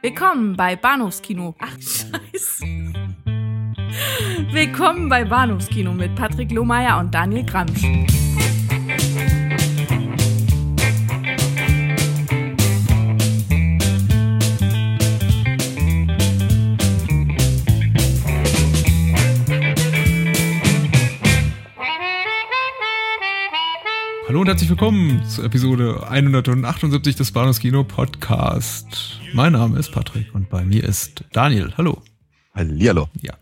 Willkommen bei Bahnhofskino. Ach, scheiße. Willkommen bei Bahnhofskino mit Patrick Lohmeier und Daniel Gramsch. Hallo und herzlich willkommen zur Episode 178 des Bahnhofskino Podcast. Mein Name ist Patrick und bei mir ist Daniel. Hallo. Hallihallo. Ja.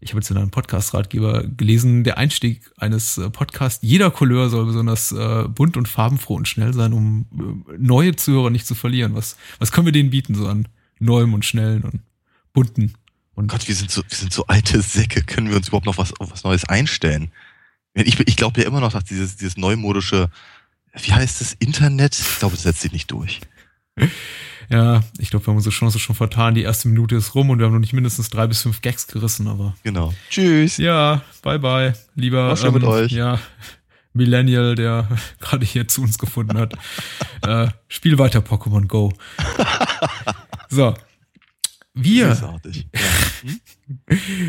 Ich habe jetzt in einem Podcast-Ratgeber gelesen, der Einstieg eines äh, Podcasts jeder Couleur soll besonders äh, bunt und farbenfroh und schnell sein, um äh, neue Zuhörer nicht zu verlieren. Was, was können wir denen bieten, so an neuem und schnellen und bunten? Und Gott, wir sind so, wir sind so alte Säcke. Können wir uns überhaupt noch was, auf was Neues einstellen? Ich, ich glaube ja immer noch, dass dieses, dieses neumodische, wie heißt es, Internet, ich glaube, das setzt sich nicht durch. ja, ich glaube, wir haben unsere Chance schon vertan. Die erste Minute ist rum und wir haben noch nicht mindestens drei bis fünf Gags gerissen, aber. Genau. Tschüss. Ja, bye bye, lieber. War schön mit euch. Ja, Millennial, der gerade hier zu uns gefunden hat. äh, spiel weiter Pokémon Go. So. Wir, Großartig. Ja. Hm?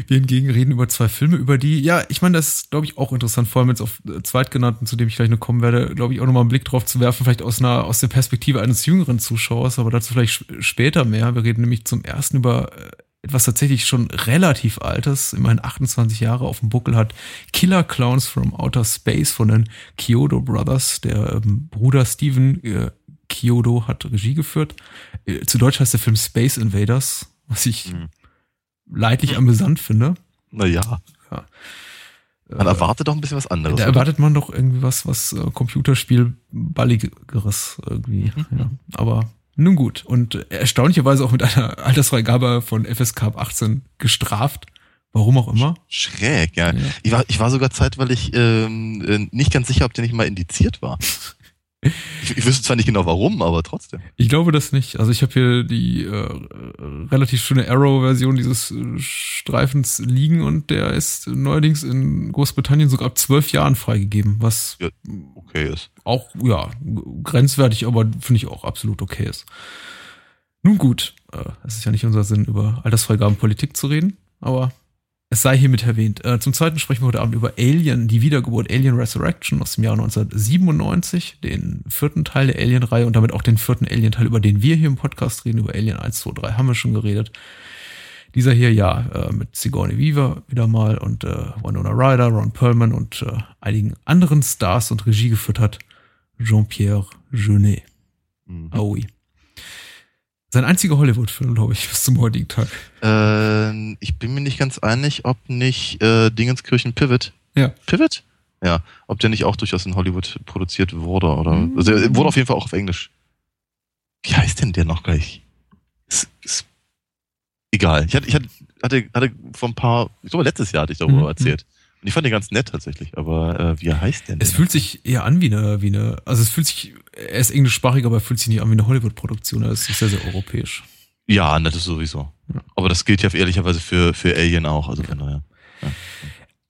wir hingegen reden über zwei Filme, über die, ja, ich meine, das ist, glaube ich, auch interessant, vor allem jetzt auf äh, Zweitgenannten, zu dem ich gleich noch kommen werde, glaube ich, auch nochmal einen Blick drauf zu werfen, vielleicht aus einer, aus der Perspektive eines jüngeren Zuschauers, aber dazu vielleicht später mehr. Wir reden nämlich zum ersten über äh, etwas tatsächlich schon relativ Altes, immerhin 28 Jahre auf dem Buckel hat, Killer Clowns from Outer Space von den Kyoto Brothers. Der ähm, Bruder Steven äh, Kyoto hat Regie geführt. Äh, zu Deutsch heißt der Film Space Invaders, was ich Mhm. leidlich amüsant finde. Naja, Ja. man erwartet doch ein bisschen was anderes. Da oder? erwartet man doch irgendwie was, was äh, Computerspiel-Balligeres irgendwie. Mhm. Ja. Aber nun gut. Und äh, erstaunlicherweise auch mit einer Altersfreigabe von FSK ab 18 gestraft. Warum auch immer. Schräg, ja. Ja. Ich war, ich war sogar zeitweilig ähm, äh, nicht ganz sicher, ob der nicht mal indiziert war. Ich, ich wüsste zwar nicht genau warum, aber trotzdem. Ich glaube das nicht. Also ich habe hier die äh, relativ schöne Arrow-Version dieses äh, Streifens liegen und der ist neuerdings in Großbritannien sogar ab zwölf Jahren freigegeben, was Ja, okay ist. auch, ja, grenzwertig, aber finde ich auch absolut okay ist. Nun gut, äh, es ist ja nicht unser Sinn, über Altersfreigabenpolitik zu reden, aber es sei hiermit erwähnt. Äh, zum zweiten sprechen wir heute Abend über Alien, die Wiedergeburt Alien Resurrection aus dem Jahr 1997, den vierten Teil der Alien-Reihe und damit auch den vierten Alien-Teil, über den wir hier im Podcast reden, über Alien 1, 2, 3 haben wir schon geredet. Dieser hier, ja, äh, mit Sigourney Weaver wieder mal und äh, Winona Ryder, Ron Perlman und äh, einigen anderen Stars und Regie geführt hat Jean-Pierre Jeunet. Mhm. Aoi. Sein einziger Hollywood-Film, glaube ich, bis zum heutigen Tag. Äh, ich bin mir nicht ganz einig, ob nicht äh, Dingenskirchen Pivot. Ja. Pivot? Ja. Ob der nicht auch durchaus in Hollywood produziert wurde oder. Mhm. Also er wurde auf jeden Fall auch auf Englisch. Wie heißt denn der noch gleich? Ist, ist, egal. Ich hatte, ich hatte, hatte, hatte vor ein paar, ich glaube letztes Jahr hatte ich darüber Mhm. erzählt. Ich fand den ganz nett tatsächlich, aber äh, wie heißt denn Es der? fühlt sich eher an wie eine, wie eine, also es fühlt sich, er ist englischsprachig, aber er fühlt sich nicht an wie eine Hollywood-Produktion. Er ist sehr, sehr europäisch. Ja, das ist sowieso. Ja. Aber das gilt ja ehrlicherweise für, für Alien auch, also von daher.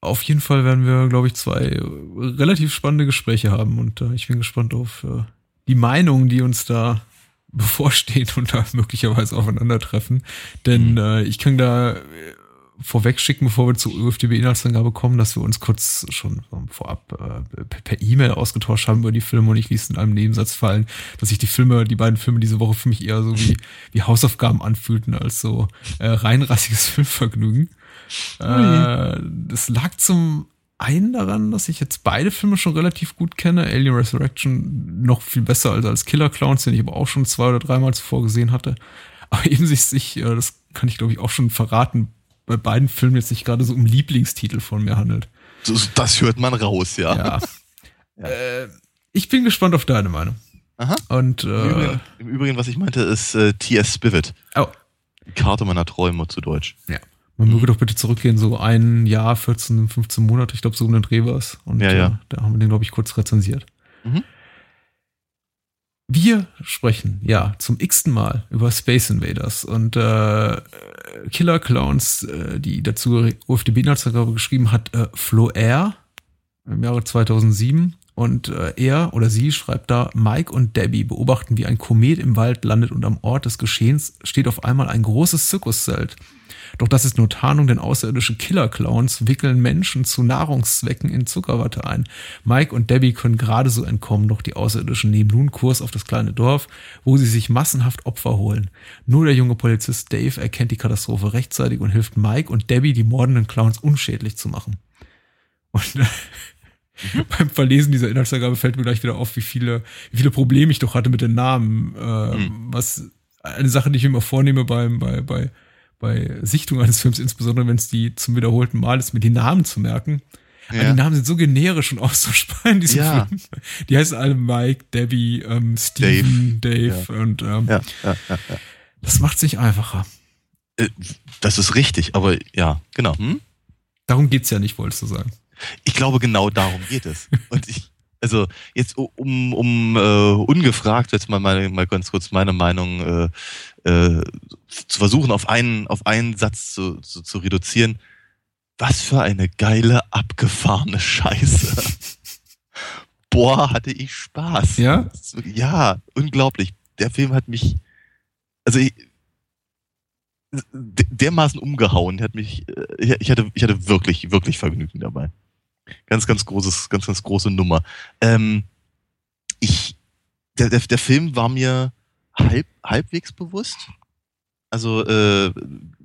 Auf jeden Fall werden wir, glaube ich, zwei relativ spannende Gespräche haben und äh, ich bin gespannt auf äh, die Meinungen, die uns da bevorstehen und da möglicherweise aufeinandertreffen. Denn Mhm. äh, ich kann da äh, vorweg schicken, bevor wir zur UFDB-Inhaltsangabe kommen, dass wir uns kurz schon vorab äh, per per E-Mail ausgetauscht haben über die Filme und ich ließ in einem Nebensatz fallen, dass sich die Filme, die beiden Filme diese Woche für mich eher so wie, wie Hausaufgaben anfühlten als so äh, reinrassiges Filmvergnügen. Äh, das lag zum einen daran, dass ich jetzt beide Filme schon relativ gut kenne. Alien Resurrection noch viel besser als, als Killer Clowns, den ich aber auch schon zwei oder dreimal zuvor gesehen hatte. Aber eben sich, sich äh, das kann ich glaube ich auch schon verraten, bei beiden Filmen jetzt sich gerade so um Lieblingstitel von mir handelt. Das hört man raus, ja. Ja. Ja. Äh, ich bin gespannt auf deine Meinung. Aha. Und Im, äh, Übrigen, Im Übrigen, was ich meinte, ist äh, T.S. Spivet. oh, Karte meiner Träume zu Deutsch. man möge doch bitte zurückgehen, so ein Jahr, 14, 15 Monate, ich glaube so um den Dreh war es. Und Ja, ja. Äh, da haben wir den, glaube ich, kurz rezensiert. Mhm. Wir sprechen, ja, zum x-ten Mal über Space Invaders und äh, Killer Clowns, äh, die dazu UFDB-Inhaltsangabe geschrieben hat, äh, Flo Air im Jahre 2007 Und äh, er oder sie schreibt da, Mike und Debbie beobachten, wie ein Komet im Wald landet und am Ort des Geschehens steht auf einmal ein großes Zirkuszelt. Doch das ist nur Tarnung, denn außerirdische Killer-Clowns wickeln Menschen zu Nahrungszwecken in Zuckerwatte ein. Mike und Debbie können gerade so entkommen, doch die Außerirdischen nehmen nun Kurs auf das kleine Dorf, wo sie sich massenhaft Opfer holen. Nur der junge Polizist Dave erkennt die Katastrophe rechtzeitig und hilft Mike und Debbie, die mordenden Clowns unschädlich zu machen. Und mhm. beim Verlesen dieser Inhaltsangabe fällt mir gleich wieder auf, wie viele, wie viele Probleme ich doch hatte mit den Namen. Äh, mhm. Was eine Sache, die ich mir immer vornehme beim, bei, bei bei Sichtung eines Films, insbesondere wenn es die zum wiederholten Mal ist, mir die Namen zu merken. Ja. die Namen sind so generisch und austauschbar in diesem ja. Film. Die heißen alle Mike, Debbie, ähm, Steven, Dave, Dave ja. und ähm, ja, das macht es nicht einfacher. Äh, das ist richtig, aber ja, genau. Hm? Darum geht's ja nicht, wolltest du sagen. Ich glaube, genau darum geht es. Und ich, also jetzt um, um äh, ungefragt jetzt mal, meine, mal ganz kurz meine Meinung äh, äh, zu versuchen, auf einen, auf einen Satz zu, zu, zu reduzieren. Was für eine geile, abgefahrene Scheiße. Boah, hatte ich Spaß. Ja? Ja, unglaublich. Der Film hat mich, also ich, dermaßen umgehauen, hat mich, äh, ich hatte, ich hatte wirklich, wirklich Vergnügen dabei. Ganz, ganz großes, ganz, ganz große Nummer. Ähm, ich, der, der, der Film war mir halb, halbwegs bewusst. Also äh,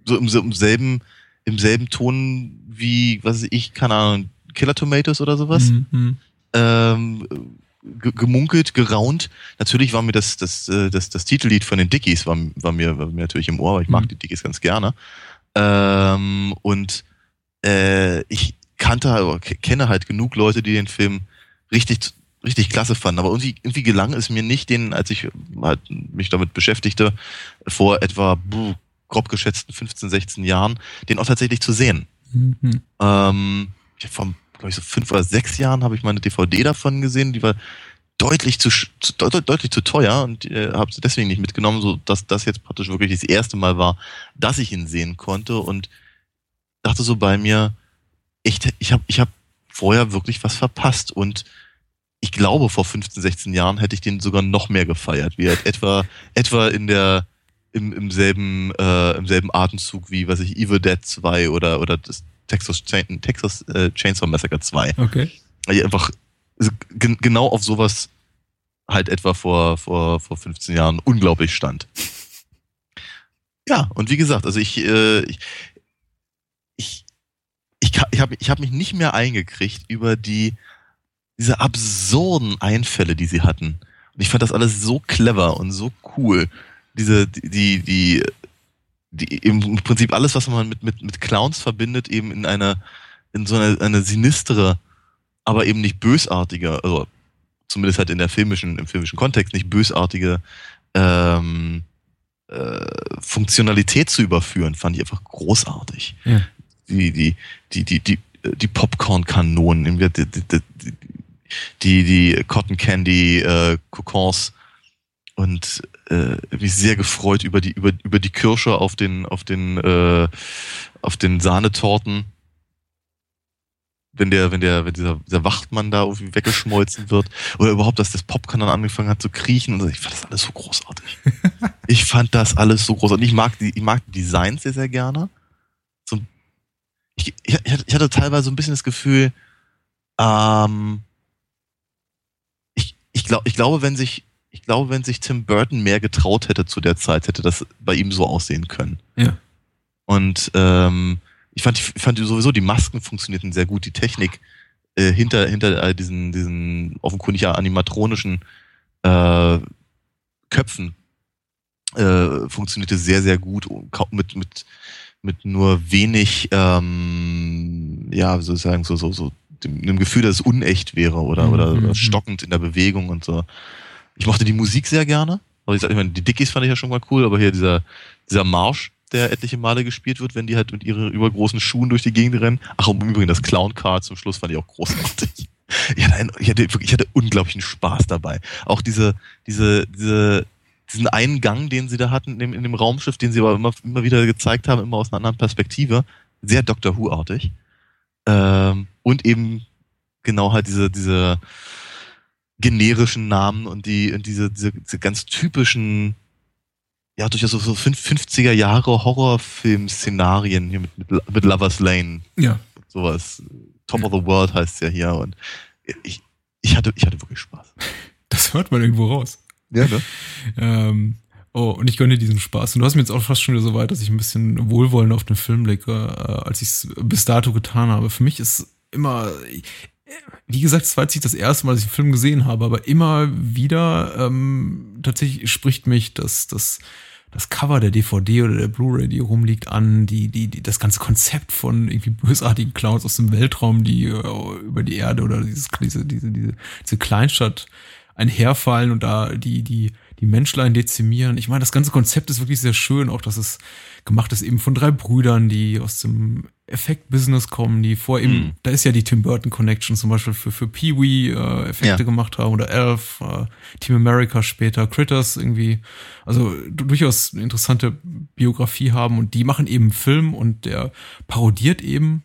so im, im selben, im selben Ton wie, was weiß ich, keine Ahnung, Killer Tomatoes oder sowas. Mhm. mhm. Ähm, gemunkelt, geraunt. Natürlich war mir das, das, äh, das, das Titellied von den Dickies war, war, mir, war mir natürlich im Ohr, weil ich mag mhm. die Dickies ganz gerne. Ähm, und äh, ich, kannte halt, kenne halt genug Leute, die den Film richtig richtig klasse fanden. Aber irgendwie, irgendwie gelang es mir nicht, den, als ich halt mich damit beschäftigte, vor etwa buh, grob geschätzten 15, 16 Jahren, den auch tatsächlich zu sehen. Mhm. Ähm, ich hab vor, glaube ich, so fünf oder sechs Jahren habe ich meine DVD davon gesehen, die war deutlich zu, zu deut, deutlich zu teuer und äh, habe sie deswegen nicht mitgenommen, so dass das jetzt praktisch wirklich das erste Mal war, dass ich ihn sehen konnte und dachte so bei mir, ich, ich habe ich hab vorher wirklich was verpasst und ich glaube, vor 15, 16 Jahren hätte ich den sogar noch mehr gefeiert, wie halt etwa, etwa in der, im, im selben, äh, im selben Atemzug wie, was ich, Evil Dead 2 oder, oder das Texas, Chain, Texas äh, Chainsaw Massacre 2. Okay. Weil ich einfach genau auf sowas halt etwa vor, vor, vor 15 Jahren unglaublich stand. Ja, und wie gesagt, also ich, äh, ich ich, ich habe ich hab mich nicht mehr eingekriegt über die, diese absurden Einfälle, die sie hatten. Und ich fand das alles so clever und so cool. Diese, die, die, die, im Prinzip alles, was man mit, mit, mit Clowns verbindet, eben in einer, in so eine, eine sinistere, aber eben nicht bösartige, also zumindest halt in der filmischen, im filmischen Kontext nicht bösartige ähm, äh, Funktionalität zu überführen, fand ich einfach großartig. Ja die, die, die, die, die, die Popcorn-Kanonen, die, die, die, die Cotton Candy äh, Kokons. Und äh, mich sehr gefreut über die über über die Kirsche auf den auf den äh, auf den Sahnetorten. Wenn der wenn der wenn dieser, dieser Wachtmann da irgendwie weggeschmolzen wird oder überhaupt dass das Popcorn dann angefangen hat zu kriechen und ich fand das alles so großartig. Ich fand das alles so großartig. Ich mag die ich mag die Designs sehr sehr gerne ich, ich, hatte teilweise so ein bisschen das Gefühl, ähm, ich, ich, glaub, ich glaube, wenn sich, ich glaube, wenn sich Tim Burton mehr getraut hätte zu der Zeit, hätte das bei ihm so aussehen können. Ja. Und ähm, ich fand, ich fand sowieso, die Masken funktionierten sehr gut, die Technik äh, hinter, hinter äh, diesen, diesen offenkundig animatronischen äh, Köpfen äh, funktionierte sehr, sehr gut mit, mit mit nur wenig, ähm, ja, sozusagen so, so, so dem, dem Gefühl, dass es unecht wäre oder, mhm. oder, mhm. stockend in der Bewegung und so. Ich mochte die Musik sehr gerne. Also ich, sag, ich meine, die Dickies fand ich ja schon mal cool, aber hier dieser, dieser Marsch, der etliche Male gespielt wird, wenn die halt mit ihren übergroßen Schuhen durch die Gegend rennen. Ach, und im Übrigen das Clown Car zum Schluss fand ich auch großartig. Ich hatte, ein, ich hatte, wirklich, ich hatte unglaublichen Spaß dabei. Auch diese, diese, diese diesen einen Gang, den sie da hatten in dem, in dem Raumschiff, den sie aber immer, immer wieder gezeigt haben, immer aus einer anderen Perspektive, sehr Doctor Who-artig. Ähm, und eben genau halt diese, diese, generischen Namen und die und diese, diese, diese ganz typischen, ja, durchaus so, so 50er Jahre Horrorfilm-Szenarien hier mit, mit, mit Lovers Lane. Ja. Sowas. Top of the World heißt es ja hier und ich, ich hatte, ich hatte wirklich Spaß. Das hört man irgendwo raus. Ja, ne? Ähm, oh, und ich gönne diesen Spaß. Und du hast mir jetzt auch fast schon wieder so weit, dass ich ein bisschen wohlwollend auf den Film blicke, äh, als ich es bis dato getan habe. Für mich ist immer, wie gesagt, es war jetzt nicht das erste Mal, dass ich den Film gesehen habe, aber immer wieder ähm, tatsächlich spricht mich das, das, das Cover der DVD oder der Blu-ray, die rumliegt, an, die, die, die, das ganze Konzept von irgendwie bösartigen Clowns aus dem Weltraum, die äh, über die Erde oder dieses, diese, diese, diese, diese Kleinstadt einherfallen und da die, die, die Menschlein dezimieren. Ich meine, das ganze Konzept ist wirklich sehr schön, auch dass es gemacht ist eben von drei Brüdern, die aus dem Effekt-Business kommen, die vor eben, mhm. da ist ja die Tim Burton Connection zum Beispiel für, für Pee-Wee äh, Effekte ja. gemacht haben oder Elf, äh, Team America später, Critters irgendwie, also durchaus eine interessante Biografie haben und die machen eben Film und der parodiert eben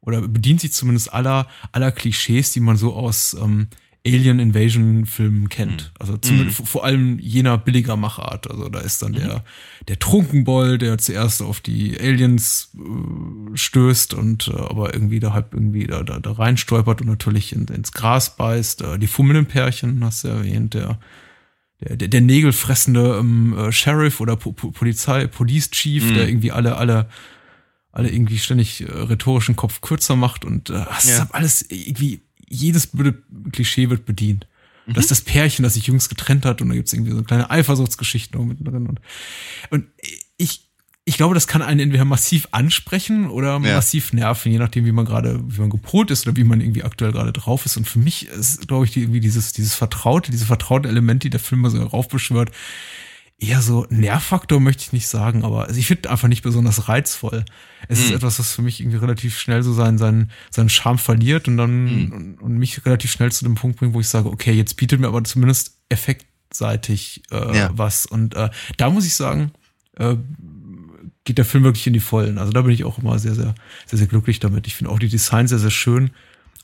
oder bedient sich zumindest aller, aller Klischees, die man so aus ähm, Alien Invasion Filmen kennt. Mhm. Also zumindest mm. vor allem jener billiger Machart. Also da ist dann mm. der, der Trunkenboll, der zuerst auf die Aliens äh, stößt und äh, aber irgendwie da halb irgendwie da, da, da reinstolpert und natürlich in, ins Gras beißt. Äh, die fummelnden Pärchen, hast du erwähnt, der, der, der, der nägelfressende ähm, äh, Sheriff oder po Polizei, Police Chief, mm. der irgendwie alle, alle alle irgendwie ständig äh, rhetorischen Kopf kürzer macht und äh, das ja. ist alles irgendwie jedes blöde Klischee wird bedient. Mhm. Das ist das Pärchen, das sich jüngst getrennt hat und da gibt's irgendwie so eine kleine Eifersuchtsgeschichte noch mittendrin. Und, und ich, ich glaube, das kann einen entweder massiv ansprechen oder ja. massiv nerven, je nachdem, wie man gerade, wie man gepolt ist oder wie man irgendwie aktuell gerade drauf ist. Und für mich ist, glaube ich, die, irgendwie dieses, dieses Vertraute, diese vertraute Element, die der Film so raufbeschwört, eher so Nervfaktor möchte ich nicht sagen, aber also ich finde einfach nicht besonders reizvoll. Es mhm. ist hm. etwas, was für mich irgendwie relativ schnell so seinen, seinen, seinen Charme verliert und dann mhm. und, und, mich relativ schnell zu dem Punkt bringt, wo ich sage, okay, jetzt bietet mir aber zumindest effektseitig äh, ja. was. Und äh, da muss ich sagen, äh, geht der Film wirklich in die Vollen. Also da bin ich auch immer sehr, sehr, sehr, sehr glücklich damit. Ich finde auch die Designs sehr, sehr schön.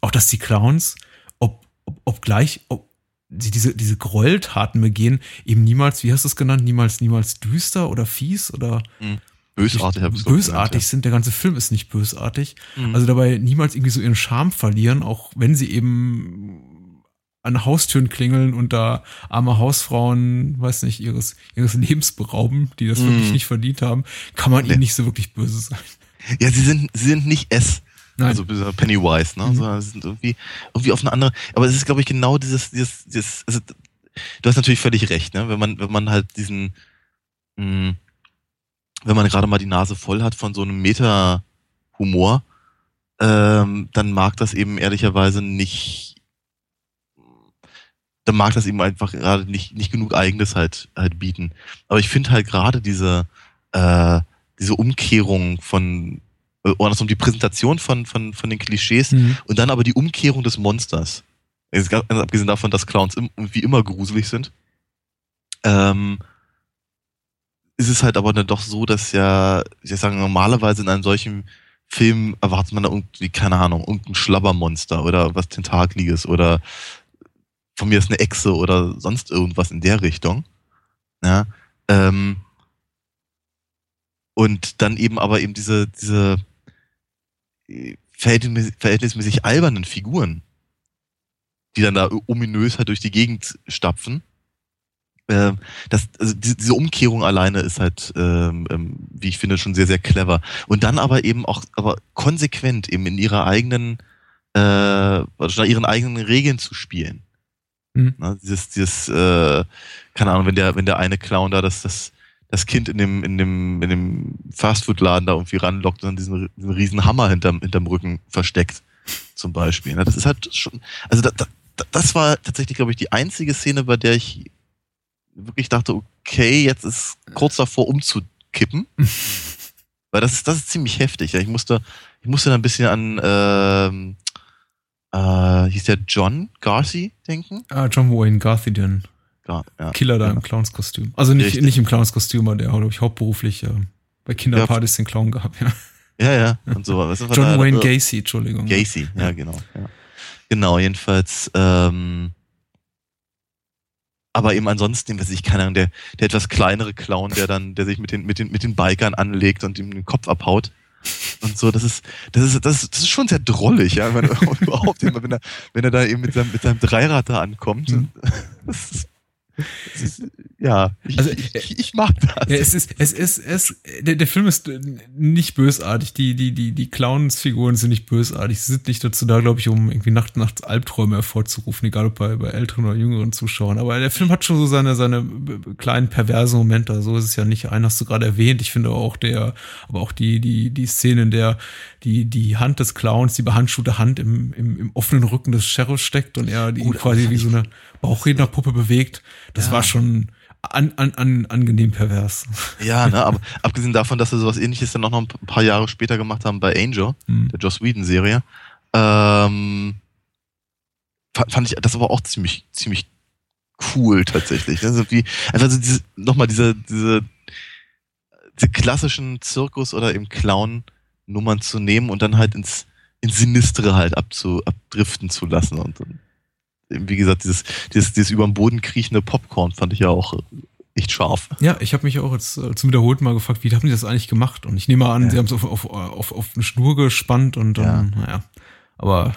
Auch dass die Clowns, ob, ob, ob gleich, ob, sie diese, diese Gräueltaten begehen, eben niemals, wie hast du es genannt, niemals, niemals düster oder fies oder mhm. bösartig. Ich, bösartig genannt, sind, der ganze Film ist nicht bösartig. Mhm. Also dabei niemals irgendwie so ihren Charme verlieren, auch wenn sie eben an Haustüren klingeln und da arme Hausfrauen, weiß nicht, ihres, ihres Lebens berauben, die das mhm. wirklich nicht verdient haben, kann man ihnen nicht so wirklich böse sein. Ja, sie sind, sie sind nicht es. Nein. Also Pennywise, ne? Mhm. So, sind irgendwie, irgendwie auf eine andere. Aber es ist, glaube ich, genau dieses, dieses, dieses, also, du hast natürlich völlig recht, ne? Wenn man, wenn man halt diesen, mh, hm, wenn man gerade mal die Nase voll hat von so einem Meta-Humor, ähm, dann mag das eben ehrlicherweise nicht, dann mag das eben einfach gerade nicht, nicht genug eigenes halt, halt bieten. Aber ich finde halt gerade diese, äh, diese Umkehrung von oder um die Präsentation von, von, von den Klischees mhm. und dann aber die Umkehrung des Monsters. Jetzt ganz abgesehen davon, dass Clowns im, wie immer gruselig sind. Ähm, ist es halt aber dann doch so, dass ja, ich sagen, normalerweise in einem solchen Film erwartet man da irgendwie, keine Ahnung, irgendein Schlabbermonster oder was Tentakliges oder von mir ist eine Echse oder sonst irgendwas in der Richtung. Ja, ähm, und dann eben aber eben diese, diese verhältnismäßig, verhältnismäßig albernen Figuren, die dann da ominös halt durch die Gegend stapfen. Ähm, das, also diese Umkehrung alleine ist halt, ähm, ähm, wie ich finde, schon sehr, sehr clever. Und dann aber eben auch, aber konsequent eben in ihrer eigenen, äh, also ihren eigenen Regeln zu spielen. Mhm. Na, dieses, dieses, äh, keine Ahnung, wenn der, wenn der eine Clown da das, das das Kind in dem, in dem, in dem Fastfood-Laden da irgendwie ranlockt und dann diesen, diesen riesen Hammer hinterm, hinterm Rücken versteckt, zum Beispiel. Das ist halt schon, also da, da, das war tatsächlich, glaube ich, die einzige Szene, bei der ich wirklich dachte, okay, jetzt ist kurz davor umzukippen. Weil das ist, das ist ziemlich heftig. Ich musste, ich musste da ein bisschen an, ähm, äh, hieß der John Garcy denken? Ah, John Wayne Garthidian klar. Ja. Killer da im Clownskostüm. Also nicht, nicht im Clownskostüm, aber der hat, glaube ich, hauptberuflich äh, bei Kinderpartys ja. den Clown gehabt, ja. Ja, ja, und so. Was John da, Wayne Gacy, Entschuldigung. Gacy, ja, genau. Ja. Genau, jedenfalls, ähm, aber eben ansonsten, was ich keine Ahnung, der, der etwas kleinere Clown, der dann, der sich mit den, mit den, mit den Bikern anlegt und ihm den Kopf abhaut. Und so, das ist, das ist, das ist, das ist schon sehr drollig, ja, wenn, überhaupt, wenn er, wenn er da eben mit seinem, mit seinem Dreirad da ankommt. Mhm. Das ist, ist, ja, ich, also, ich, ich, mag das. Ja, es ist, es ist, es, der, der Film ist nicht bösartig. Die, die, die, die Clowns-Figuren sind nicht bösartig. Sie sind nicht dazu da, glaube ich, um irgendwie nachts, nachts Albträume hervorzurufen, egal ob bei, bei älteren oder jüngeren Zuschauern. Aber der Film hat schon so seine, seine kleinen perversen Momente. So ist es ja nicht. Einen hast du gerade erwähnt. Ich finde auch der, aber auch die, die, die Szene, in der die, die Hand des Clowns, die behandschuhte Hand im, im, im offenen Rücken des Sheriffs steckt und er die Gut, quasi wie so eine Bauchrednerpuppe bewegt. Das ja. war schon, an, an, an, angenehm pervers. Ja, ne, aber abgesehen davon, dass sie sowas ähnliches dann auch noch ein paar Jahre später gemacht haben bei Angel, mhm. der Joss Whedon-Serie, ähm, fand ich das aber auch ziemlich, ziemlich cool tatsächlich. Also wie, einfach so diese, nochmal diese, diese, diese klassischen Zirkus- oder eben Clown-Nummern zu nehmen und dann halt ins, ins Sinistre halt abzu, abdriften zu lassen und dann wie gesagt, dieses, dieses, dieses über den Boden kriechende Popcorn fand ich ja auch echt scharf. Ja, ich habe mich auch jetzt äh, zum wiederholten Mal gefragt, wie haben die das eigentlich gemacht? Und ich nehme an, ja. sie haben es auf, auf, auf, auf eine Schnur gespannt und dann, ja. naja. Aber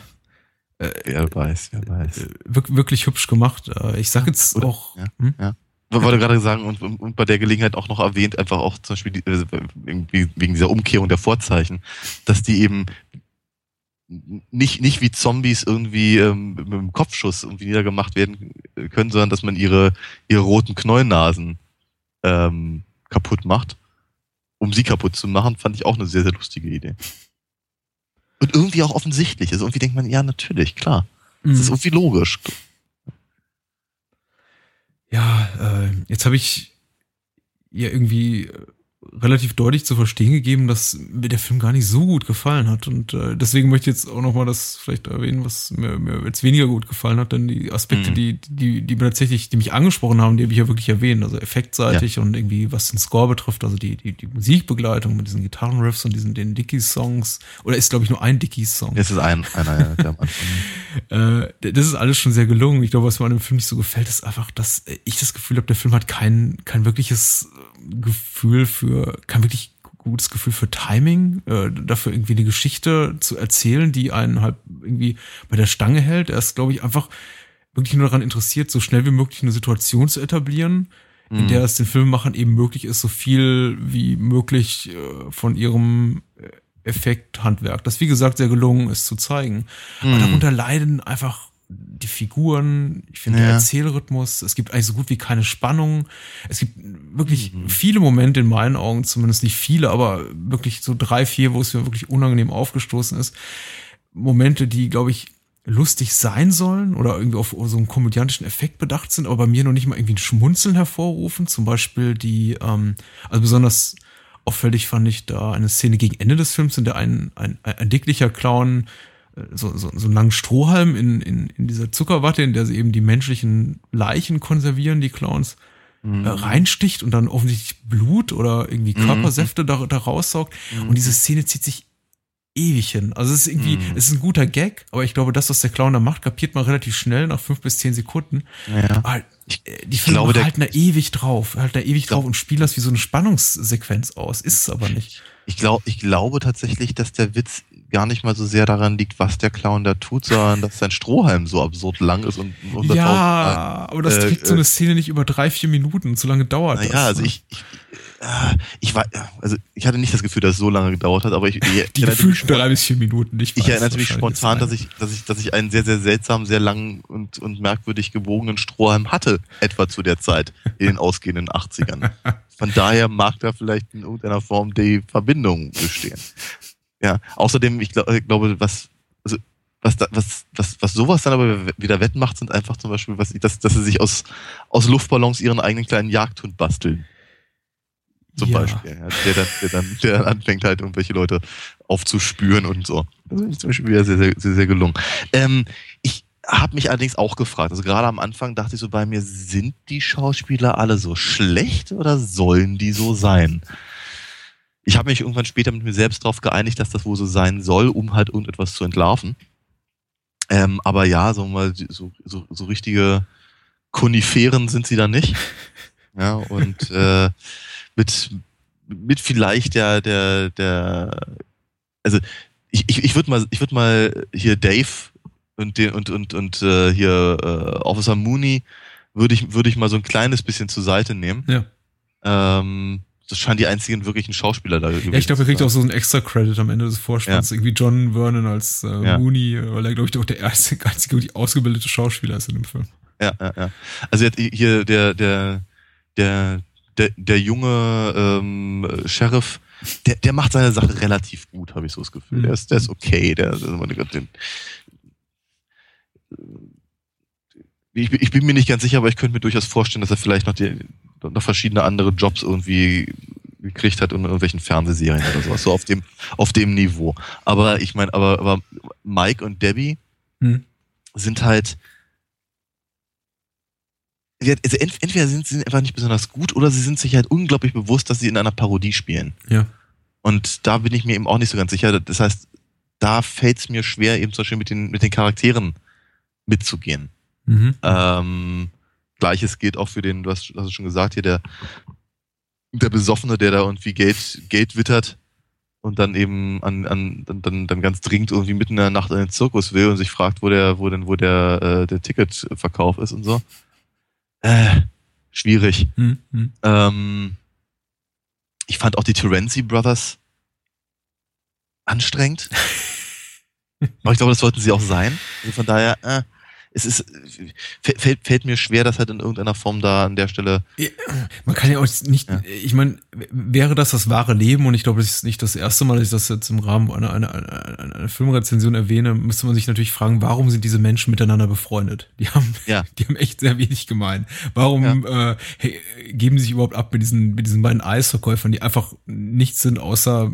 äh, wer weiß, wer weiß. Äh, wirklich hübsch gemacht. Äh, ich sag jetzt Oder, auch. Ja, hm? ja. Wollte gerade sagen, und, und bei der Gelegenheit auch noch erwähnt, einfach auch zum Beispiel die, wegen dieser Umkehrung der Vorzeichen, dass die eben nicht, nicht wie Zombies irgendwie ähm, mit dem Kopfschuss irgendwie niedergemacht werden können, sondern dass man ihre, ihre roten Knollnasen ähm, kaputt macht. Um sie kaputt zu machen, fand ich auch eine sehr, sehr lustige Idee. Und irgendwie auch offensichtlich. Also irgendwie denkt man, ja, natürlich, klar. Das ist mhm. irgendwie logisch. Ja, äh, jetzt habe ich ja irgendwie relativ deutlich zu verstehen gegeben, dass mir der Film gar nicht so gut gefallen hat. Und äh, deswegen möchte ich jetzt auch nochmal das vielleicht erwähnen, was mir, mir jetzt weniger gut gefallen hat, denn die Aspekte, mhm. die, die, die mir tatsächlich, die mich angesprochen haben, die habe ich ja wirklich erwähnt. Also effektseitig ja. und irgendwie, was den Score betrifft, also die, die, die Musikbegleitung mit diesen Gitarrenriffs und diesen den Dickies-Songs. Oder ist, glaube ich, nur ein Dickies-Song. Das ist ein, einer, ja, der am Anfang. äh, das ist alles schon sehr gelungen. Ich glaube, was mir an dem Film nicht so gefällt, ist einfach, dass ich das Gefühl habe, der Film hat kein, kein wirkliches Gefühl für, kein wirklich gutes Gefühl für Timing, äh, dafür irgendwie eine Geschichte zu erzählen, die einen halt irgendwie bei der Stange hält. Er ist, glaube ich, einfach wirklich nur daran interessiert, so schnell wie möglich eine Situation zu etablieren, mhm. in der es den Filmemachern eben möglich ist, so viel wie möglich äh, von ihrem Effekthandwerk, das wie gesagt sehr gelungen ist, zu zeigen. Mhm. Aber darunter leiden einfach die Figuren, ich finde ja. der Erzählrhythmus, es gibt eigentlich so gut wie keine Spannung. Es gibt wirklich mhm. viele Momente in meinen Augen, zumindest nicht viele, aber wirklich so drei, vier, wo es mir wirklich unangenehm aufgestoßen ist. Momente, die, glaube ich, lustig sein sollen oder irgendwie auf so einen komödiantischen Effekt bedacht sind, aber bei mir noch nicht mal irgendwie ein Schmunzeln hervorrufen. Zum Beispiel die, ähm, also besonders auffällig fand ich da eine Szene gegen Ende des Films, in der ein, ein, ein dicklicher Clown so, so, so einen langen Strohhalm in, in, in dieser Zuckerwatte, in der sie eben die menschlichen Leichen konservieren, die Clowns, mhm. äh, reinsticht und dann offensichtlich Blut oder irgendwie mhm. Körpersäfte mhm. da, da raussaugt. Mhm. Und diese Szene zieht sich ewig hin. Also es ist irgendwie, mhm. es ist ein guter Gag, aber ich glaube, das, was der Clown da macht, kapiert man relativ schnell nach fünf bis zehn Sekunden. Ja. Aber äh, die Filme glaube, halten da ewig drauf, halten da ewig drauf und spielen das wie so eine Spannungssequenz aus. Ist es aber nicht. Ich glaube, ich glaube tatsächlich, dass der Witz gar nicht mal so sehr daran liegt, was der Clown da tut, sondern dass sein Strohhalm so absurd lang ist und, Ja, aber das äh, trägt so eine äh, Szene nicht über drei, vier Minuten, so lange dauert na das. Ja, also ne? ich, ich, äh, ich war, also ich hatte nicht das Gefühl, dass es so lange gedauert hat, aber ich, ich die gefühlten drei bis vier Minuten nicht. Ich erinnere mich spontan, dass ich, dass ich, dass ich einen sehr, sehr seltsamen, sehr langen und, und merkwürdig gebogenen Strohhalm hatte, etwa zu der Zeit in den ausgehenden 80ern. Von daher mag da vielleicht in irgendeiner Form die Verbindung bestehen. Ja, außerdem, ich, glaub, ich glaube, was, also, was, da, was, was, was sowas dann aber wieder wettmacht, sind einfach zum Beispiel, was, dass, dass sie sich aus, aus Luftballons ihren eigenen kleinen Jagdhund basteln. Zum ja. Beispiel. Ja, der, dann, der, dann, der dann anfängt halt irgendwelche Leute aufzuspüren und so. Das ist zum Beispiel wieder sehr, sehr, sehr, sehr gelungen. Ähm, ich habe mich allerdings auch gefragt, also gerade am Anfang dachte ich so bei mir, sind die Schauspieler alle so schlecht oder sollen die so sein? Ich habe mich irgendwann später mit mir selbst darauf geeinigt, dass das wohl so sein soll, um halt irgendetwas zu entlarven. Ähm, aber ja, so mal so, so, so richtige Koniferen sind sie da nicht. Ja, und äh, mit, mit vielleicht der, der, der, also ich, ich, ich würde mal, ich würde mal hier Dave und den und und und äh, hier äh, Officer Mooney würde ich würde ich mal so ein kleines bisschen zur Seite nehmen. Ja. Ähm, das scheinen die einzigen wirklichen Schauspieler da gewesen Ja, ich glaube, er kriegt auch so einen extra Credit am Ende des Vorspanns. Ja. Irgendwie John Vernon als äh, ja. Mooney, weil er, glaube ich, auch der erste, einzige die ausgebildete Schauspieler ist in dem Film. Ja, ja, ja. Also hier der, der, der, der, der junge ähm, Sheriff, der, der macht seine Sache relativ gut, habe ich so das Gefühl. Mhm. Der, ist, der ist okay. Der, der, den, ich, ich bin mir nicht ganz sicher, aber ich könnte mir durchaus vorstellen, dass er vielleicht noch, noch verschiedene andere Jobs irgendwie gekriegt hat in irgendwelchen Fernsehserien oder sowas. So auf dem, auf dem Niveau. Aber ich meine, aber, aber Mike und Debbie hm. sind halt. Also entweder sind sie einfach nicht besonders gut oder sie sind sich halt unglaublich bewusst, dass sie in einer Parodie spielen. Ja. Und da bin ich mir eben auch nicht so ganz sicher. Das heißt, da fällt es mir schwer, eben zum Beispiel mit den, mit den Charakteren mitzugehen. Mhm. Ähm, Gleiches gilt auch für den, du hast, hast schon gesagt, hier der, der Besoffene, der da irgendwie Geld, Geld wittert und dann eben an, an dann, dann, ganz dringend irgendwie mitten in der Nacht in den Zirkus will und sich fragt, wo der, wo denn, wo der, äh, der Ticketverkauf ist und so. Äh, schwierig. Mhm. Ähm, ich fand auch die Terenzi Brothers anstrengend. Aber ich glaube, das sollten sie auch sein. Also von daher, äh, es ist, fällt, fällt mir schwer, das halt in irgendeiner Form da an der Stelle. Ja, man kann ja auch nicht, ja. ich meine, wäre das das wahre Leben und ich glaube, das ist nicht das erste Mal, dass ich das jetzt im Rahmen einer, einer, einer, einer Filmrezension erwähne, müsste man sich natürlich fragen, warum sind diese Menschen miteinander befreundet? Die haben, ja. die haben echt sehr wenig gemein. Warum äh, hey, geben sie sich überhaupt ab mit diesen, mit diesen beiden Eisverkäufern, die einfach nichts sind außer,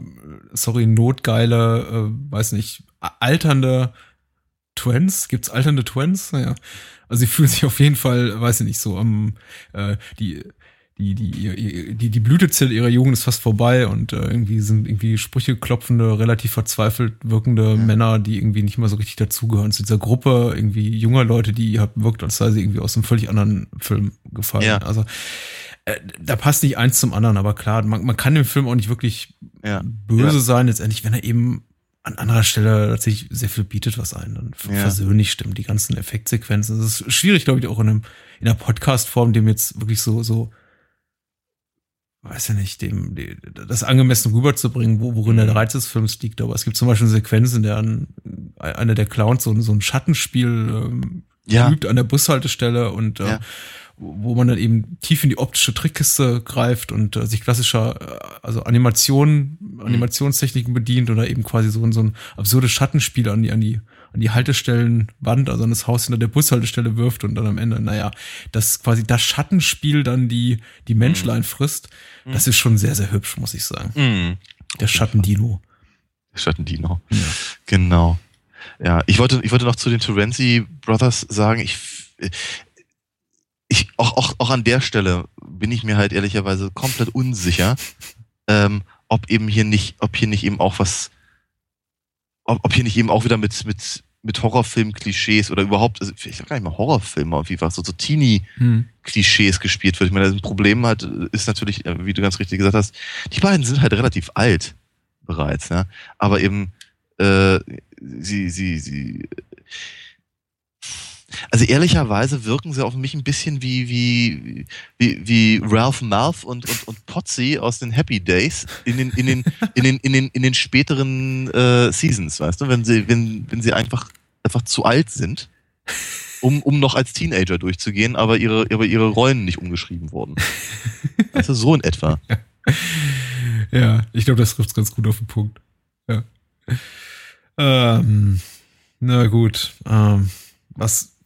sorry, notgeile, äh, weiß nicht, alternde Twins? Gibt's alternde Twins? Naja. Also sie fühlen sich auf jeden Fall, weiß ich nicht, so am äh, die die, die, die, die Blütezelle ihrer Jugend ist fast vorbei und äh, irgendwie sind irgendwie Sprüche klopfende, relativ verzweifelt wirkende ja. Männer, die irgendwie nicht mehr so richtig dazugehören zu dieser Gruppe, irgendwie junger Leute, die halt wirkt, als sei sie irgendwie aus einem völlig anderen Film gefallen. Ja. Also äh, da passt nicht eins zum anderen, aber klar, man, man kann dem Film auch nicht wirklich ja. böse sein, letztendlich, wenn er eben an anderer Stelle tatsächlich sehr viel bietet was ein. Dann ja. versöhnlich stimmt die ganzen Effektsequenzen. Das ist schwierig, glaube ich, auch in einem in der Podcast-Form, dem jetzt wirklich so so weiß ja nicht, dem, dem das angemessen rüberzubringen, wo, worin der Reiz des Films liegt. Aber es gibt zum Beispiel eine Sequenz, in der ein, einer der Clowns so, so ein Schattenspiel ähm, ja. übt an der Bushaltestelle und äh, ja wo man dann eben tief in die optische Trickkiste greift und äh, sich klassischer, äh, also Animationen, mhm. Animationstechniken bedient oder eben quasi so, so ein absurdes Schattenspiel an die, an die, an die Haltestellenwand, also an das Haus hinter der Bushaltestelle wirft und dann am Ende, naja, das quasi das Schattenspiel dann die, die Menschlein mhm. frisst, mhm. das ist schon sehr, sehr hübsch, muss ich sagen. Mhm. Der Schattendino. Der Schattendino. Ja. Genau. Ja, ich wollte, ich wollte noch zu den Terenzi Brothers sagen, ich, ich, auch, auch, auch an der Stelle bin ich mir halt ehrlicherweise komplett unsicher, ähm, ob eben hier nicht, ob hier nicht eben auch was, ob, ob hier nicht eben auch wieder mit, mit, mit Horrorfilm-Klischees oder überhaupt, also ich sag gar nicht mal Horrorfilme, irgendwie was, so, so Teenie-Klischees hm. gespielt wird. Ich meine, das Problem halt ist natürlich, äh, wie du ganz richtig gesagt hast, die beiden sind halt relativ alt bereits, ja. Aber eben, äh, sie, sie, sie, also ehrlicherweise wirken sie auf mich ein bisschen wie, wie, wie, wie Ralph Malf und, und, und Potsy aus den Happy Days in den, in den, in den, in den, in den späteren äh, Seasons, weißt du, wenn sie, wenn, wenn sie einfach, einfach zu alt sind, um, um noch als Teenager durchzugehen, aber ihre, aber ihre Rollen nicht umgeschrieben wurden. Also so in etwa. Ja, ich glaube, das trifft ganz gut auf den Punkt. Ja. Ähm, na gut. Ähm, was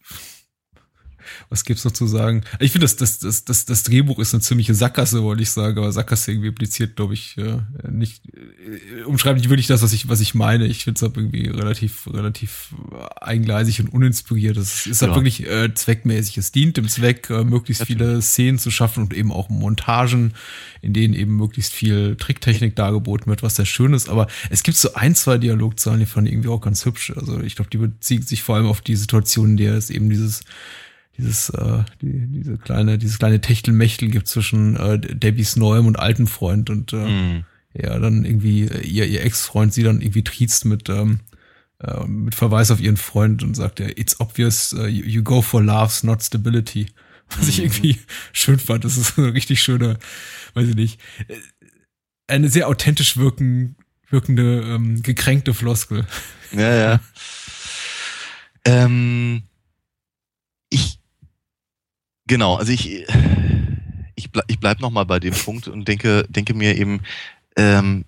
was gibt's noch zu sagen? Ich finde, das, das, das, das, das Drehbuch ist eine ziemliche Sackgasse, wollte ich sagen, aber Sackgasse irgendwie impliziert, glaube ich, äh, nicht, äh, umschreibt nicht wirklich das, was ich, was ich meine. Ich finde es halt irgendwie relativ, relativ eingleisig und uninspiriert. Es ist halt ja. wirklich äh, zweckmäßig. Es dient dem Zweck, äh, möglichst viele Szenen zu schaffen und eben auch Montagen, in denen eben möglichst viel Tricktechnik dargeboten wird, was sehr schön ist. Aber es gibt so ein, zwei Dialogzahlen, die fand ich irgendwie auch ganz hübsch. Also ich glaube, die beziehen sich vor allem auf die Situation, in der es eben dieses dieses, äh, die, diese kleine, dieses kleine Techtelmechtel gibt zwischen äh, Debbys neuem und alten Freund und äh, mm. ja, dann irgendwie äh, ihr, ihr Ex-Freund sie dann irgendwie triezt mit, ähm, äh, mit Verweis auf ihren Freund und sagt ja, it's obvious, uh, you, you go for laughs, not stability. Was ich mhm. irgendwie schön fand. Das ist eine richtig schöne, weiß ich nicht, äh, eine sehr authentisch wirken, wirkende, ähm, gekränkte Floskel. Ja, ja. ähm, ich, genau, also ich, ich, bleib, ich bleib noch mal bei dem Punkt und denke, denke mir eben, ähm,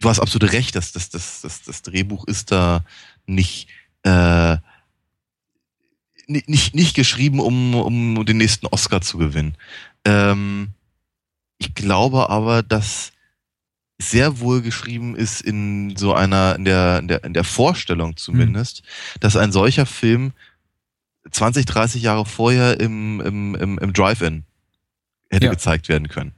du hast absolut recht, dass das, das, das, das Drehbuch ist da nicht, äh, nicht, nicht geschrieben, um, um den nächsten Oscar zu gewinnen. Ähm, ich glaube aber, dass sehr wohl geschrieben ist in so einer, in der, in der, in der Vorstellung zumindest, mhm. dass ein solcher Film 20, 30 Jahre vorher im, im, im, im Drive-In hätte ja. gezeigt werden können.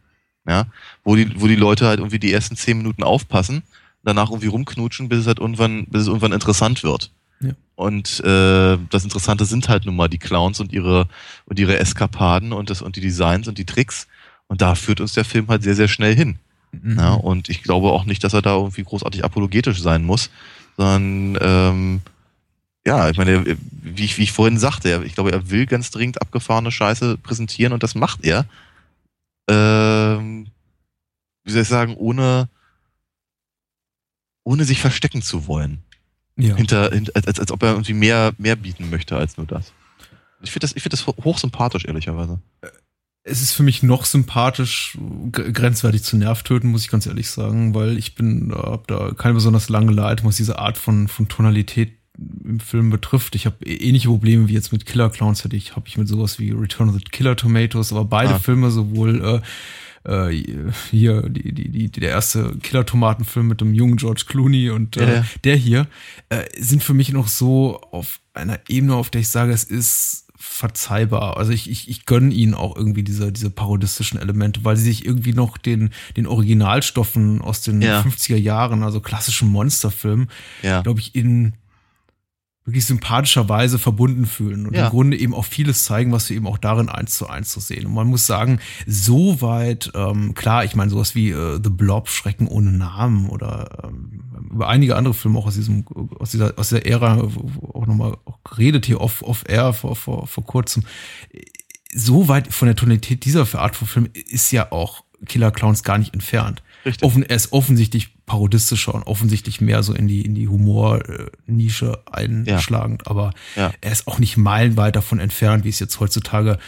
Ja, wo die, wo die Leute halt irgendwie die ersten zehn Minuten aufpassen, danach irgendwie rumknutschen, bis es halt irgendwann, bis es irgendwann interessant wird. Ja. Und äh, das Interessante sind halt nun mal die Clowns und ihre und ihre Eskapaden und das und die Designs und die Tricks. Und da führt uns der Film halt sehr, sehr schnell hin. Mhm. Ja, und ich glaube auch nicht, dass er da irgendwie großartig apologetisch sein muss, sondern ähm, ja, ich meine, wie ich, wie ich vorhin sagte, ich glaube, er will ganz dringend abgefahrene Scheiße präsentieren und das macht er. Ähm, wie soll ich sagen, ohne, ohne sich verstecken zu wollen. Ja. Hinter, hinter als, als ob er irgendwie mehr, mehr bieten möchte als nur das. Ich finde das, ich finde das hochsympathisch, ehrlicherweise. Es ist für mich noch sympathisch, grenzwertig zu Nervtöten, muss ich ganz ehrlich sagen, weil ich bin, hab da keine besonders lange Leid, was diese Art von, von Tonalität im Film betrifft. Ich habe ähnliche Probleme wie jetzt mit Killer Clowns hätte ich, habe ich mit sowas wie Return of the Killer Tomatoes, aber beide ah. Filme, sowohl äh, äh, hier die, die, die, der erste Killer-Tomaten-Film mit dem jungen George Clooney und äh, ja. der hier, äh, sind für mich noch so auf einer Ebene, auf der ich sage, es ist verzeihbar. Also ich, ich, ich gönne ihnen auch irgendwie diese, diese parodistischen Elemente, weil sie sich irgendwie noch den, den Originalstoffen aus den ja. 50er Jahren, also klassischen Monsterfilmen, ja. glaube ich, in wirklich sympathischerweise verbunden fühlen und ja. im Grunde eben auch vieles zeigen, was wir eben auch darin eins zu eins zu sehen. Und man muss sagen, so weit, ähm, klar, ich meine, sowas wie äh, The Blob, Schrecken ohne Namen oder ähm, über einige andere Filme auch aus diesem, aus dieser, aus der Ära auch nochmal geredet hier off, off air vor, vor, vor kurzem. So weit von der Tonalität dieser Art von Film ist ja auch Killer Clowns gar nicht entfernt. Offen, er ist offensichtlich parodistischer und offensichtlich mehr so in die, in die Humor-Nische einschlagend, ja. aber ja. er ist auch nicht meilenweit davon entfernt, wie es jetzt heutzutage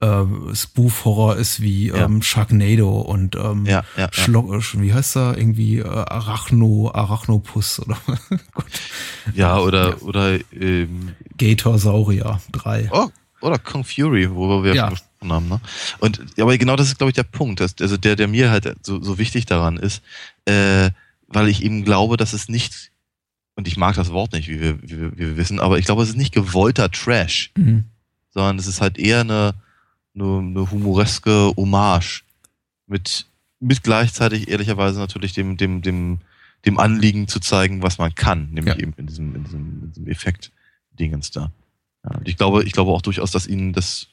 äh, Spoof-Horror ist wie ja. ähm, Sharknado und ähm, ja, ja, wie heißt er? Irgendwie äh, Arachno, Arachnopus oder Ja, oder oder ähm, Gatorsaurier 3. Oh, oder Kong Fury, wo wir ja. schon haben. Ne? Und aber genau das ist, glaube ich, der Punkt, dass, also der, der mir halt so, so wichtig daran ist, äh, weil ich eben glaube, dass es nicht, und ich mag das Wort nicht, wie wir, wie wir, wie wir wissen, aber ich glaube, es ist nicht gewollter Trash, mhm. sondern es ist halt eher eine, eine, eine humoreske Hommage mit, mit gleichzeitig ehrlicherweise natürlich dem, dem, dem, dem Anliegen zu zeigen, was man kann, nämlich ja. eben in diesem, in diesem, in diesem Effekt-Dingens da. Ja, ich glaube, ich glaube auch durchaus, dass ihnen das,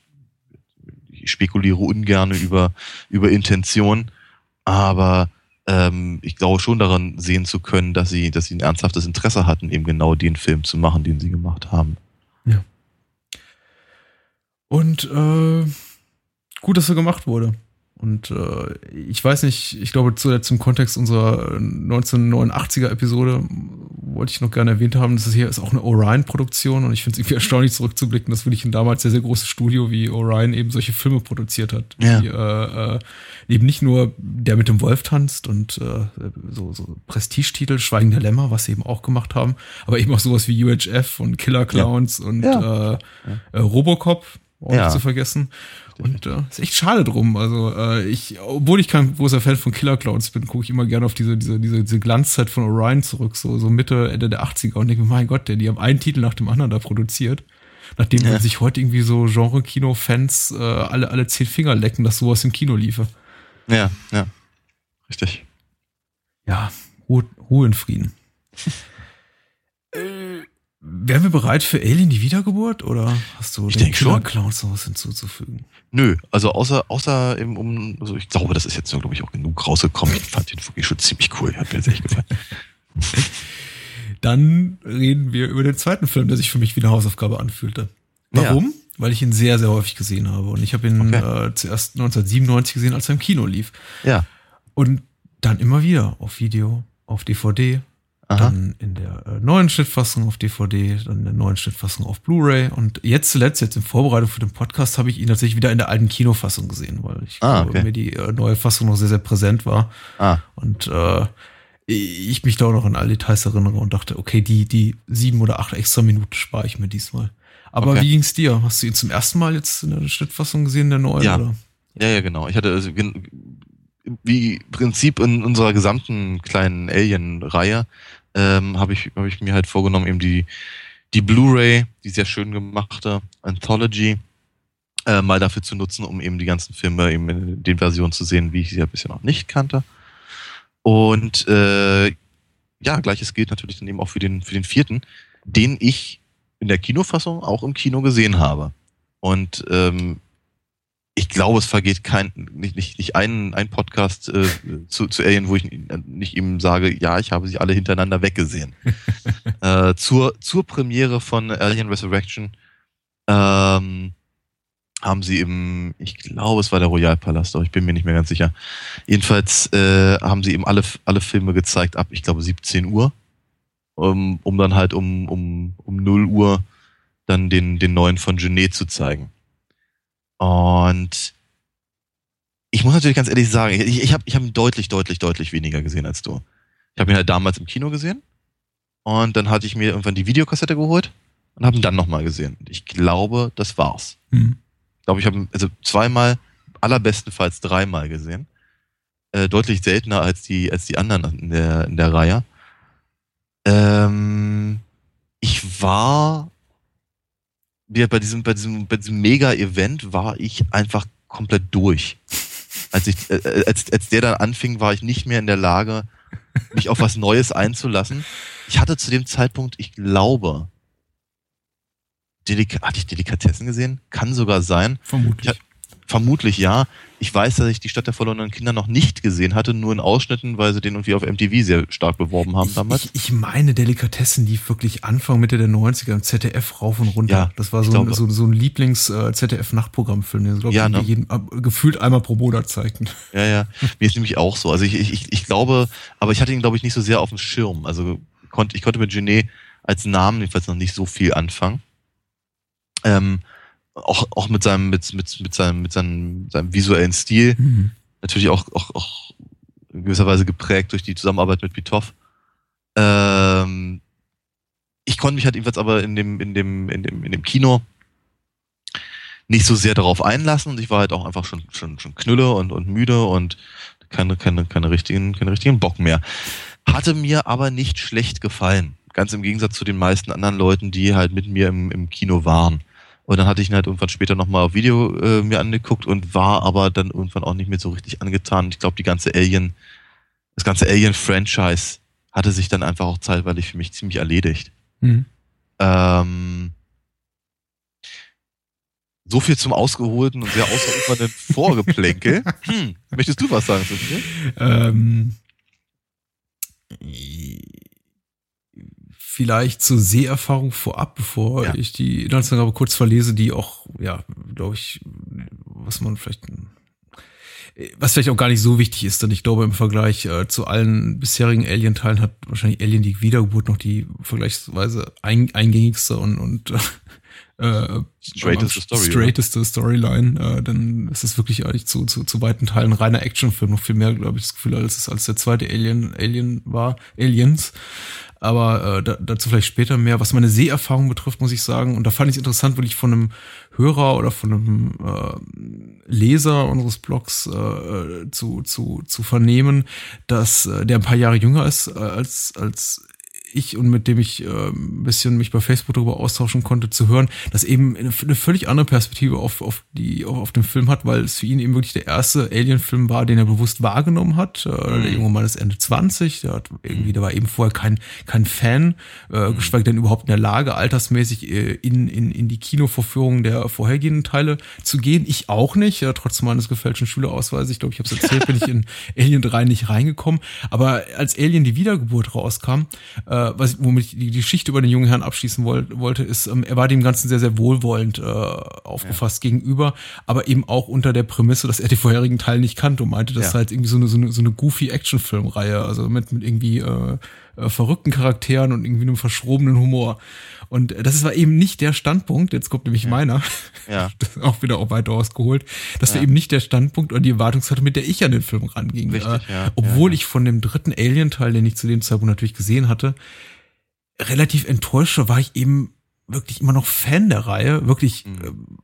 ich spekuliere ungerne über, über Intention, aber ähm, ich glaube schon daran sehen zu können, dass sie, dass sie ein ernsthaftes Interesse hatten, eben genau den Film zu machen, den sie gemacht haben. Ja. Und äh, gut, dass er gemacht wurde. Und äh, ich weiß nicht, ich glaube, zu, zum Kontext unserer 1989er Episode wollte ich noch gerne erwähnt haben, das ist hier ist auch eine Orion-Produktion und ich finde es irgendwie erstaunlich zurückzublicken, dass wirklich ein damals sehr, sehr großes Studio wie Orion eben solche Filme produziert hat. Ja. Die, äh, äh, eben nicht nur der mit dem Wolf tanzt und äh, so, so Prestigetitel, Schweigen der Lämmer, was sie eben auch gemacht haben, aber eben auch sowas wie UHF und Killer Clowns ja. und ja. Äh, äh, Robocop, auch nicht zu vergessen. Und äh, ist echt schade drum. Also äh, ich, obwohl ich kein großer Fan von Killer Clowns bin, gucke ich immer gerne auf diese, diese, diese, diese Glanzzeit von Orion zurück, so, so Mitte, Ende der 80er und denke mein Gott, der, die haben einen Titel nach dem anderen da produziert. Nachdem ja. sich heute irgendwie so Genre-Kino-Fans äh, alle, alle zehn Finger lecken, dass sowas im Kino liefe. Ja, ja. Richtig. Ja, Ruhe, Ruhe in Frieden. wären wir bereit für Alien die Wiedergeburt oder hast du Ich den schon. Clowns noch was hinzuzufügen? Nö, also außer, außer im, um, also ich glaube, das ist jetzt, glaube ich, auch genug rausgekommen. Ich fand den wirklich schon ziemlich cool. Hat mir jetzt echt gefallen. Dann reden wir über den zweiten Film, der sich für mich wie eine Hausaufgabe anfühlte. Ja. Warum? Weil ich ihn sehr, sehr häufig gesehen habe. Und ich habe ihn Okay. äh, zuerst 1997 gesehen, als er im Kino lief. Ja. Und dann immer wieder auf Video, auf DVD, Aha. dann in der äh, neuen Schnittfassung auf DVD, dann in der neuen Schnittfassung auf Blu-ray. Und jetzt zuletzt, jetzt in Vorbereitung für den Podcast, habe ich ihn tatsächlich wieder in der alten Kinofassung gesehen, weil ich Ah, glaube, okay. mir die äh, neue Fassung noch sehr, sehr präsent war. Ah, Und äh, ich mich da auch noch an alle Details erinnere und dachte, okay, die, die sieben oder acht extra Minuten spare ich mir diesmal. Aber Okay. wie ging's dir? Hast du ihn zum ersten Mal jetzt in der Schnittfassung gesehen, der neuen? Ja. Oder? ja, ja, genau. Ich hatte also, wie Prinzip in unserer gesamten kleinen Alien-Reihe ähm, habe ich, hab ich mir halt vorgenommen, eben die, die Blu-ray, die sehr schön gemachte Anthology, äh, mal dafür zu nutzen, um eben die ganzen Filme eben in den Versionen zu sehen, wie ich sie ja bisher noch nicht kannte. Und äh, ja, gleiches gilt natürlich dann eben auch für den, für den vierten, den ich in der Kinofassung auch im Kino gesehen habe. Und ähm, ich glaube, es vergeht kein, nicht, nicht, nicht ein, ein Podcast äh, zu, zu Alien, wo ich nicht ihm sage, ja, ich habe sie alle hintereinander weggesehen. äh, zur, zur Premiere von Alien Resurrection ähm, haben sie im, ich glaube, es war der Royalpalast, aber ich bin mir nicht mehr ganz sicher. Jedenfalls äh, haben sie eben alle, alle Filme gezeigt ab, ich glaube, 17 Uhr, um, um dann halt um, um, um 0 Uhr dann den, den neuen von Genet zu zeigen. Und ich muss natürlich ganz ehrlich sagen, ich, ich habe ich hab ihn deutlich, deutlich, deutlich weniger gesehen als du. Ich habe ihn halt damals im Kino gesehen und dann hatte ich mir irgendwann die Videokassette geholt und habe ihn dann nochmal gesehen. Und ich glaube, das war's. Hm. Ich glaube, ich habe ihn also zweimal, allerbestenfalls dreimal gesehen. Äh, deutlich seltener als die, als die anderen in der, in der Reihe. Ähm, ich war ja, bei diesem, bei diesem, bei diesem Mega-Event war ich einfach komplett durch. Als ich, äh, als, als der dann anfing, war ich nicht mehr in der Lage, mich auf was Neues einzulassen. Ich hatte zu dem Zeitpunkt, ich glaube, Delika hatte ich Delikatessen gesehen? Kann sogar sein. Vermutlich. Ja. Vermutlich ja. Ich weiß, dass ich die Stadt der verlorenen Kinder noch nicht gesehen hatte, nur in Ausschnitten, weil sie den irgendwie auf MTV sehr stark beworben haben damals. Ich, ich meine, Delikatessen lief wirklich Anfang, Mitte der 90er im ZDF rauf und runter. Ja, das war ich so ein, so, so ein Lieblings-ZDF-Nachtprogrammfilm, den sie, glaube Ja, ich, ne? jeden, gefühlt einmal pro Monat zeigten. Ja, ja. Mir ist nämlich auch so. Also ich, ich, ich glaube, aber ich hatte ihn, glaube ich, nicht so sehr auf dem Schirm. Also konnte, ich konnte mit Genet als Namen jedenfalls noch nicht so viel anfangen. Ähm, auch, auch mit seinem, mit, mit, mit seinem, mit seinem, seinem visuellen Stil. Natürlich auch, auch, auch in gewisser Weise geprägt durch die Zusammenarbeit mit Bitov. Ähm, ich konnte mich halt jedenfalls aber in dem, in dem, in dem, in dem Kino nicht so sehr darauf einlassen und ich war halt auch einfach schon, schon, schon knülle und, und müde und keine, keine, keine richtigen, keine richtigen Bock mehr. Hatte mir aber nicht schlecht gefallen. Ganz im Gegensatz zu den meisten anderen Leuten, die halt mit mir im, im Kino waren. Und dann hatte ich ihn halt irgendwann später nochmal auf Video äh, mir angeguckt und war aber dann irgendwann auch nicht mehr so richtig angetan. Ich glaube, die ganze Alien, das ganze Alien-Franchise hatte sich dann einfach auch zeitweilig für mich ziemlich erledigt. Mhm. Ähm, so viel zum ausgeholten und sehr ausufernden Vorgeplänkel. Hm, möchtest du was sagen, Sophie? Ähm, vielleicht zur Seherfahrung vorab, bevor Ja. ich die Inhaltsangabe kurz verlese, die auch, ja, glaube ich, was man vielleicht, was vielleicht auch gar nicht so wichtig ist, denn ich glaube im Vergleich äh, zu allen bisherigen Alien-Teilen hat wahrscheinlich Alien die Wiedergeburt noch die vergleichsweise ein, eingängigste und, und äh, Straighteste Story, oder? straighteste Storyline, äh, denn es ist wirklich eigentlich zu, zu, zu weiten Teilen ein reiner Actionfilm, noch viel mehr, glaube ich, das Gefühl, als es als der zweite Alien, Alien war, Aliens. Aber äh, da, dazu vielleicht später mehr. Was meine Seherfahrung betrifft, muss ich sagen, und da fand ich es interessant, wirklich von einem Hörer oder von einem äh, Leser unseres Blogs äh, zu, zu, zu vernehmen, dass äh, der ein paar Jahre jünger ist äh, als, als ich und mit dem ich äh, ein bisschen mich bei Facebook darüber austauschen konnte, zu hören, dass eben eine, eine völlig andere Perspektive auf, auf, die, auf, auf den Film hat, weil es für ihn eben wirklich der erste Alien-Film war, den er bewusst wahrgenommen hat. Äh, mhm. Der junge Mann ist Ende 20, der hat irgendwie, der war eben vorher kein, kein Fan, äh, mhm. geschweige denn überhaupt in der Lage, altersmäßig äh, in, in, in die Kinovorführungen der vorhergehenden Teile zu gehen. Ich auch nicht, äh, trotz meines gefälschten Schülerausweises. Ich glaube, ich habe es erzählt, bin ich in Alien 3 nicht reingekommen. Aber als Alien die Wiedergeburt rauskam, äh, was, womit ich die Geschichte über den jungen Herrn abschließen wollte, wollte ist, ähm, er war dem Ganzen sehr, sehr wohlwollend äh, aufgefasst ja. gegenüber, aber eben auch unter der Prämisse, dass er die vorherigen Teile nicht kannte und meinte, das ja. ist halt irgendwie so eine, so eine, so eine goofy Actionfilmreihe, also mit, mit irgendwie äh, äh, verrückten Charakteren und irgendwie einem verschrobenen Humor. Und das war eben nicht der Standpunkt, jetzt kommt nämlich ja. meiner, ja. auch wieder auch weiter ausgeholt, das ja. war eben nicht der Standpunkt oder die Erwartungshaltung, mit der ich an den Film ranging. Richtig, äh, ja. Obwohl ich von dem dritten Alien-Teil, den ich zu dem Zeitpunkt natürlich gesehen hatte, relativ enttäuscht war, war ich eben wirklich immer noch Fan der Reihe, wirklich mhm.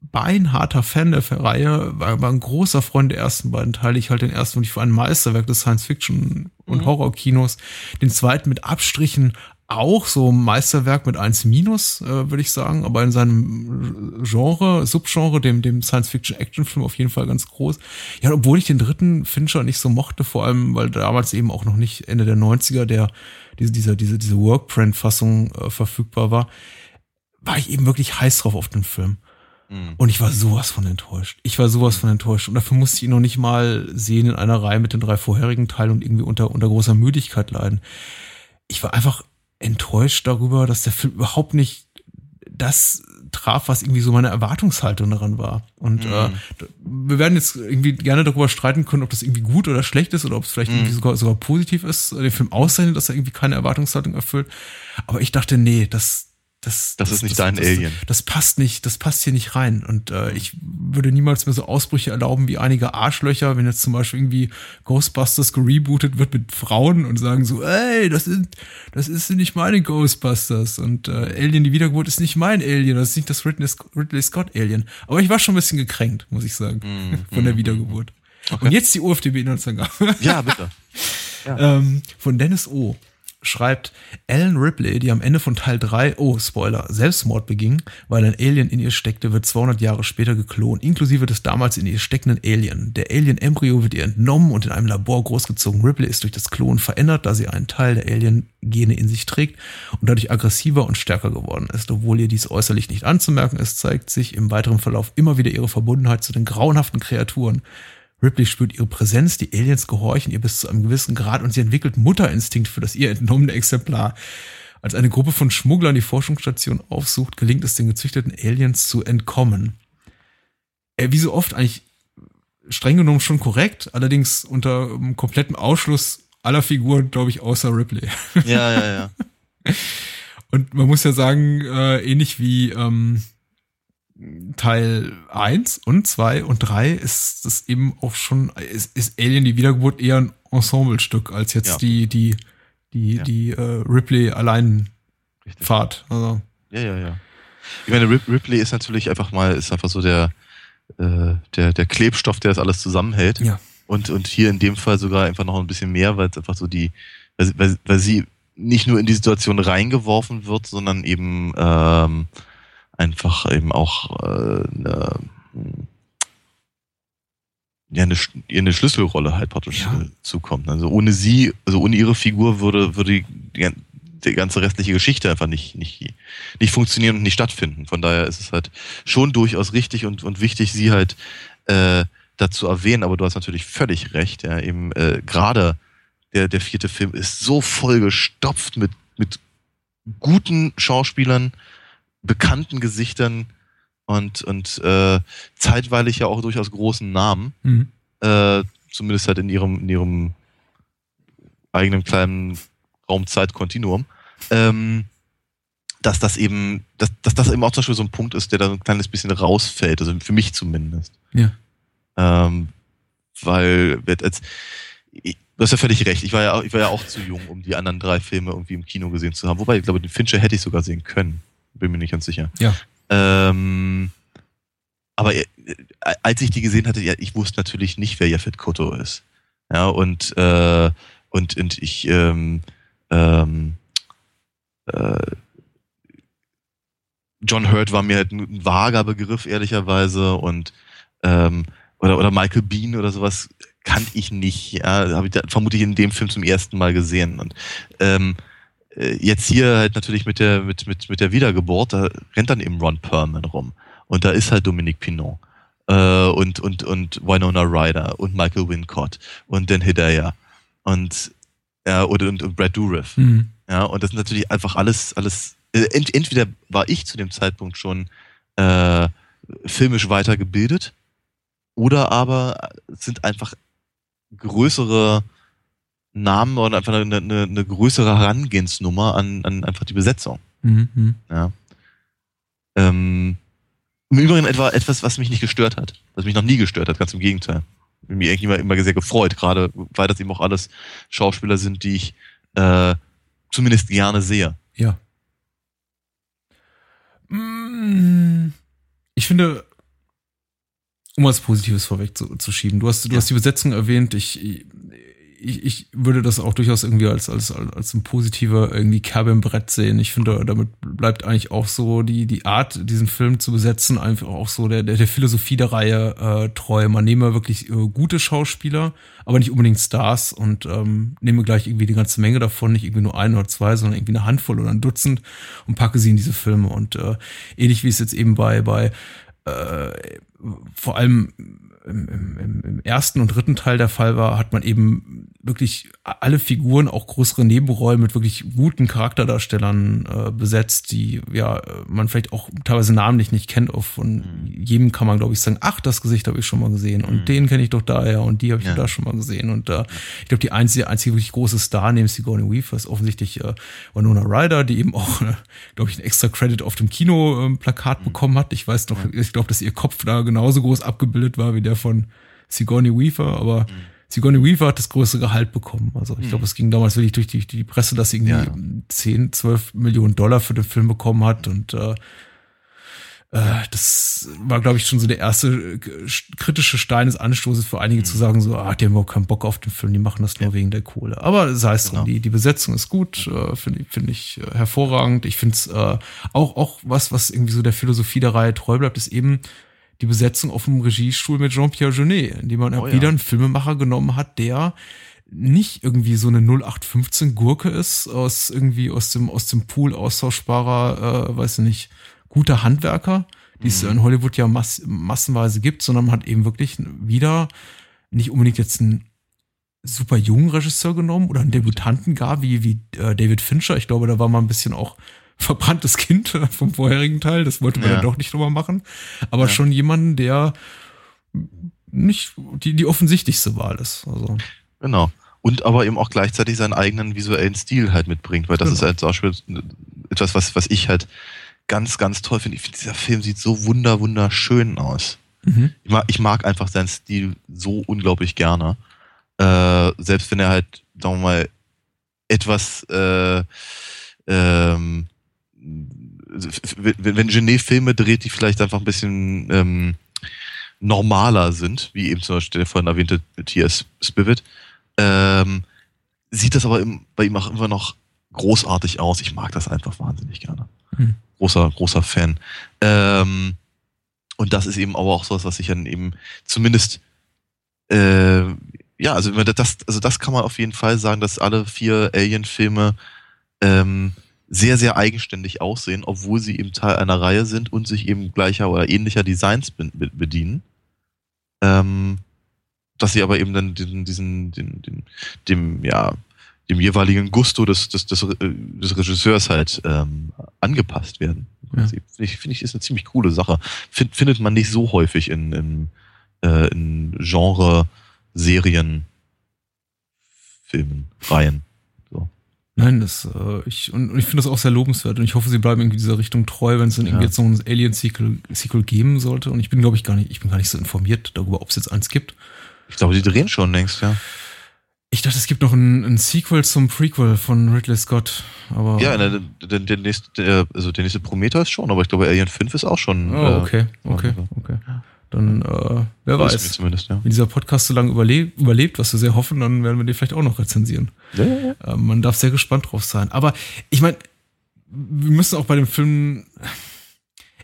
Beinharter Fan der Reihe, war, war ein großer Freund der ersten beiden Teile. Ich halte den ersten wirklich für ein Meisterwerk des Science-Fiction- und mhm. Horror-Kinos. Den zweiten mit Abstrichen auch so Meisterwerk mit 1 minus, äh, würde ich sagen, aber in seinem Genre, Subgenre, dem, dem Science-Fiction-Action-Film auf jeden Fall ganz groß. Ja, obwohl ich den dritten Fincher nicht so mochte, vor allem, weil damals eben auch noch nicht Ende der 90er der, diese, diese, diese, diese Workprint-Fassung äh, verfügbar war, war ich eben wirklich heiß drauf auf den Film. Mhm. Und ich war sowas von enttäuscht. Ich war sowas von enttäuscht. Und dafür musste ich ihn noch nicht mal sehen in einer Reihe mit den drei vorherigen Teilen und irgendwie unter, unter großer Müdigkeit leiden. Ich war einfach enttäuscht darüber, dass der Film überhaupt nicht das traf, was irgendwie so meine Erwartungshaltung daran war. Und mhm. äh, wir werden jetzt irgendwie gerne darüber streiten können, ob das irgendwie gut oder schlecht ist oder ob es vielleicht mhm. irgendwie sogar, sogar positiv ist, den Film auszeichnet, dass er irgendwie keine Erwartungshaltung erfüllt. Aber ich dachte, nee, das, das, das, das ist nicht das, dein das, Alien. Das, passt nicht, das passt hier nicht rein. Und äh, ich würde niemals mehr so Ausbrüche erlauben wie einige Arschlöcher, wenn jetzt zum Beispiel irgendwie Ghostbusters gerebootet wird mit Frauen und sagen so, ey, das sind, das ist nicht meine Ghostbusters und äh, Alien die Wiedergeburt ist nicht mein Alien, das ist nicht das Ridley, Ridley Scott Alien. Aber ich war schon ein bisschen gekränkt, muss ich sagen, mm, von der mm, Wiedergeburt. Okay. Und jetzt die UFDB-Inhaltsangabe. Ja, bitte. Ja. ähm, von Dennis O schreibt, Ellen Ripley, die am Ende von Teil 3, oh Spoiler, Selbstmord beging, weil ein Alien in ihr steckte, wird 200 Jahre später geklont, inklusive des damals in ihr steckenden Alien. Der Alien-Embryo wird ihr entnommen und in einem Labor großgezogen. Ripley ist durch das Klonen verändert, da sie einen Teil der Alien-Gene in sich trägt und dadurch aggressiver und stärker geworden ist. Obwohl ihr dies äußerlich nicht anzumerken ist, zeigt sich im weiteren Verlauf immer wieder ihre Verbundenheit zu den grauenhaften Kreaturen, Ripley spürt ihre Präsenz, die Aliens gehorchen ihr bis zu einem gewissen Grad und sie entwickelt Mutterinstinkt für das ihr entnommene Exemplar. Als eine Gruppe von Schmugglern die Forschungsstation aufsucht, gelingt es den gezüchteten Aliens zu entkommen. Äh, wie so oft eigentlich streng genommen schon korrekt, allerdings unter um, komplettem Ausschluss aller Figuren, glaube ich, außer Ripley. Ja, ja, ja. Und man muss ja sagen, äh, ähnlich wie ähm, Teil 1 und 2 und 3 ist das eben auch schon, ist, ist Alien die Wiedergeburt eher ein Ensemblestück als jetzt ja. die, die, die, ja. die äh, Ripley allein Fahrt. Also. Ja, ja, ja. Ich meine, Ripley ist natürlich einfach mal, ist einfach so der, äh, der, der Klebstoff, der das alles zusammenhält. Ja. Und, und hier in dem Fall sogar einfach noch ein bisschen mehr, weil es einfach so die, weil, weil sie nicht nur in die Situation reingeworfen wird, sondern eben ähm, einfach eben auch äh, eine, ja, eine, eine Schlüsselrolle halt praktisch ja. Äh, zukommt. Also ohne sie, also ohne ihre Figur würde, würde die, die ganze restliche Geschichte einfach nicht, nicht, nicht funktionieren und nicht stattfinden. Von daher ist es halt schon durchaus richtig und, und wichtig, sie halt äh, dazu erwähnen, aber du hast natürlich völlig recht, ja, eben äh, gerade der, der vierte Film ist so voll gestopft mit, mit guten Schauspielern, bekannten Gesichtern und, und äh, zeitweilig ja auch durchaus großen Namen. Mhm. Äh, zumindest halt in ihrem, in ihrem eigenen kleinen Raumzeitkontinuum. Ähm, dass das eben, dass, dass das eben auch zum Beispiel so ein Punkt ist, der da ein kleines bisschen rausfällt, also für mich zumindest. Ja. Ähm, weil, als, ich, du hast ja völlig recht, ich war ja, ich war ja auch zu jung, um die anderen drei Filme irgendwie im Kino gesehen zu haben. Wobei, ich glaube, den Fincher hätte ich sogar sehen können bin mir nicht ganz sicher. Ja. Ähm, aber äh, als ich die gesehen hatte, ja, ich wusste natürlich nicht, wer Jafet Koto ist. Ja, und, äh, und, und ich, ähm, ähm, äh, John Hurt war mir halt ein vager Begriff, ehrlicherweise, und ähm, oder, oder Michael Bean oder sowas kannte ich nicht. Ja, habe ich da, vermutlich in dem Film zum ersten Mal gesehen. Und ähm, äh, jetzt hier halt natürlich mit der mit mit mit der Wiedergeburt, da rennt dann eben Ron Perlman rum und da ist halt Dominique Pinon äh, und und und Winona Ryder und Michael Wincott und Dan Hedaya und ja und und, und Brad Dourif. Mhm. Ja und das sind natürlich einfach alles alles äh, ent, entweder war ich zu dem Zeitpunkt schon äh, filmisch weitergebildet oder aber sind einfach größere Namen oder einfach eine, eine, eine größere Herangehensnummer an, an einfach die Besetzung. Mhm. mhm. Ja. Ähm, Im Übrigen etwa etwas, was mich nicht gestört hat, was mich noch nie gestört hat, ganz im Gegenteil. Mich eigentlich immer, immer sehr gefreut, gerade weil das eben auch alles Schauspieler sind, die ich äh, zumindest gerne sehe. Ja. Mm, ich finde, um was Positives vorwegzuschieben. Du hast, du ja. hast die Besetzung erwähnt. Ich, ich, ich würde das auch durchaus irgendwie als, als, als ein positiver irgendwie Kerbe im Brett sehen. Ich finde, damit bleibt eigentlich auch so die, die Art, diesen Film zu besetzen, einfach auch so der, der, der Philosophie der Reihe äh, treu. Man nehme wirklich äh, gute Schauspieler, aber nicht unbedingt Stars und ähm, nehme gleich irgendwie die ganze Menge davon, nicht irgendwie nur ein oder zwei, sondern irgendwie eine Handvoll oder ein Dutzend und packe sie in diese Filme. Und äh, ähnlich wie es jetzt eben bei, bei äh, vor allem im, im, im ersten und dritten Teil der Fall war, hat man eben wirklich alle Figuren, auch größere Nebenrollen mit wirklich guten Charakterdarstellern äh, besetzt, die ja man vielleicht auch teilweise namentlich nicht kennt. Auf von mhm. jedem kann man, glaube ich, sagen, ach, das Gesicht habe ich schon mal gesehen und mhm. den kenne ich doch daher und die habe ich ja. da schon mal gesehen. Und äh, ich glaube, die einzige, einzige wirklich große Star neben Sigourney Weaver ist offensichtlich äh, Winona Ryder, die eben auch, äh, glaube ich, einen extra Credit auf dem Kino-Plakat mhm. bekommen hat. Ich weiß noch, ja. ich glaube, dass ihr Kopf da genauso groß abgebildet war wie der von Sigourney Weaver, aber mhm. Sigourney Weaver hat das größere Gehalt bekommen. Also ich glaube, es ging damals wirklich durch die, die Presse, dass sie irgendwie ja. 10, 12 Millionen Dollar für den Film bekommen hat und äh, äh, das war, glaube ich, schon so der erste äh, kritische Stein des Anstoßes für einige mhm. zu sagen, so, ah, die haben überhaupt keinen Bock auf den Film, die machen das nur ja. wegen der Kohle. Aber sei es genau. drum, die, die Besetzung ist gut, äh, finde find ich äh, hervorragend. Ich finde es äh, auch, auch was, was irgendwie so der Philosophie der Reihe treu bleibt, ist eben, die Besetzung auf dem Regiestuhl mit Jean-Pierre Genet, in dem man oh, wieder ja. einen Filmemacher genommen hat, der nicht irgendwie so eine 0815 Gurke ist, aus irgendwie aus dem, aus dem Pool austauschbarer, äh, weiß ich nicht, guter Handwerker, die es mhm. in Hollywood ja mass massenweise gibt, sondern man hat eben wirklich wieder nicht unbedingt jetzt einen super jungen Regisseur genommen oder einen Debutanten gar, wie, wie äh, David Fincher. Ich glaube, da war mal ein bisschen auch verbranntes Kind vom vorherigen Teil. Das wollte man ja, ja doch nicht nochmal machen. Aber ja. schon jemanden, der nicht die, die offensichtlichste Wahl ist. Also. Genau. Und aber eben auch gleichzeitig seinen eigenen visuellen Stil halt mitbringt, weil das genau. ist halt zum Beispiel etwas, was, was ich halt ganz, ganz toll finde. Ich finde, dieser Film sieht so wunder, wunderschön aus. Mhm. Ich, mag, ich mag einfach seinen Stil so unglaublich gerne. Äh, selbst wenn er halt, sagen wir mal, etwas äh, ähm, wenn Genet Filme dreht, die vielleicht einfach ein bisschen ähm, normaler sind, wie eben zum Beispiel der vorhin erwähnte T.S. Spivet, ähm, sieht das aber im, bei ihm auch immer noch großartig aus. Ich mag das einfach wahnsinnig gerne. Mhm. Großer, großer Fan. Ähm, und das ist eben aber auch so was ich dann eben zumindest äh, ja, also das, also das kann man auf jeden Fall sagen, dass alle vier Alien-Filme ähm, sehr, sehr eigenständig aussehen, obwohl sie eben Teil einer Reihe sind und sich eben gleicher oder ähnlicher Designs bedienen. Ähm, dass sie aber eben dann diesen, diesen, den, den, dem, ja, dem jeweiligen Gusto des, des, des, äh, des Regisseurs halt ähm, angepasst werden. Ja. Finde ich, find ich, ist eine ziemlich coole Sache. Find, findet man nicht so häufig in, in, äh, in Genre-Serien, Filmen, Reihen. Nein, das, äh, ich, und, und ich finde das auch sehr lobenswert und ich hoffe, sie bleiben irgendwie dieser Richtung treu, wenn es dann ja. irgendwie jetzt noch ein Alien-Sequel Sequel geben sollte. Und ich bin, glaube ich, gar nicht, ich bin gar nicht so informiert darüber, ob es jetzt eins gibt. Ich glaube, die drehen schon längst, ja. Ich dachte, es gibt noch ein, ein Sequel zum Prequel von Ridley Scott, aber. Ja, der, der, der nächste, der, also der nächste Prometheus schon, aber ich glaube, Alien 5 ist auch schon. Oh, okay, äh, okay, okay. Dann, äh, wer Das weiß. ja. Wenn dieser Podcast so lange überlebt, überlebt, was wir sehr hoffen, dann werden wir den vielleicht auch noch rezensieren. Ja, ja. Äh, man darf sehr gespannt drauf sein. Aber ich meine, wir müssen auch bei dem Film,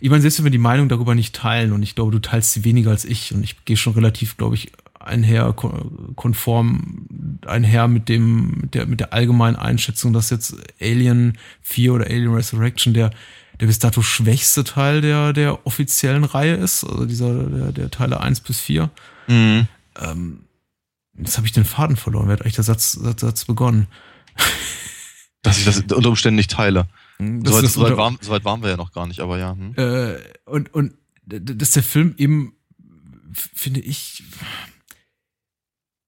ich meine, selbst wenn wir die Meinung darüber nicht teilen, und ich glaube, du teilst sie weniger als ich, und ich gehe schon relativ, glaube ich, einher, kon- konform einher mit dem, mit der, mit der allgemeinen Einschätzung, dass jetzt Alien 4 oder Alien Resurrection der, der bis dato schwächste Teil der, der offiziellen Reihe ist, also dieser, der, der Teile 1 bis 4. Mhm. Ähm, jetzt habe ich den Faden verloren. Wer hat eigentlich der Satz, Satz, Satz begonnen? Dass ich das unter Umständen nicht teile. Das Soweit, ist soweit, unter- waren, soweit waren wir ja noch gar nicht, aber ja. Hm. äh, und, und dass der Film eben, finde ich,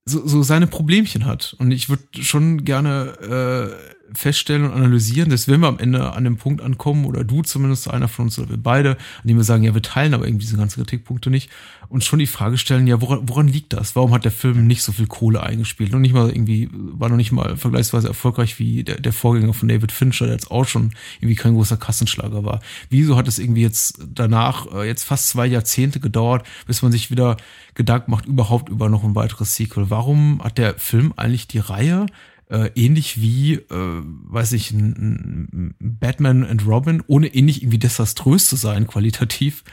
so, so seine Problemchen hat. Und ich würde schon gerne äh, feststellen und analysieren, dass wenn wir am Ende an dem Punkt ankommen, oder du zumindest, einer von uns oder wir beide, an dem wir sagen, ja, wir teilen aber irgendwie diese ganzen Kritikpunkte nicht, und schon die Frage stellen, ja, woran, woran liegt das? Warum hat der Film nicht so viel Kohle eingespielt? Und nicht mal irgendwie, war noch nicht mal vergleichsweise erfolgreich wie der, der Vorgänger von David Fincher, der jetzt auch schon irgendwie kein großer Kassenschlager war. Wieso hat es irgendwie jetzt danach, äh, jetzt fast zwei Jahrzehnte gedauert, bis man sich wieder Gedanken macht, überhaupt über noch ein weiteres Sequel? Warum hat der Film eigentlich die Reihe äh, ähnlich wie, äh, weiß ich, ein, ein Batman and Robin, ohne ähnlich irgendwie desaströs zu sein, qualitativ,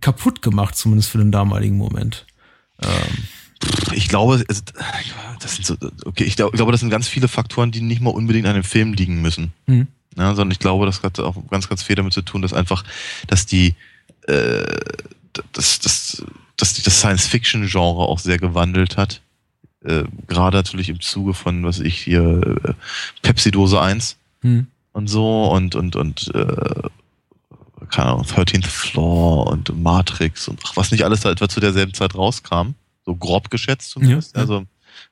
kaputt gemacht, zumindest für den damaligen Moment. Ähm, Ich glaube, das sind so, okay, ich glaube, das sind ganz viele Faktoren, die nicht mal unbedingt an dem Film liegen müssen. hm. Ja, sondern ich glaube, das hat auch ganz, ganz viel damit zu tun, dass einfach, dass die, äh, dass, dass, dass sich das Science-Fiction-Genre auch sehr gewandelt hat. Äh, gerade natürlich im Zuge von, was ich hier, äh, Pepsi-Dose 1 Hm. und so und, und, und, äh, keine Ahnung, 13th Floor und Matrix und ach, was nicht alles da etwa zu derselben Zeit rauskam. So grob geschätzt zumindest. Ja. Also,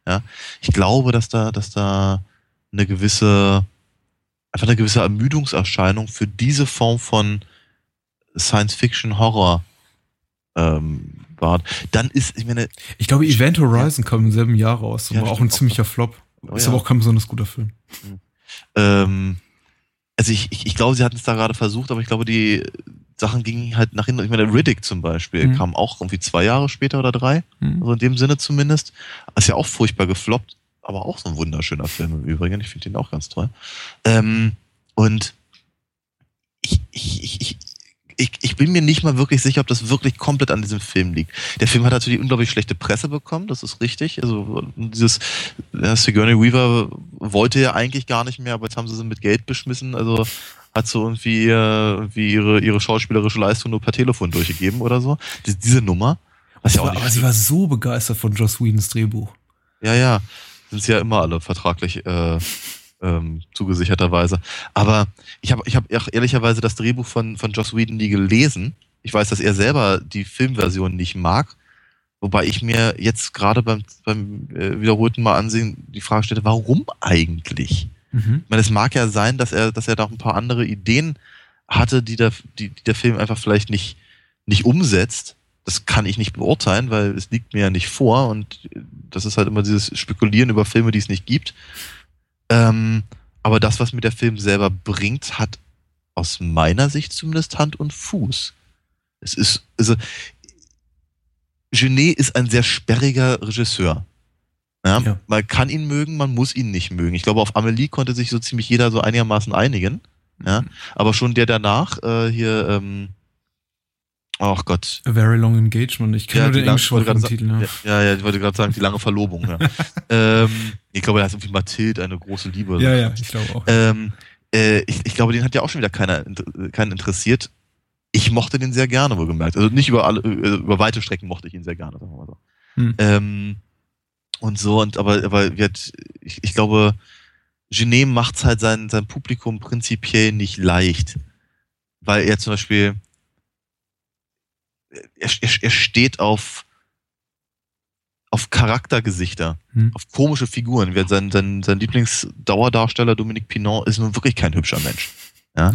ja. Ich glaube, dass da, dass da eine gewisse, einfach eine gewisse Ermüdungserscheinung für diese Form von Science-Fiction-Horror ähm, war. Dann ist, ich meine, Ich glaube, Event Horizon kam im selben Jahr raus Ja, war auch ein auch ziemlicher Flop. Oh ist ja. aber auch kein besonders guter Film. ähm, also ich, ich, ich glaube, sie hatten es da gerade versucht, aber ich glaube, die Sachen gingen halt nach hinten. Ich meine, Riddick zum Beispiel Mhm. kam auch irgendwie zwei Jahre später oder drei, Hm. also in dem Sinne zumindest. Ist ja auch furchtbar gefloppt, aber auch so ein wunderschöner Film im Übrigen. Ich finde den auch ganz toll. Ähm, und ich, ich, ich, ich, ich, bin mir nicht mal wirklich sicher, ob das wirklich komplett an diesem Film liegt. Der Film hat natürlich unglaublich schlechte Presse bekommen, das ist richtig. Also dieses ja, Sigourney Weaver wollte ja eigentlich gar nicht mehr, aber jetzt haben sie sie mit Geld beschmissen. Also hat so irgendwie, äh, irgendwie ihre, ihre schauspielerische Leistung nur per Telefon durchgegeben oder so. Die, diese Nummer. Was Sie ja auch war, aber sie war so begeistert von Joss Whedons Drehbuch. ja, ja. Sind sie ja immer alle vertraglich äh, ähm, zugesicherterweise. Aber ich habe ich hab auch ehrlicherweise das Drehbuch von, von Joss Whedon nie gelesen. Ich weiß, dass er selber die Filmversion nicht mag. Wobei ich mir jetzt gerade beim, beim äh, wiederholten Mal ansehen die Frage stelle, warum eigentlich? Mhm. Ich meine, es mag ja sein, dass er, dass er da auch ein paar andere Ideen hatte, die der, die, die der Film einfach vielleicht nicht, nicht umsetzt. Das kann ich nicht beurteilen, weil es liegt mir ja nicht vor und das ist halt immer dieses Spekulieren über Filme, die es nicht gibt. Ähm, aber das, was mir der Film selber bringt, hat aus meiner Sicht zumindest Hand und Fuß. Es ist, also, Genet ist ein sehr sperriger Regisseur. Ja, Ja. Man kann ihn mögen, man muss ihn nicht mögen. Ich glaube, auf Amelie konnte sich so ziemlich jeder so einigermaßen einigen. Ja, aber schon der danach, äh, hier, ähm, ach Gott. A Very Long Engagement. Ich kenne nur die den wollte Titel. Ja. ja, ja, ich wollte gerade sagen, die lange Verlobung. Ja. ähm, ich glaube, er heißt irgendwie Mathilde, eine große Liebe. ja, ja, ich glaube auch. Ähm, äh, ich, ich glaube, den hat ja auch schon wieder keiner keinen interessiert. Ich mochte den sehr gerne, wohlgemerkt. Also nicht über alle, äh, über weite Strecken mochte ich ihn sehr gerne, sagen wir mal so. Hm. Ähm, und so, und aber, aber wird, ich, ich glaube, Genet macht's halt sein, sein Publikum prinzipiell nicht leicht. Weil er zum Beispiel, er, er, er steht auf, auf Charaktergesichter Hm. auf komische Figuren. Sein, sein, sein Lieblingsdauerdarsteller Dominique Pinon ist nun wirklich kein hübscher Mensch. Ja?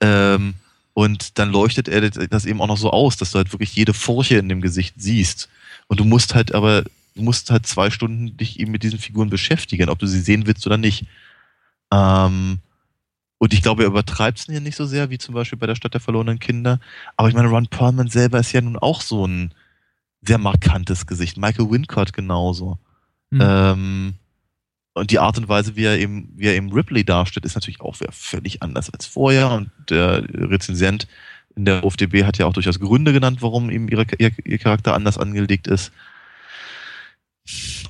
Ähm, und dann leuchtet er das eben auch noch so aus, dass du halt wirklich jede Furche in dem Gesicht siehst. Und du musst halt aber, du musst halt zwei Stunden dich eben mit diesen Figuren beschäftigen, ob du sie sehen willst oder nicht. Ähm, Und ich glaube, er übertreibt es hier nicht so sehr, wie zum Beispiel bei der Stadt der verlorenen Kinder. Aber ich meine, Ron Perlman selber ist ja nun auch so ein sehr markantes Gesicht. Michael Wincott genauso. Mhm. Ähm, und die Art und Weise, wie er eben, wie er eben Ripley darstellt, ist natürlich auch völlig anders als vorher. Und der Rezensent in der OFDB hat ja auch durchaus Gründe genannt, warum ihm ihre, ihr, ihr Charakter anders angelegt ist.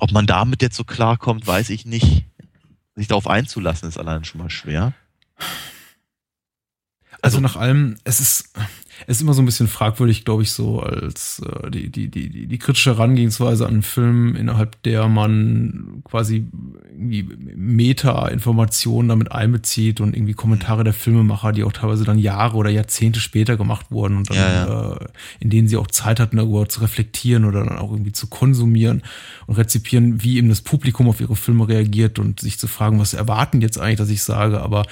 Ob man damit jetzt so klarkommt, weiß ich nicht. Sich darauf einzulassen, ist allein schon mal schwer. Also, also nach allem, es ist, ist immer so ein bisschen fragwürdig, glaube ich, so als äh, die, die, die, die kritische Herangehensweise an einen Film, innerhalb der man quasi irgendwie Meta-Informationen damit einbezieht und irgendwie Kommentare der Filmemacher, die auch teilweise dann Jahre oder Jahrzehnte später gemacht wurden und dann, ja, ja. Äh, in denen sie auch Zeit hatten, darüber zu reflektieren oder dann auch irgendwie zu konsumieren und rezipieren, wie eben das Publikum auf ihre Filme reagiert und sich zu fragen, was erwarten jetzt eigentlich, dass ich sage, aber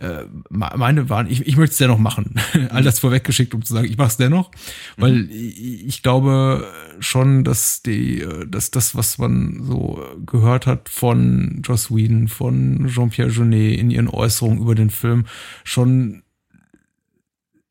ja. äh, meine waren, ich, ich möchte es dennoch machen. All das vorweggeschickt geschickt, um zu sagen, ich mache es dennoch, weil mhm. ich glaube schon, dass die, dass das, was man so gehört hat von Joss Whedon, von Jean-Pierre Jeunet in ihren Äußerungen über den Film, schon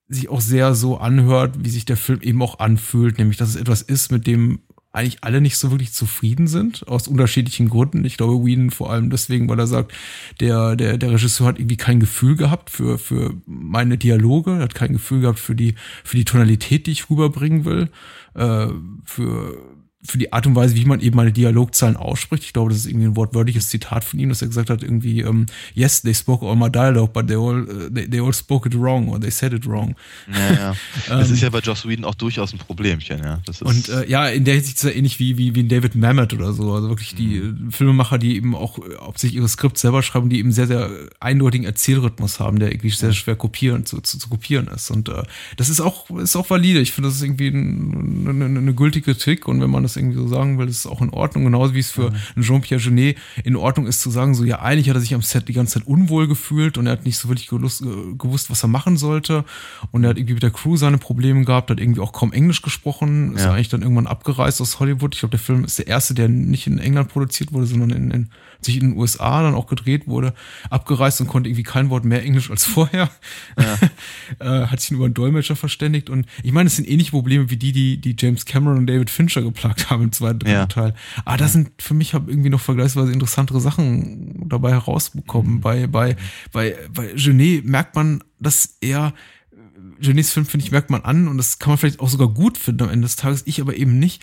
sich auch sehr so anhört, wie sich der Film eben auch anfühlt, nämlich dass es etwas ist, mit dem eigentlich alle nicht so wirklich zufrieden sind, aus unterschiedlichen Gründen. Ich glaube, Whedon vor allem deswegen, weil er sagt, der, der, der Regisseur hat irgendwie kein Gefühl gehabt für, für meine Dialoge, hat kein Gefühl gehabt für die, für die Tonalität, die ich rüberbringen will, äh, für, für die Art und Weise, wie man eben meine Dialogzahlen ausspricht. Ich glaube, das ist irgendwie ein wortwörtliches Zitat von ihm, dass er gesagt hat, irgendwie, ähm, yes, they spoke all my dialogue, but they all, uh, they, they, all spoke it wrong or they said it wrong. Ja, ja. das ist ja bei Joss Whedon auch durchaus ein Problemchen, ja. Das ist und äh, ja, in der Hinsicht ist er ähnlich wie, wie, wie ein David Mamet oder so. Also wirklich die mhm. Filmemacher, die eben auch, ob sich ihre Skript selber schreiben, die eben sehr, sehr eindeutigen Erzählrhythmus haben, der irgendwie sehr schwer kopieren, zu, zu, zu kopieren ist. Und äh, das ist auch, ist auch valide. Ich finde, das ist irgendwie ein, eine, eine gültige Trick und wenn man das das irgendwie so sagen will, das ist auch in Ordnung. Genauso wie es für mhm. Jean-Pierre Genet in Ordnung ist zu sagen, so ja, eigentlich hat er sich am Set die ganze Zeit unwohl gefühlt und er hat nicht so wirklich äh, gewusst, was er machen sollte. Und er hat irgendwie mit der Crew seine Probleme gehabt, hat irgendwie auch kaum Englisch gesprochen, ist ja. eigentlich dann irgendwann abgereist aus Hollywood. Ich glaube, der Film ist der erste, der nicht in England produziert wurde, sondern in, in sich in den USA dann auch gedreht wurde, abgereist und konnte irgendwie kein Wort mehr Englisch als vorher. Ja. äh, hat sich über einen Dolmetscher verständigt. Und ich meine, es sind ähnliche Probleme wie die, die, die James Cameron und David Fincher geplagt haben im zweiten ja. Teil. Aber da sind für mich hab irgendwie noch vergleichsweise interessantere Sachen dabei herausbekommen. Mhm. Bei, bei, bei, bei Genet merkt man, dass er Genets Film, finde ich, merkt man an und das kann man vielleicht auch sogar gut finden am Ende des Tages, ich aber eben nicht,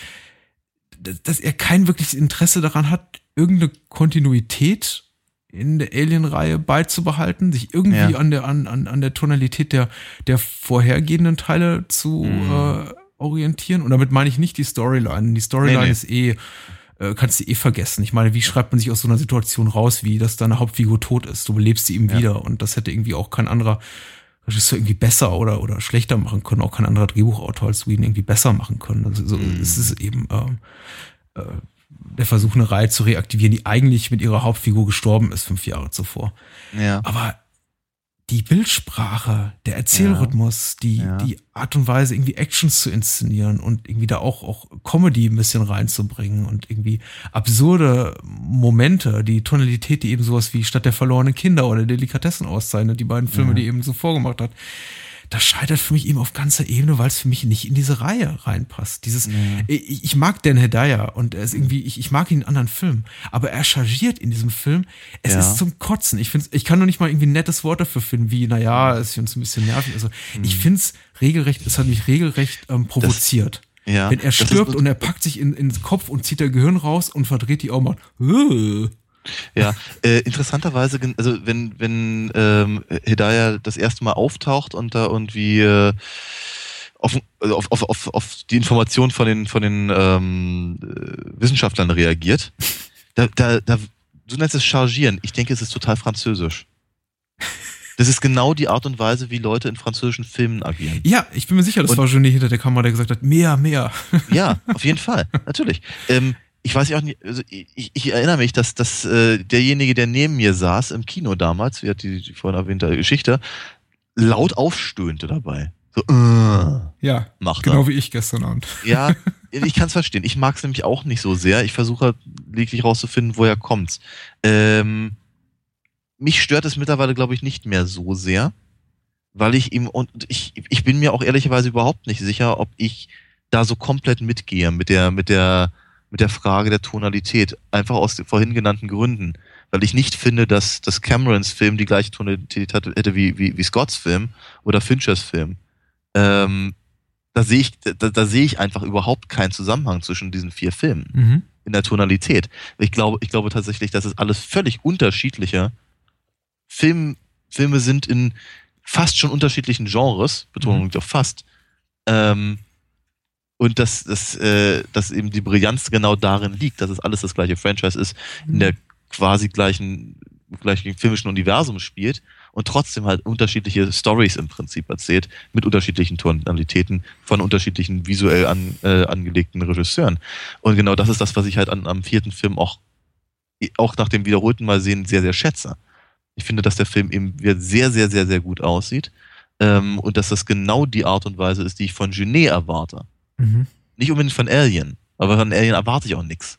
dass er kein wirkliches Interesse daran hat, irgendeine Kontinuität in der Alien-Reihe beizubehalten, sich irgendwie ja. an der an, an, an der Tonalität der der vorhergehenden Teile zu mhm. äh, orientieren. Und damit meine ich nicht die Storyline. Die Storyline nee, nee. ist eh äh, kannst du eh vergessen. Ich meine, wie schreibt man sich aus so einer Situation raus, wie dass deine Hauptfigur tot ist? Du belebst sie ihm ja. wieder und das hätte irgendwie auch kein anderer Regisseur irgendwie besser oder oder schlechter machen können, auch kein anderer Drehbuchautor als Whedon irgendwie besser machen können. Also so, mhm. es ist eben äh, äh, der Versuch, eine Reihe zu reaktivieren, die eigentlich mit ihrer Hauptfigur gestorben ist fünf Jahre zuvor. Ja. Aber die Bildsprache, der Erzählrhythmus, ja. die, ja. die Art und Weise, irgendwie Actions zu inszenieren und irgendwie da auch, auch Comedy ein bisschen reinzubringen und irgendwie absurde Momente, die Tonalität, die eben sowas wie Stadt der verlorenen Kinder oder Delikatessen auszeichnet, die beiden Filme, ja. die eben so vorgemacht hat das scheitert für mich eben auf ganzer Ebene, weil es für mich nicht in diese Reihe reinpasst. Dieses, nee. ich, ich, mag Dan Hedaya und er ist irgendwie, ich, ich mag ihn in anderen Filmen, aber er chargiert in diesem Film. Es ja. ist zum Kotzen. Ich finde, ich kann noch nicht mal irgendwie ein nettes Wort dafür finden, wie, naja, es ist uns ein bisschen nervig. Also, hm. ich finde es regelrecht, es hat mich regelrecht ähm, provoziert. Das, ja, Wenn er stirbt und er packt sich in, in den Kopf und zieht der Gehirn raus und verdreht die Augen. Ja, äh, interessanterweise, also wenn, wenn ähm, Hedaya das erste Mal auftaucht und da irgendwie äh, auf, also auf, auf, auf, auf die Information von den, von den ähm, äh, Wissenschaftlern reagiert, da, da, da, du nennst es Chargieren. Ich denke, es ist total französisch. Das ist genau die Art und Weise, wie Leute in französischen Filmen agieren. Ja, ich bin mir sicher, das und, war Genie hinter der Kamera, der gesagt hat, mehr, mehr. Ja, auf jeden Fall, natürlich. Ähm, ich weiß ja auch nicht, also ich, ich erinnere mich, dass, dass äh, derjenige, der neben mir saß im Kino damals, wie hat die, die vorhin erwähnte Geschichte, laut aufstöhnte dabei. So, äh, ja, macht genau er. wie ich gestern Abend. Ja, ich kann es verstehen. Ich mag es nämlich auch nicht so sehr. Ich versuche halt lediglich rauszufinden, woher kommt's. Ähm, mich stört es mittlerweile, glaube ich, nicht mehr so sehr, weil ich ihm, und ich, ich bin mir auch ehrlicherweise überhaupt nicht sicher, ob ich da so komplett mitgehe mit der, mit der, mit der Frage der Tonalität. Einfach aus den vorhin genannten Gründen. Weil ich nicht finde, dass, dass Camerons Film die gleiche Tonalität hätte wie, wie, wie Scotts Film oder Finchers Film. Ähm, da sehe ich, da, da sehe ich einfach überhaupt keinen Zusammenhang zwischen diesen vier Filmen mhm. in der Tonalität. Ich glaube, ich glaube tatsächlich, dass es alles völlig unterschiedliche Film, Filme sind in fast schon unterschiedlichen Genres, Betonung mhm. auf fast. Ähm, und dass, dass, äh, dass eben die Brillanz genau darin liegt, dass es alles das gleiche Franchise ist, in der quasi gleichen, gleichen filmischen Universum spielt und trotzdem halt unterschiedliche Stories im Prinzip erzählt, mit unterschiedlichen Tonalitäten von unterschiedlichen visuell an, äh, angelegten Regisseuren. Und genau das ist das, was ich halt an, am vierten Film auch, auch nach dem wiederholten Mal sehen sehr, sehr schätze. Ich finde, dass der Film eben sehr, sehr, sehr, sehr gut aussieht ähm, und dass das genau die Art und Weise ist, die ich von Genet erwarte. Mhm. Nicht unbedingt von Alien, aber von Alien erwarte ich auch nichts.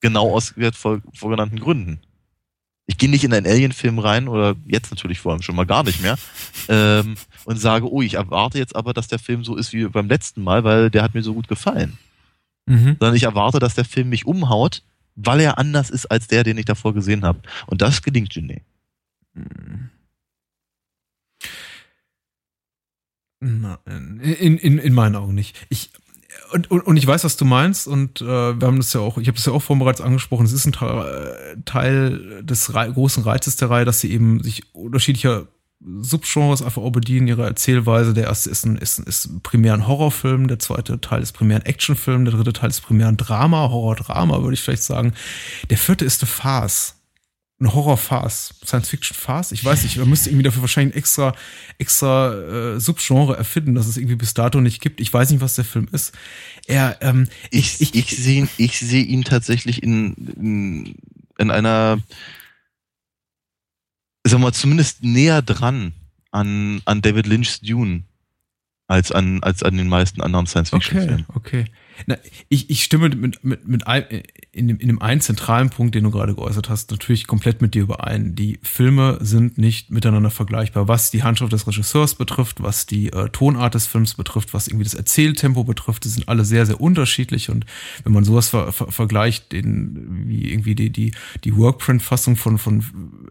Genau aus vor, vorgenannten Gründen. Ich gehe nicht in einen Alien-Film rein, oder jetzt natürlich vor allem schon mal gar nicht mehr, ähm, und sage, oh, ich erwarte jetzt aber, dass der Film so ist wie beim letzten Mal, weil der hat mir so gut gefallen. Mhm. Sondern ich erwarte, dass der Film mich umhaut, weil er anders ist als der, den ich davor gesehen habe. Und das gelingt Genet. In, in, in meinen Augen nicht. Ich, und, und, und ich weiß, was du meinst, und äh, wir haben das ja auch, ich habe das ja auch vorhin bereits angesprochen, es ist ein Teil des Re großen Reizes der Reihe, dass sie eben sich unterschiedlicher Subgenres einfach auch bedienen, ihre Erzählweise. Der erste ist ein, ist, ist primär ein Horrorfilm, der zweite Teil ist primär ein Actionfilm, der dritte Teil ist primär ein Drama, Horror-Drama, würde ich vielleicht sagen. Der vierte ist eine Farce ein Horror-Farce, Science-Fiction-Farce. Ich weiß nicht, man müsste irgendwie dafür wahrscheinlich extra, extra äh, Subgenre erfinden, dass es irgendwie bis dato nicht gibt. Ich weiß nicht, was der Film ist. Er, ähm, ich, ich, ich sehe ihn, ich sehe ihn tatsächlich in, in, in einer, sagen wir mal, zumindest näher dran an, an David Lynch's Dune als an, als an den meisten anderen Science-Fiction-Filmen. Okay, okay. Na, ich, ich stimme mit, mit, mit ein, in, dem, in dem einen zentralen Punkt, den du gerade geäußert hast, natürlich komplett mit dir überein. Die Filme sind nicht miteinander vergleichbar, was die Handschrift des Regisseurs betrifft, was die äh, Tonart des Films betrifft, was irgendwie das Erzähltempo betrifft. Die sind alle sehr, sehr unterschiedlich. Und wenn man sowas ver, ver, vergleicht, den, wie irgendwie die, die, die Workprint-Fassung von, von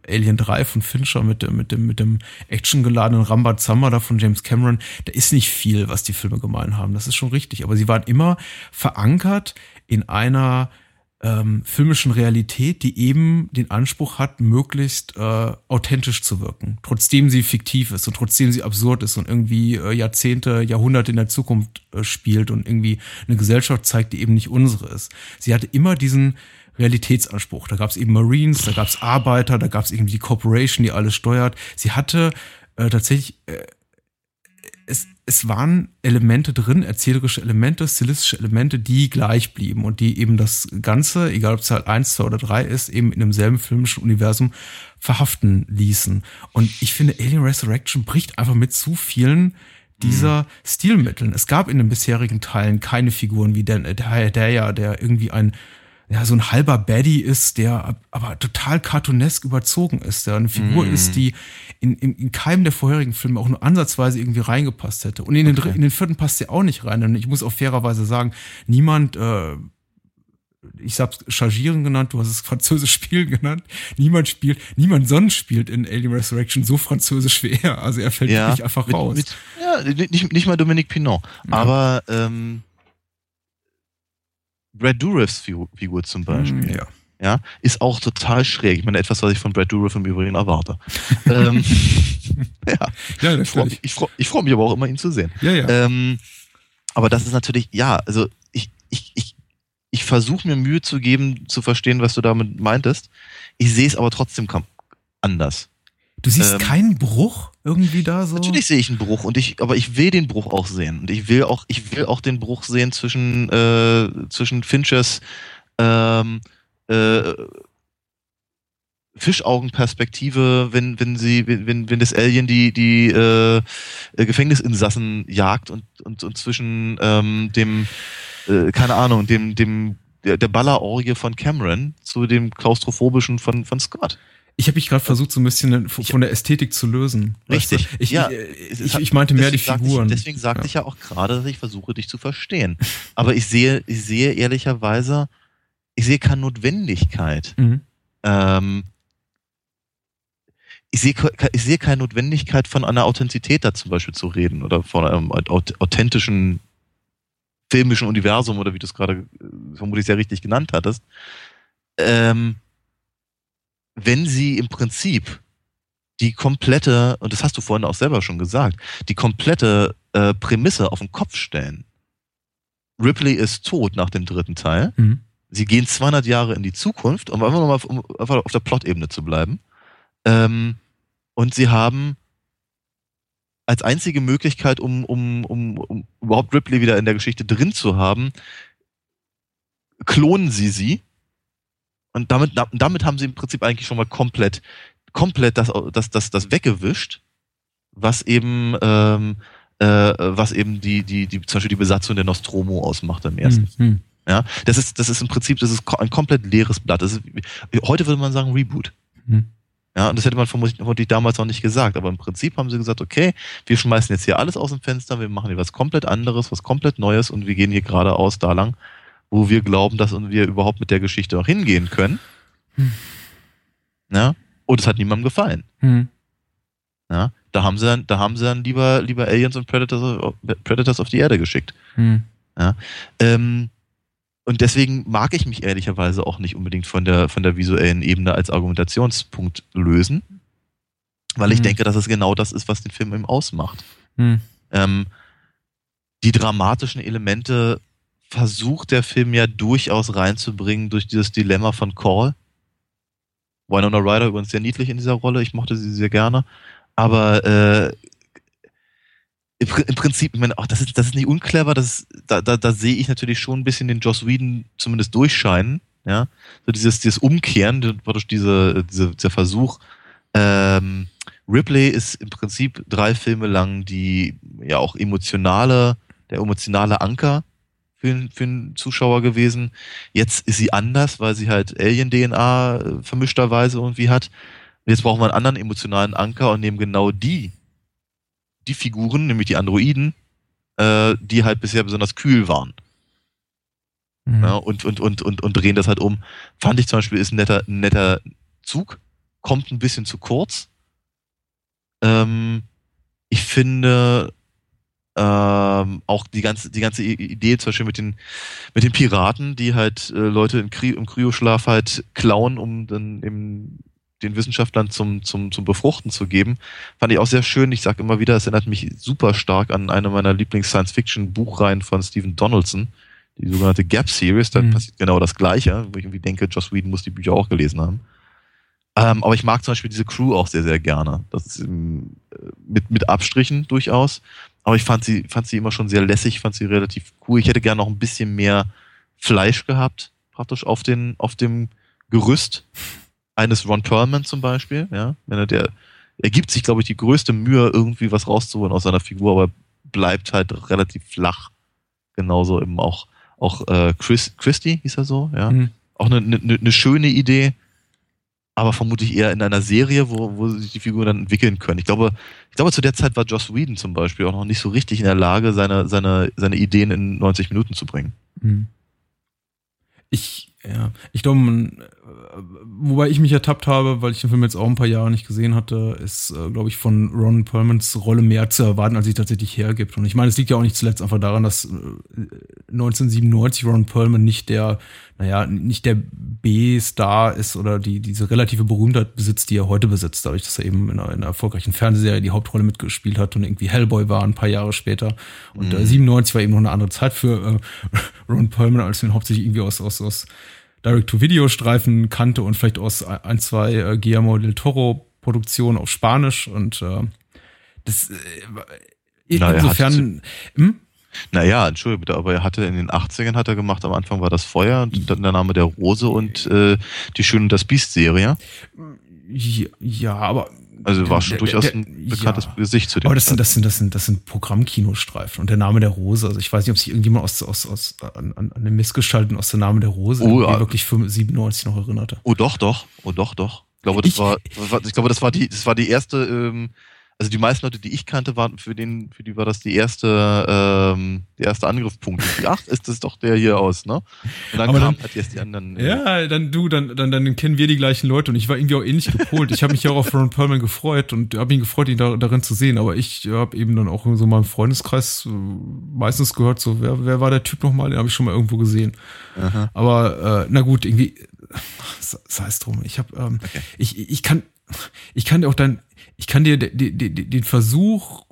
Alien 3 von Fincher mit, dem mit dem, mit dem actiongeladenen Rambazamba da von James Cameron, da ist nicht viel, was die Filme gemein haben. Das ist schon richtig. Aber sie waren immer verankert in einer ähm, filmischen Realität, die eben den Anspruch hat, möglichst äh, authentisch zu wirken, trotzdem sie fiktiv ist und trotzdem sie absurd ist und irgendwie äh, Jahrzehnte, Jahrhunderte in der Zukunft äh, spielt und irgendwie eine Gesellschaft zeigt, die eben nicht unsere ist. Sie hatte immer diesen Realitätsanspruch. Da gab es eben Marines, da gab es Arbeiter, da gab es irgendwie die Corporation, die alles steuert. Sie hatte äh, tatsächlich äh, es, waren Elemente drin, erzählerische Elemente, stilistische Elemente, die gleich blieben und die eben das Ganze, egal ob es halt eins, zwei oder drei ist, eben in demselben filmischen Universum verhaften ließen. Und ich finde, Alien Resurrection bricht einfach mit zu vielen dieser mhm. Stilmitteln. Es gab in den bisherigen Teilen keine Figuren wie der, der, der ja, der irgendwie ein ja, so ein halber Baddie ist, der aber total cartoonesk überzogen ist, der eine Figur mm. ist, die in, in, in keinem der vorherigen Filme auch nur ansatzweise irgendwie reingepasst hätte. Und in den, okay. in den vierten passt sie auch nicht rein. Und ich muss auch fairerweise sagen, niemand, äh, ich hab's Chargieren genannt, du hast es französisch spielen genannt. Niemand spielt, niemand sonst spielt in Alien Resurrection so französisch wie er. Also er fällt ja, wirklich einfach mit, raus. Mit, ja, nicht, nicht mal Dominique Pinot. Ja. Aber ähm, Brad Dourifs Figur zum Beispiel. Ja. Ja, ist auch total schräg. Ich meine, etwas, was ich von Brad Dourif im Übrigen erwarte. ähm, ja, ja ich freue mich, freu, freu mich aber auch immer, ihn zu sehen. Ja, ja. Ähm, aber das ist natürlich, ja, also ich, ich, ich, ich versuche mir Mühe zu geben, zu verstehen, was du damit meintest. Ich sehe es aber trotzdem anders. Du siehst ähm, keinen Bruch irgendwie da so? Natürlich sehe ich einen Bruch und ich, aber ich will den Bruch auch sehen. Und ich will auch, ich will auch den Bruch sehen zwischen, äh, zwischen Finchers ähm, äh, Fischaugenperspektive, wenn, wenn sie, wenn, wenn das Alien die, die äh, Gefängnisinsassen jagt und, und, und zwischen ähm, dem, äh, keine Ahnung, dem, dem, der, der Ballerorgie von Cameron zu dem klaustrophobischen von, von Scott. Ich habe mich gerade versucht, so ein bisschen von der Ästhetik zu lösen. Richtig. Ich, ja, ich, ich, ich, meinte mehr die Figuren. Ich, deswegen sagte ja. ich ja auch gerade, dass ich versuche, dich zu verstehen. Aber ich sehe, ich sehe ehrlicherweise, ich sehe keine Notwendigkeit. Mhm. Ähm, ich sehe, ich sehe keine Notwendigkeit, von einer Authentizität da zum Beispiel zu reden oder von einem authentischen filmischen Universum oder wie du es gerade äh, vermutlich sehr richtig genannt hattest. Ähm, wenn sie im Prinzip die komplette, und das hast du vorhin auch selber schon gesagt, die komplette äh, Prämisse auf den Kopf stellen. Ripley ist tot nach dem dritten Teil. Mhm. Sie gehen 200 Jahre in die Zukunft, um einfach nochmal auf, um auf der Plot-Ebene zu bleiben. Ähm, und sie haben als einzige Möglichkeit, um, um, um, um überhaupt Ripley wieder in der Geschichte drin zu haben, klonen sie sie und damit, damit haben sie im Prinzip eigentlich schon mal komplett, komplett das, das, das, das weggewischt, was eben, ähm, äh, was eben die, die, die, zum Beispiel die Besatzung der Nostromo ausmacht im ersten. Mhm. Ja, das ist, das ist im Prinzip, das ist ein komplett leeres Blatt. Ist, heute würde man sagen Reboot. Mhm. Ja, und das hätte man vermutlich damals noch nicht gesagt. Aber im Prinzip haben sie gesagt, okay, wir schmeißen jetzt hier alles aus dem Fenster, wir machen hier was komplett anderes, was komplett Neues und wir gehen hier geradeaus da lang wo wir glauben, dass wir überhaupt mit der Geschichte auch hingehen können. Hm. Ja? Und es hat niemandem gefallen. Hm. Ja? Da haben sie dann, da haben sie dann lieber, lieber Aliens und Predators, Predators auf die Erde geschickt. Hm. Ja? Ähm, und deswegen mag ich mich ehrlicherweise auch nicht unbedingt von der, von der visuellen Ebene als Argumentationspunkt lösen, weil ich hm. denke, dass es genau das ist, was den Film eben ausmacht. Hm. Ähm, die dramatischen Elemente versucht der Film ja durchaus reinzubringen durch dieses Dilemma von Call. Winona Ryder übrigens sehr niedlich in dieser Rolle, ich mochte sie sehr gerne. Aber äh, im, im Prinzip, ich meine, auch das ist, das ist nicht unclever, das da, da, da sehe ich natürlich schon ein bisschen den Joss Whedon zumindest durchscheinen. Ja, so dieses, dieses Umkehren, durch diese, diese, dieser Versuch. Ähm, Ripley ist im Prinzip drei Filme lang die ja auch emotionale, der emotionale Anker für, für einen Zuschauer gewesen. Jetzt ist sie anders, weil sie halt Alien-DNA äh, vermischterweise irgendwie hat. Jetzt brauchen wir einen anderen emotionalen Anker und nehmen genau die, die Figuren, nämlich die Androiden, äh, die halt bisher besonders kühl waren. Mhm. Ja, und, und, und, und, und drehen das halt um. Fand ich zum Beispiel, ist ein netter, ein netter Zug, kommt ein bisschen zu kurz. Ähm, ich finde, ähm, auch die ganze, die ganze Idee zum Beispiel mit den, mit den Piraten, die halt äh, Leute im, Kry im Kryoschlaf halt klauen, um dann eben den Wissenschaftlern zum, zum, zum Befruchten zu geben, fand ich auch sehr schön. Ich sage immer wieder, es erinnert mich super stark an eine meiner Lieblings-Science-Fiction-Buchreihen von Stephen Donaldson, die sogenannte Gap Series. Da mhm. passiert genau das Gleiche, wo ich irgendwie denke, Joss Whedon muss die Bücher auch gelesen haben. Ähm, aber ich mag zum Beispiel diese Crew auch sehr, sehr gerne. Das ist ähm, mit, mit Abstrichen durchaus. Aber ich fand sie, fand sie immer schon sehr lässig, fand sie relativ cool. Ich hätte gerne noch ein bisschen mehr Fleisch gehabt, praktisch auf, den, auf dem Gerüst eines Ron Perlman zum Beispiel. Ja, wenn er der, er gibt sich, glaube ich, die größte Mühe, irgendwie was rauszuholen aus seiner Figur, aber bleibt halt relativ flach. Genauso eben auch, auch äh, Chris, Christy hieß er so, ja. Mhm. Auch eine, eine, eine schöne Idee aber vermutlich eher in einer Serie, wo, wo sich die Figuren dann entwickeln können. Ich glaube, ich glaube, zu der Zeit war Joss Whedon zum Beispiel auch noch nicht so richtig in der Lage, seine, seine, seine Ideen in 90 Minuten zu bringen. Mhm. Ich, ja, ich glaube, man, wobei ich mich ertappt habe, weil ich den Film jetzt auch ein paar Jahre nicht gesehen hatte, ist, äh, glaube ich, von Ron Perlmans Rolle mehr zu erwarten, als sie tatsächlich hergibt. Und ich meine, es liegt ja auch nicht zuletzt einfach daran, dass 1997 äh, Ron Perlman nicht der, naja, nicht der B-Star ist oder die diese relative Berühmtheit besitzt, die er heute besitzt, dadurch, dass er eben in einer, in einer erfolgreichen Fernsehserie die Hauptrolle mitgespielt hat und irgendwie Hellboy war ein paar Jahre später. Und äh, mhm. äh, 97 war eben noch eine andere Zeit für äh, Ron Perlman, als wir ihn hauptsächlich irgendwie aus, aus, aus Direct-to-Video-Streifen kannte und vielleicht aus ein, zwei äh, Guillermo del Toro-Produktionen auf Spanisch und äh, das äh, naja, insofern. Hm? Naja, entschuldige bitte, aber er hatte in den 80ern hat er gemacht, am Anfang war das Feuer, dann der Name der Rose und äh, die Schön und das Biest-Serie. Ja, aber also war schon der, durchaus der, ein bekanntes ja. Gesicht zu dem. Aber das sind, das sind, das sind, das sind Programmkinostreifen. Und der Name der Rose, also ich weiß nicht, ob sich irgendjemand aus, aus, aus, an, an eine Missgestalten aus der Name der Rose oh, ja. wirklich für 97 noch erinnerte. Oh doch, doch. Oh doch, doch. glaube, das ich, war, ich glaube, das war die, das war die erste ähm, also die meisten Leute, die ich kannte, waren für den, für die war das die erste, ähm, der erste Angriffspunkt. Ach, ist das doch der hier aus, ne? Und dann Aber kam dann, halt erst die anderen. Äh, ja, dann du, dann, dann, dann kennen wir die gleichen Leute und ich war irgendwie auch ähnlich gepolt. ich habe mich ja auch auf Ron Perlman gefreut und habe ihn gefreut, ihn da, darin zu sehen. Aber ich habe eben dann auch in so meinem Freundeskreis äh, meistens gehört, so wer, wer war der Typ nochmal? Den habe ich schon mal irgendwo gesehen. Aha. Aber äh, na gut, irgendwie sei es drum. Ich habe, ähm, okay. ich, ich kann, ich kann dir auch dein, ich kann dir den, Versuch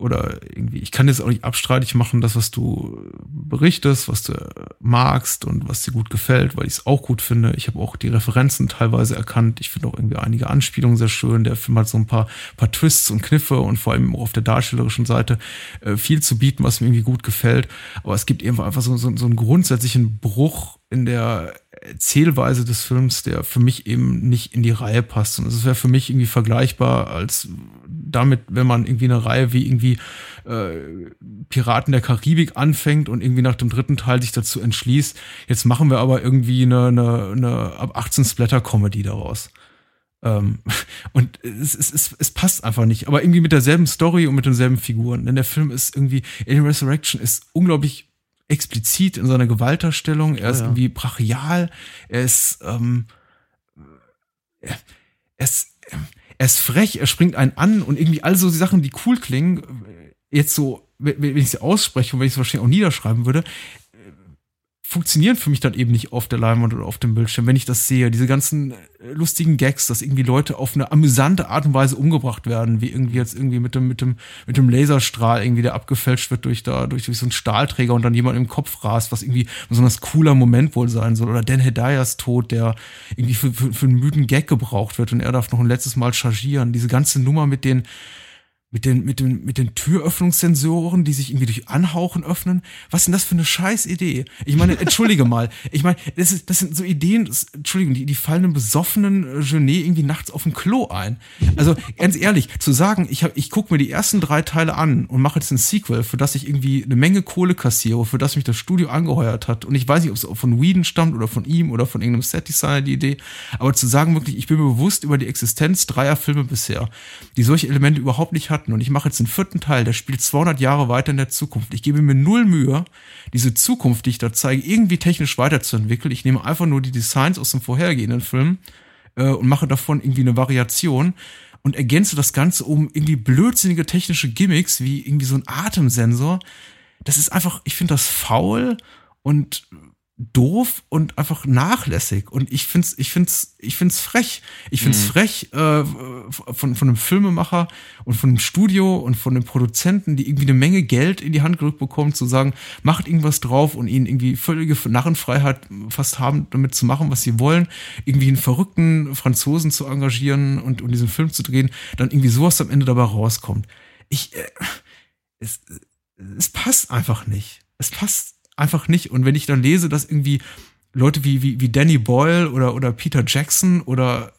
oder irgendwie, ich kann jetzt auch nicht abstreitig machen, das, was du berichtest, was du magst und was dir gut gefällt, weil ich es auch gut finde. Ich habe auch die Referenzen teilweise erkannt. Ich finde auch irgendwie einige Anspielungen sehr schön. Der Film hat so ein paar, paar Twists und Kniffe und vor allem auch auf der darstellerischen Seite äh, viel zu bieten, was mir irgendwie gut gefällt. Aber es gibt eben einfach so, so, so einen grundsätzlichen Bruch in der Erzählweise des Films, der für mich eben nicht in die Reihe passt. Und es wäre für mich irgendwie vergleichbar als damit, wenn man irgendwie eine Reihe wie irgendwie äh, Piraten der Karibik anfängt und irgendwie nach dem dritten Teil sich dazu entschließt, jetzt machen wir aber irgendwie eine, eine, eine ab 18 Splatter-Comedy daraus. Ähm, und es, es, es, es passt einfach nicht. Aber irgendwie mit derselben Story und mit denselben Figuren. Denn der Film ist irgendwie, Alien Resurrection ist unglaublich explizit in seiner Gewalterstellung. Er ist ja. irgendwie brachial. Er ist, ähm, er, ist, er ist frech. Er springt einen an und irgendwie all so die Sachen, die cool klingen, jetzt so, wenn ich sie ausspreche und wenn ich sie wahrscheinlich auch niederschreiben würde, funktionieren für mich dann eben nicht auf der Leinwand oder auf dem Bildschirm, wenn ich das sehe. Diese ganzen äh, lustigen Gags, dass irgendwie Leute auf eine amüsante Art und Weise umgebracht werden, wie irgendwie jetzt irgendwie mit dem, mit dem, mit dem Laserstrahl irgendwie, der abgefälscht wird durch da, durch, durch so einen Stahlträger und dann jemand im Kopf rast, was irgendwie ein besonders cooler Moment wohl sein soll. Oder Dan Hedayas Tod, der irgendwie für, für, für einen müden Gag gebraucht wird und er darf noch ein letztes Mal chargieren. Diese ganze Nummer mit den, mit den, mit den, mit den Türöffnungssensoren, die sich irgendwie durch Anhauchen öffnen. Was ist denn das für eine scheiß Idee? Ich meine, entschuldige mal. Ich meine, das, ist, das sind so Ideen, das, Entschuldigung, die, die fallen einem besoffenen äh, Genet irgendwie nachts auf dem Klo ein. Also, ganz ehrlich, zu sagen, ich, hab, ich gucke mir die ersten drei Teile an und mache jetzt ein Sequel, für das ich irgendwie eine Menge Kohle kassiere, für das mich das Studio angeheuert hat. Und ich weiß nicht, ob es von Whedon stammt oder von ihm oder von irgendeinem Set-Designer die Idee. Aber zu sagen wirklich, ich bin mir bewusst über die Existenz dreier Filme bisher, die solche Elemente überhaupt nicht hatten hatten und ich mache jetzt den vierten Teil, der spielt 200 Jahre weiter in der Zukunft. Ich gebe mir null Mühe, diese Zukunft, die ich da zeige, irgendwie technisch weiterzuentwickeln. Ich nehme einfach nur die Designs aus dem vorhergehenden Film äh, und mache davon irgendwie eine Variation und ergänze das Ganze um irgendwie blödsinnige technische Gimmicks wie irgendwie so ein Atemsensor. Das ist einfach, ich finde das faul und doof und einfach nachlässig. Und ich find's ich find's ich find's frech. Ich find's mhm. frech äh, von von einem Filmemacher und von einem Studio und von den Produzenten die irgendwie eine Menge Geld in die Hand gedrückt bekommen zu sagen macht irgendwas drauf und ihnen irgendwie völlige Narrenfreiheit fast haben damit zu machen was sie wollen. Irgendwie einen verrückten Franzosen zu engagieren und und diesen Film zu drehen dann irgendwie sowas am Ende dabei rauskommt. Ich äh, es es passt einfach nicht. Es passt einfach nicht. Und wenn ich dann lese, dass irgendwie Leute wie, wie, wie Danny Boyle oder, oder Peter Jackson oder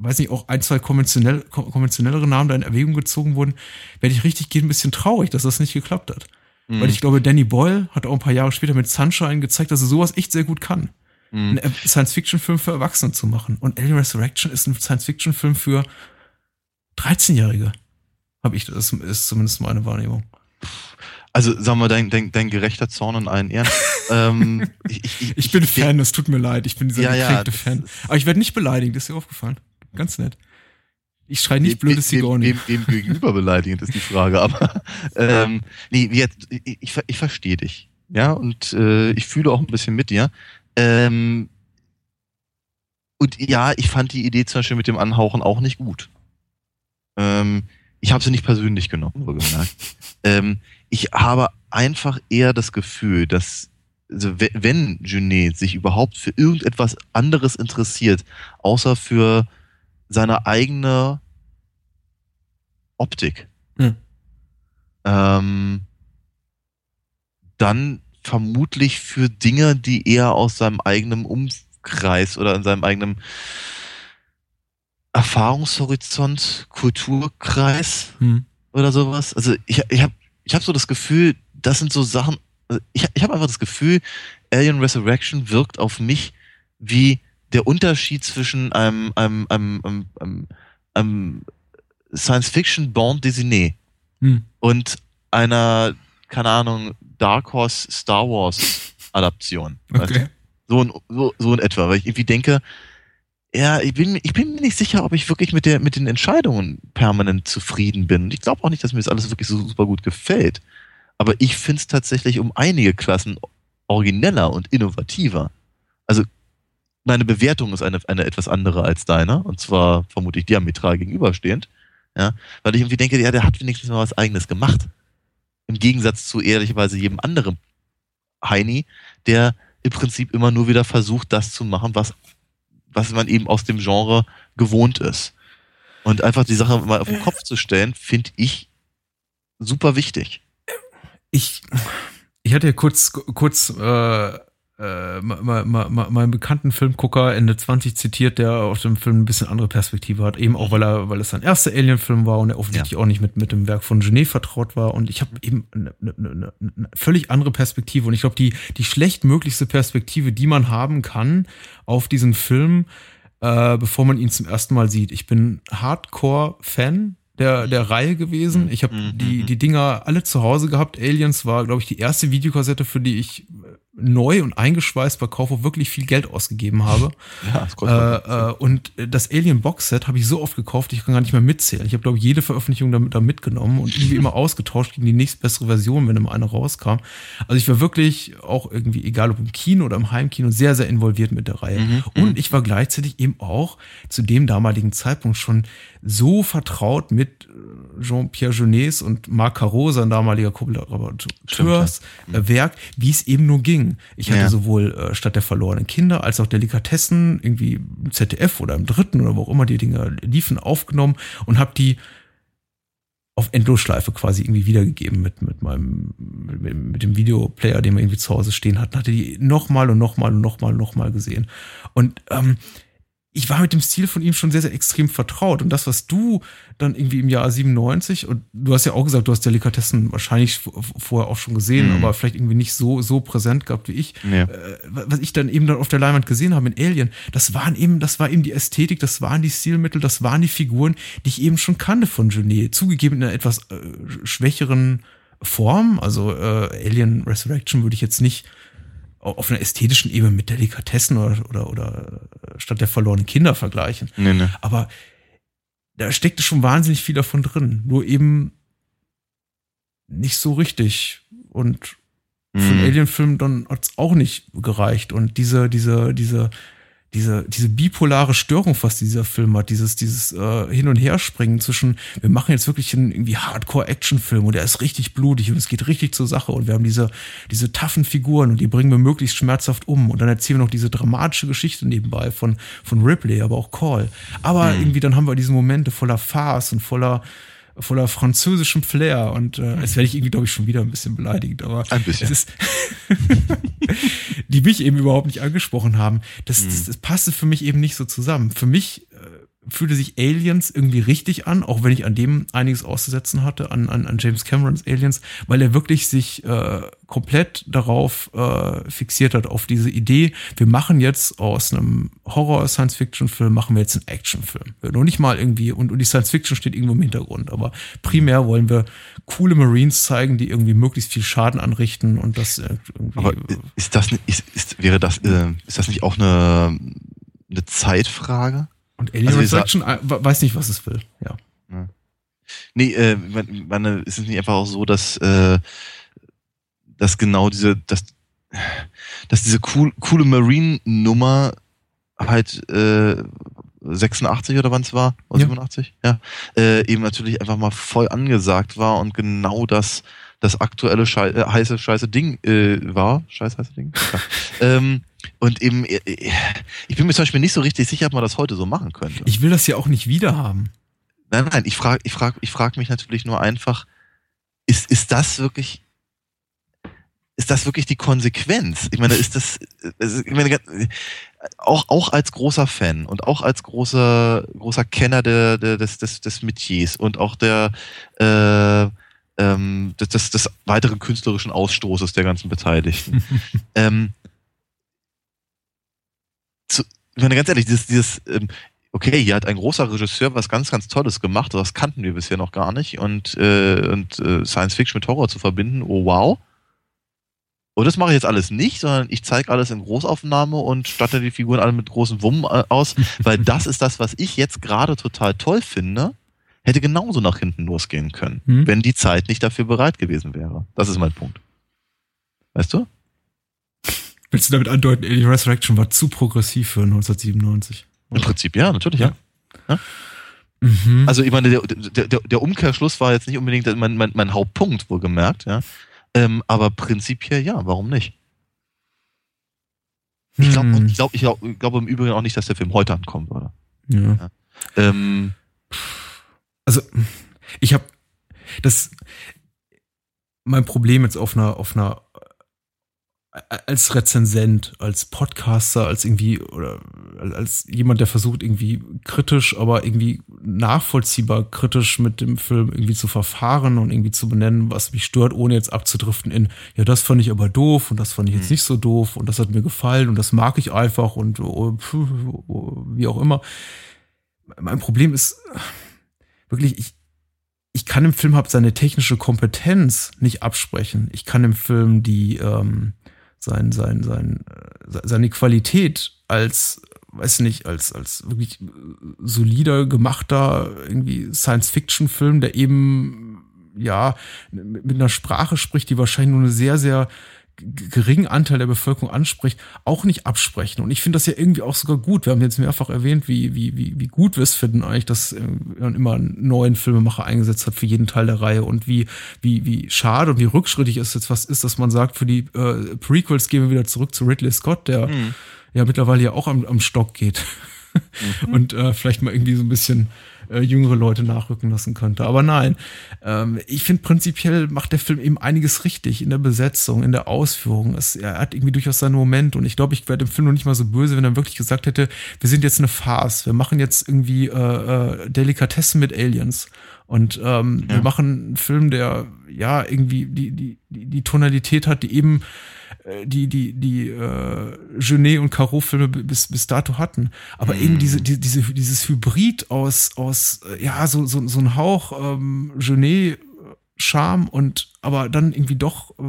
weiß nicht, auch ein, zwei konventionell, konventionellere Namen da in Erwägung gezogen wurden, werde ich richtig gehen ein bisschen traurig, dass das nicht geklappt hat. Mhm. Weil ich glaube, Danny Boyle hat auch ein paar Jahre später mit Sunshine gezeigt, dass er sowas echt sehr gut kann. Mhm. Einen Science-Fiction-Film für Erwachsene zu machen. Und Alien Resurrection ist ein Science-Fiction-Film für 13-Jährige. Habe ich, das ist zumindest meine Wahrnehmung. Also sagen wir, dein, dein, dein gerechter Zorn in allen Ehren. ähm, ich, ich, ich, bin Fan, es tut mir leid. Ich bin dieser ja, gekränkte ja, Fan. Aber ich werde nicht beleidigt, ist dir aufgefallen. Ganz nett. Ich schreie nicht blödes Sigourney. Dem, dem, dem gegenüber beleidigend ist die Frage, aber ähm, nee, jetzt, ich, ich, ich verstehe dich. Ja, und äh, ich fühle auch ein bisschen mit dir. Ähm, und ja, ich fand die Idee zum Beispiel mit dem Anhauchen auch nicht gut. Ähm, ich habe sie nicht persönlich genommen, wohlgemerkt. ähm, ich habe einfach eher das Gefühl, dass also wenn Junet sich überhaupt für irgendetwas anderes interessiert, außer für seine eigene Optik, hm. ähm, dann vermutlich für Dinge, die eher aus seinem eigenen Umkreis oder in seinem eigenen Erfahrungshorizont, Kulturkreis hm. oder sowas. Also ich, ich habe ich hab so das Gefühl, das sind so Sachen, also ich, ich habe einfach das Gefühl, Alien Resurrection wirkt auf mich wie der Unterschied zwischen einem, einem, einem, einem, einem, einem Science-Fiction Bond Dessiné hm. und einer, keine Ahnung, Dark Horse Star Wars Adaption. Okay. So, in, so, so in etwa, weil ich irgendwie denke, ja, ich bin, ich bin mir nicht sicher, ob ich wirklich mit, der, mit den Entscheidungen permanent zufrieden bin. Ich glaube auch nicht, dass mir das alles wirklich so super gut gefällt. Aber ich finde es tatsächlich um einige Klassen origineller und innovativer. Also meine Bewertung ist eine, eine etwas andere als deiner, und zwar vermutlich diametral gegenüberstehend. Ja, weil ich irgendwie denke, ja, der hat wenigstens mal was eigenes gemacht. Im Gegensatz zu ehrlicherweise jedem anderen Heini, der im Prinzip immer nur wieder versucht, das zu machen, was, was man eben aus dem Genre gewohnt ist. Und einfach die Sache mal auf den Kopf zu stellen, finde ich super wichtig. Ich, ich hatte ja kurz, kurz äh, äh, mal, mal, mal, meinen bekannten Filmgucker Ende 20 zitiert, der auf dem Film ein bisschen andere Perspektive hat. Eben auch, weil er, weil es sein erster Alien-Film war und er offensichtlich ja. auch nicht mit, mit dem Werk von Genet vertraut war. Und ich habe eben eine, eine, eine, eine völlig andere Perspektive. Und ich glaube, die, die schlechtmöglichste Perspektive, die man haben kann auf diesen Film, äh, bevor man ihn zum ersten Mal sieht. Ich bin Hardcore-Fan der, der Reihe gewesen. Ich habe mhm. die, die Dinger alle zu Hause gehabt. Aliens war, glaube ich, die erste Videokassette, für die ich neu und eingeschweißt bei Kaufhof wirklich viel Geld ausgegeben habe. Ja, das äh, äh, und das Alien Box Set habe ich so oft gekauft, ich kann gar nicht mehr mitzählen. Ich habe, glaube ich, jede Veröffentlichung damit da mitgenommen und irgendwie immer ausgetauscht gegen die nächstbessere Version, wenn immer eine rauskam. Also ich war wirklich auch irgendwie, egal ob im Kino oder im Heimkino, sehr, sehr involviert mit der Reihe. Mhm, und mhm. ich war gleichzeitig eben auch zu dem damaligen Zeitpunkt schon so vertraut mit äh, Jean-Pierre Genets und Marc Caro, sein damaliger Kollaborateurs äh, Werk, wie es eben nur ging. Ich hatte ja. sowohl äh, Stadt der verlorenen Kinder als auch Delikatessen irgendwie im ZDF oder im dritten oder wo auch immer die Dinger liefen aufgenommen und habe die auf Endlosschleife quasi irgendwie wiedergegeben mit, mit meinem, mit, mit dem Videoplayer, den wir irgendwie zu Hause stehen hatten, hatte die nochmal und nochmal und nochmal und nochmal gesehen. Und ähm, ich war mit dem Stil von ihm schon sehr, sehr extrem vertraut. Und das, was du dann irgendwie im Jahr 97, und du hast ja auch gesagt, du hast Delikatessen wahrscheinlich vorher auch schon gesehen, mhm. aber vielleicht irgendwie nicht so, so präsent gehabt wie ich. Ja. Äh, was ich dann eben dann auf der Leinwand gesehen habe in Alien, das waren eben, das war eben die Ästhetik, das waren die Stilmittel, das waren die Figuren, die ich eben schon kannte von Genet. Zugegeben in einer etwas äh, schwächeren Form. Also äh, Alien Resurrection würde ich jetzt nicht auf einer ästhetischen Ebene mit Delikatessen oder, oder, oder äh, statt der verlorenen Kinder vergleichen. Nee, nee. Aber da steckte schon wahnsinnig viel davon drin. Nur eben nicht so richtig. Und für mhm. Alien-Film dann hat's auch nicht gereicht. Und diese, diese, diese diese, diese bipolare Störung die dieser Film hat, dieses, dieses äh, Hin- und Herspringen zwischen, wir machen jetzt wirklich einen irgendwie Hardcore-Action-Film und der ist richtig blutig und es geht richtig zur Sache und wir haben diese, diese taffen Figuren und die bringen wir möglichst schmerzhaft um und dann erzählen wir noch diese dramatische Geschichte nebenbei von, von Ripley, aber auch Call. Aber mhm. irgendwie dann haben wir diese Momente voller Farce und voller, voller französischem Flair und äh, jetzt werde ich irgendwie, glaube ich, schon wieder ein bisschen beleidigt, aber ein bisschen. Ist die mich eben überhaupt nicht angesprochen haben. Das, mhm. das, das passte für mich eben nicht so zusammen. Für mich fühlte sich Aliens irgendwie richtig an, auch wenn ich an dem einiges auszusetzen hatte, an, an, an James Camerons Aliens, weil er wirklich sich äh, komplett darauf äh, fixiert hat, auf diese Idee, wir machen jetzt aus einem Horror-Science-Fiction-Film, machen wir jetzt einen Action-Film. Nur nicht mal irgendwie, und, und die Science-Fiction steht irgendwo im Hintergrund, aber primär wollen wir coole Marines zeigen, die irgendwie möglichst viel Schaden anrichten und das irgendwie. Aber ist das, ist, ist, wäre das, äh, ist das nicht auch eine, eine Zeitfrage? Und Alien also Resurrection äh, weiß nicht, was es will, ja. ja. Nee, äh, meine, ist es nicht einfach auch so, dass, äh, dass genau diese, dass, dass diese cool, coole Marine-Nummer halt äh, 86 oder wann es war, oder ja. 87, ja, äh, eben natürlich einfach mal voll angesagt war und genau das das aktuelle Schei äh, heiße scheiße Ding äh, war, scheiß heiße Ding. Ja. ähm, und eben, äh, äh, ich bin mir zum Beispiel nicht so richtig sicher, ob man das heute so machen könnte. Ich will das ja auch nicht wieder haben. Nein, nein, ich frage ich frag, ich frag mich natürlich nur einfach, ist, ist das wirklich, ist das wirklich die Konsequenz? Ich meine, ist das, ich meine, auch, auch als großer Fan und auch als großer, großer Kenner der, der, des, des, des Metiers und auch der, äh, ähm, des, des, des weiteren künstlerischen Ausstoßes der ganzen Beteiligten. ähm, zu, ich meine, ganz ehrlich, dieses, dieses ähm, okay, hier hat ein großer Regisseur was ganz, ganz Tolles gemacht, das kannten wir bisher noch gar nicht. Und, äh, und äh, Science Fiction mit Horror zu verbinden, oh wow. Und das mache ich jetzt alles nicht, sondern ich zeige alles in Großaufnahme und statte die Figuren alle mit großen Wummen äh, aus, weil das ist das, was ich jetzt gerade total toll finde. Hätte genauso nach hinten losgehen können, hm. wenn die Zeit nicht dafür bereit gewesen wäre. Das ist mein Punkt. Weißt du? Willst du damit andeuten, Alien Resurrection war zu progressiv für 1997? Im Prinzip ja, natürlich, ja. ja. Mhm. Also ich meine, der, der, der, Umkehrschluss war jetzt nicht unbedingt mein, mein, mein Hauptpunkt, wohlgemerkt, ja. Ähm, aber prinzipiell ja, warum nicht? Ich glaube hm. ich glaub, ich glaub, glaub im Übrigen auch nicht, dass der Film heute ankommen würde. Ja. ja. Ähm, also, ich habe das mein Problem jetzt auf einer auf einer als Rezensent, als Podcaster, als irgendwie oder als jemand, der versucht irgendwie kritisch, aber irgendwie nachvollziehbar kritisch mit dem Film irgendwie zu verfahren und irgendwie zu benennen, was mich stört, ohne jetzt abzudriften in, ja, das fand ich aber doof und das fand ich jetzt hm. nicht so doof und das hat mir gefallen und das mag ich einfach und oh, oh, wie auch immer. Mein Problem ist wirklich, ich, ich kann im Film hab seine technische Kompetenz nicht absprechen. Ich kann im Film die ähm, sein, sein, sein, äh, seine Qualität als, weiß nicht, als, als wirklich solider gemachter irgendwie Science-Fiction-Film, der eben, ja, mit einer Sprache spricht, die wahrscheinlich nur eine sehr, sehr geringen Anteil der Bevölkerung anspricht, auch nicht absprechen. Und ich finde das ja irgendwie auch sogar gut. Wir haben jetzt mehrfach erwähnt, wie, wie, wie, wie gut wir es finden eigentlich, dass man immer einen neuen Filmemacher eingesetzt hat für jeden Teil der Reihe und wie, wie, wie schade und wie rückschrittig es jetzt was ist, dass man sagt, für die äh, Prequels gehen wir wieder zurück zu Ridley Scott, der mhm. ja mittlerweile ja auch am, am Stock geht. Mhm. und äh, vielleicht mal irgendwie so ein bisschen äh, jüngere Leute nachrücken lassen könnte. Aber nein, ähm, ich finde prinzipiell macht der Film eben einiges richtig in der Besetzung, in der Ausführung. Es, er hat irgendwie durchaus seinen Moment und ich glaube, ich wäre dem Film noch nicht mal so böse, wenn er wirklich gesagt hätte, wir sind jetzt eine Farce, wir machen jetzt irgendwie äh, äh, Delikatessen mit Aliens. Und ähm, ja. wir machen einen Film, der ja irgendwie die, die, die, die Tonalität hat, die eben die die die äh, Genet und Caro Filme bis bis dato hatten aber mhm. eben diese die, diese dieses Hybrid aus aus äh, ja so so so ein Hauch ähm, Genet Charme und aber dann irgendwie doch äh,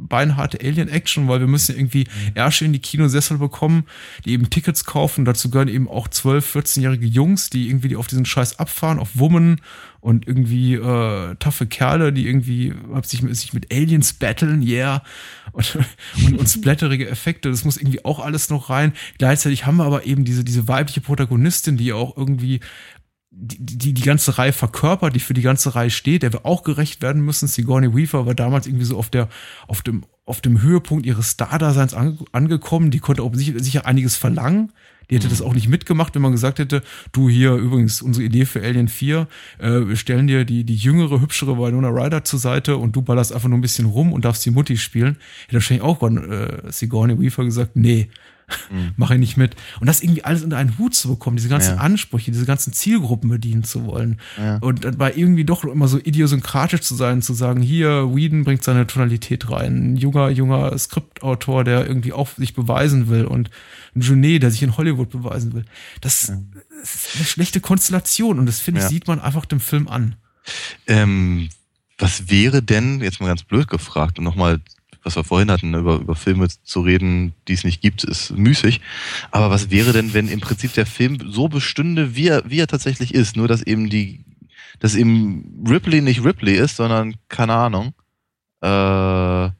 beinharte Alien-Action, weil wir müssen irgendwie mhm. Ärsche in die Kinosessel bekommen, die eben Tickets kaufen. Dazu gehören eben auch 12-, 14-jährige Jungs, die irgendwie auf diesen Scheiß abfahren, auf Wummen und irgendwie äh, taffe Kerle, die irgendwie hab sich, sich mit Aliens battlen, yeah. Und, und, und splatterige Effekte, das muss irgendwie auch alles noch rein. Gleichzeitig haben wir aber eben diese, diese weibliche Protagonistin, die auch irgendwie die, die die ganze Reihe verkörpert, die für die ganze Reihe steht, der wir auch gerecht werden müssen. Sigourney Weaver war damals irgendwie so auf der auf dem auf dem Höhepunkt ihres Stardaseins ange angekommen. Die konnte auch sicher, sicher einiges verlangen. Die hätte mhm. das auch nicht mitgemacht, wenn man gesagt hätte, du hier übrigens unsere Idee für Alien 4, äh, wir stellen dir die, die jüngere, hübschere Winona Ryder zur Seite und du ballerst einfach nur ein bisschen rum und darfst die Mutti spielen. Hätte wahrscheinlich auch äh, Sigourney Weaver gesagt, nee, mhm. mache ich nicht mit. Und das irgendwie alles unter einen Hut zu bekommen, diese ganzen ja. Ansprüche, diese ganzen Zielgruppen bedienen zu wollen. Ja. Und dabei irgendwie doch immer so idiosynkratisch zu sein, zu sagen, hier, Whedon bringt seine Tonalität rein. Ein junger, junger Skriptautor, der irgendwie auch sich beweisen will und ein Junet, der sich in Hollywood beweisen will. Das ja. ist eine schlechte Konstellation und das finde ich, sieht man einfach dem Film an. Ähm, was wäre denn, jetzt mal ganz blöd gefragt und nochmal was wir vorhin hatten, über, über Filme zu reden, die es nicht gibt, ist müßig. Aber was wäre denn, wenn im Prinzip der Film so bestünde, wie er, wie er tatsächlich ist, nur dass eben die, dass eben Ripley nicht Ripley ist, sondern, keine Ahnung, äh,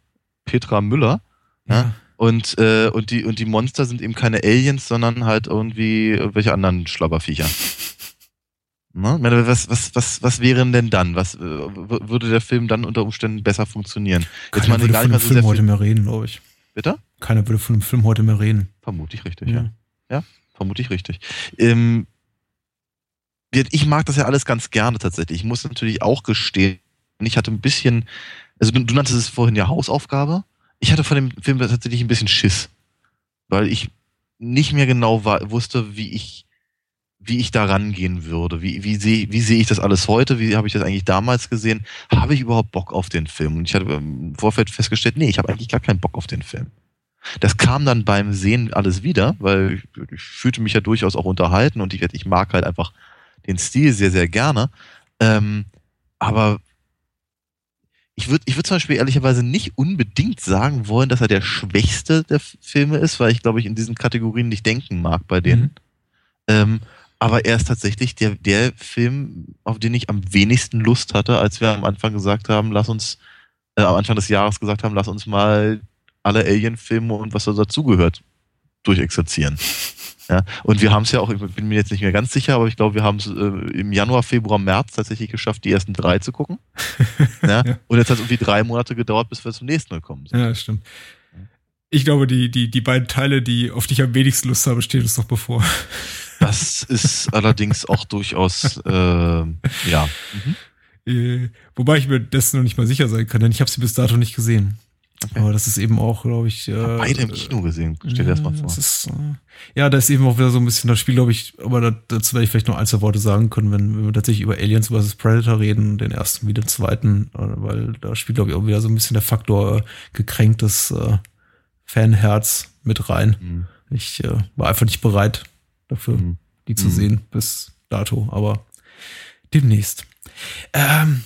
Petra Müller, ja. ja? Und, äh, und, die, und die Monster sind eben keine Aliens, sondern halt irgendwie welche anderen Schlabberviecher. Ne? Was, was, was, was wäre denn dann? Was äh, würde der Film dann unter Umständen besser funktionieren? Jetzt Keiner würde von dem Film heute mehr reden, glaube ich. Bitte? Keiner würde von dem Film heute mehr reden. Vermutlich richtig, ja. Ja, ja vermutlich richtig. Ähm, ich mag das ja alles ganz gerne tatsächlich. Ich muss natürlich auch gestehen, ich hatte ein bisschen, also du, du nanntest es vorhin ja Hausaufgabe. Ich hatte von dem Film tatsächlich ein bisschen Schiss, weil ich nicht mehr genau war, wusste, wie ich wie ich da rangehen würde. Wie, wie sehe wie seh ich das alles heute? Wie habe ich das eigentlich damals gesehen? Habe ich überhaupt Bock auf den Film? Und ich hatte im Vorfeld festgestellt, nee, ich habe eigentlich gar keinen Bock auf den Film. Das kam dann beim Sehen alles wieder, weil ich, ich fühlte mich ja durchaus auch unterhalten und ich, ich mag halt einfach den Stil sehr, sehr gerne. Ähm, aber ich würde ich würd zum Beispiel ehrlicherweise nicht unbedingt sagen wollen, dass er der schwächste der Filme ist, weil ich glaube, ich in diesen Kategorien nicht denken mag bei denen. Mhm. Ähm, aber er ist tatsächlich der, der Film, auf den ich am wenigsten Lust hatte, als wir am Anfang gesagt haben, lass uns, äh, am Anfang des Jahres gesagt haben, lass uns mal alle Alien-Filme und was da dazugehört durchexerzieren. Ja, und wir haben es ja auch, ich bin mir jetzt nicht mehr ganz sicher, aber ich glaube, wir haben es äh, im Januar, Februar, März tatsächlich geschafft, die ersten drei zu gucken. ja, ja. Und jetzt hat es irgendwie drei Monate gedauert, bis wir zum nächsten gekommen sind. Ja, stimmt. Ich glaube, die, die, die beiden Teile, die auf dich am wenigsten Lust haben, stehen uns noch bevor. Das ist allerdings auch durchaus, äh, ja. Mhm. Äh, wobei ich mir dessen noch nicht mal sicher sein kann, denn ich habe sie bis dato nicht gesehen. Okay. Aber das ist eben auch, glaube ich. Äh, Beide im Kino gesehen, stell dir das mal vor. Das ist, äh, ja, da ist eben auch wieder so ein bisschen das Spiel, glaube ich, aber da, dazu werde ich vielleicht noch ein, zwei Worte sagen können, wenn, wenn wir tatsächlich über Aliens vs. Predator reden, den ersten wie den zweiten, äh, weil da spielt, glaube ich, auch wieder so ein bisschen der Faktor äh, gekränktes äh, Fanherz mit rein. Mhm. Ich äh, war einfach nicht bereit dafür, mhm. die zu mhm. sehen bis dato, aber demnächst. Ähm,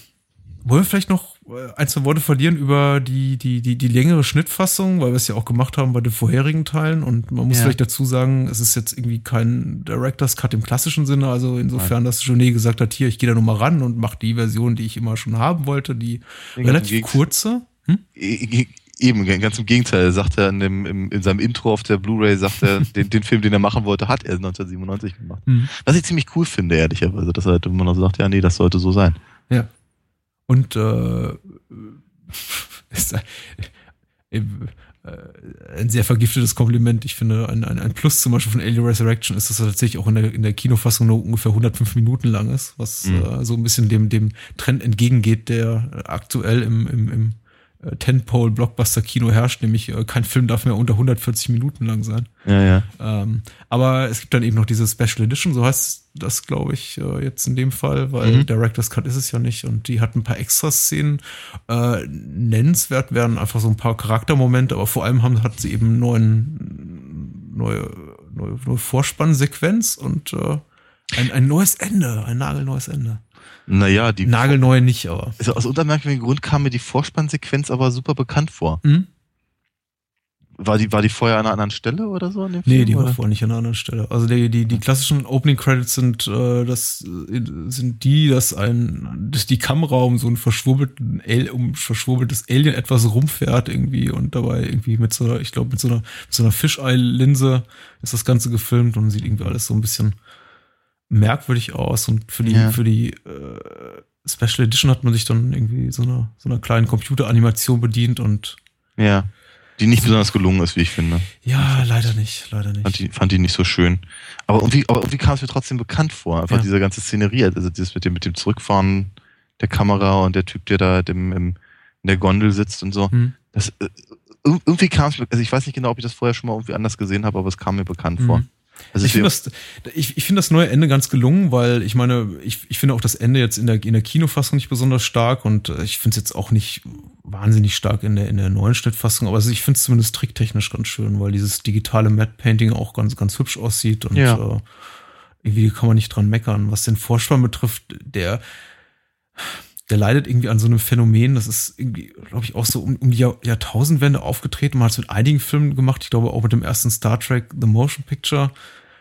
wollen wir vielleicht noch äh, ein, zwei Worte verlieren über die, die, die, die längere Schnittfassung, weil wir es ja auch gemacht haben bei den vorherigen Teilen. Und man muss ja. vielleicht dazu sagen, es ist jetzt irgendwie kein Director's Cut im klassischen Sinne. Also insofern, dass Jonet gesagt hat, hier, ich gehe da nochmal ran und mache die Version, die ich immer schon haben wollte, die relativ kurze. Hm? Eben, ganz im Gegenteil, sagt er in, dem, in seinem Intro auf der Blu-ray, sagt er, den, den Film, den er machen wollte, hat er 1997 gemacht. Mhm. Was ich ziemlich cool finde, ehrlicherweise, dass er halt immer noch sagt, ja, nee, das sollte so sein. Ja. Und äh, ist äh, ein sehr vergiftetes Kompliment. Ich finde, ein, ein, ein Plus zum Beispiel von Alien Resurrection ist, dass er tatsächlich auch in der, in der Kinofassung nur ungefähr 105 Minuten lang ist, was mhm. äh, so ein bisschen dem, dem Trend entgegengeht, der aktuell im, im, im Tentpole Blockbuster Kino herrscht, nämlich äh, kein Film darf mehr unter 140 Minuten lang sein. Ja, ja. Ähm, aber es gibt dann eben noch diese Special Edition, so heißt das, glaube ich, äh, jetzt in dem Fall, weil mhm. Director's Cut ist es ja nicht und die hat ein paar Extra-Szenen. Äh, nennenswert werden einfach so ein paar Charaktermomente, aber vor allem haben, hat sie eben neuen, neue, neue, neue Vorspannsequenz und äh, ein, ein neues Ende, ein nagelneues Ende. Naja, die. Nagelneu nicht, aber. Also aus untermerkwürdigen Grund kam mir die Vorspannsequenz aber super bekannt vor. Mhm. War die, war die vorher an einer anderen Stelle oder so? In dem nee, Film, die oder? war vorher nicht an einer anderen Stelle. Also die, die, die klassischen Opening Credits sind, äh, das sind die, dass ein, dass die Kamera um so ein verschwurbelten, um verschwurbeltes Alien etwas rumfährt irgendwie und dabei irgendwie mit so einer, ich glaube, mit so einer, mit so einer Fisheye-Linse ist das Ganze gefilmt und sieht irgendwie alles so ein bisschen merkwürdig aus und für die, ja. für die äh, Special Edition hat man sich dann irgendwie so einer so einer kleinen Computeranimation bedient und ja, die nicht besonders gelungen ist, wie ich finde. Ja, leider nicht, leider nicht. Fand die, fand die nicht so schön. Aber irgendwie, aber irgendwie kam es mir trotzdem bekannt vor, einfach ja. diese ganze Szenerie, also das mit dem mit dem Zurückfahren der Kamera und der Typ, der da im, im, in der Gondel sitzt und so. Hm. Das äh, irgendwie kam es mir, also ich weiß nicht genau, ob ich das vorher schon mal irgendwie anders gesehen habe, aber es kam mir bekannt hm. vor. Also ich finde das, ich, ich finde das neue Ende ganz gelungen, weil ich meine, ich, ich finde auch das Ende jetzt in der, in der Kinofassung nicht besonders stark und äh, ich finde es jetzt auch nicht wahnsinnig stark in der, in der neuen Schnittfassung, aber also ich finde es zumindest tricktechnisch ganz schön, weil dieses digitale Matte Painting auch ganz, ganz hübsch aussieht und ja. äh, irgendwie kann man nicht dran meckern. Was den Vorspann betrifft, der, der leidet irgendwie an so einem Phänomen, das ist irgendwie, glaube ich, auch so um, um die Jahr, Jahrtausendwende aufgetreten. Man hat es mit einigen Filmen gemacht, ich glaube auch mit dem ersten Star Trek The Motion Picture,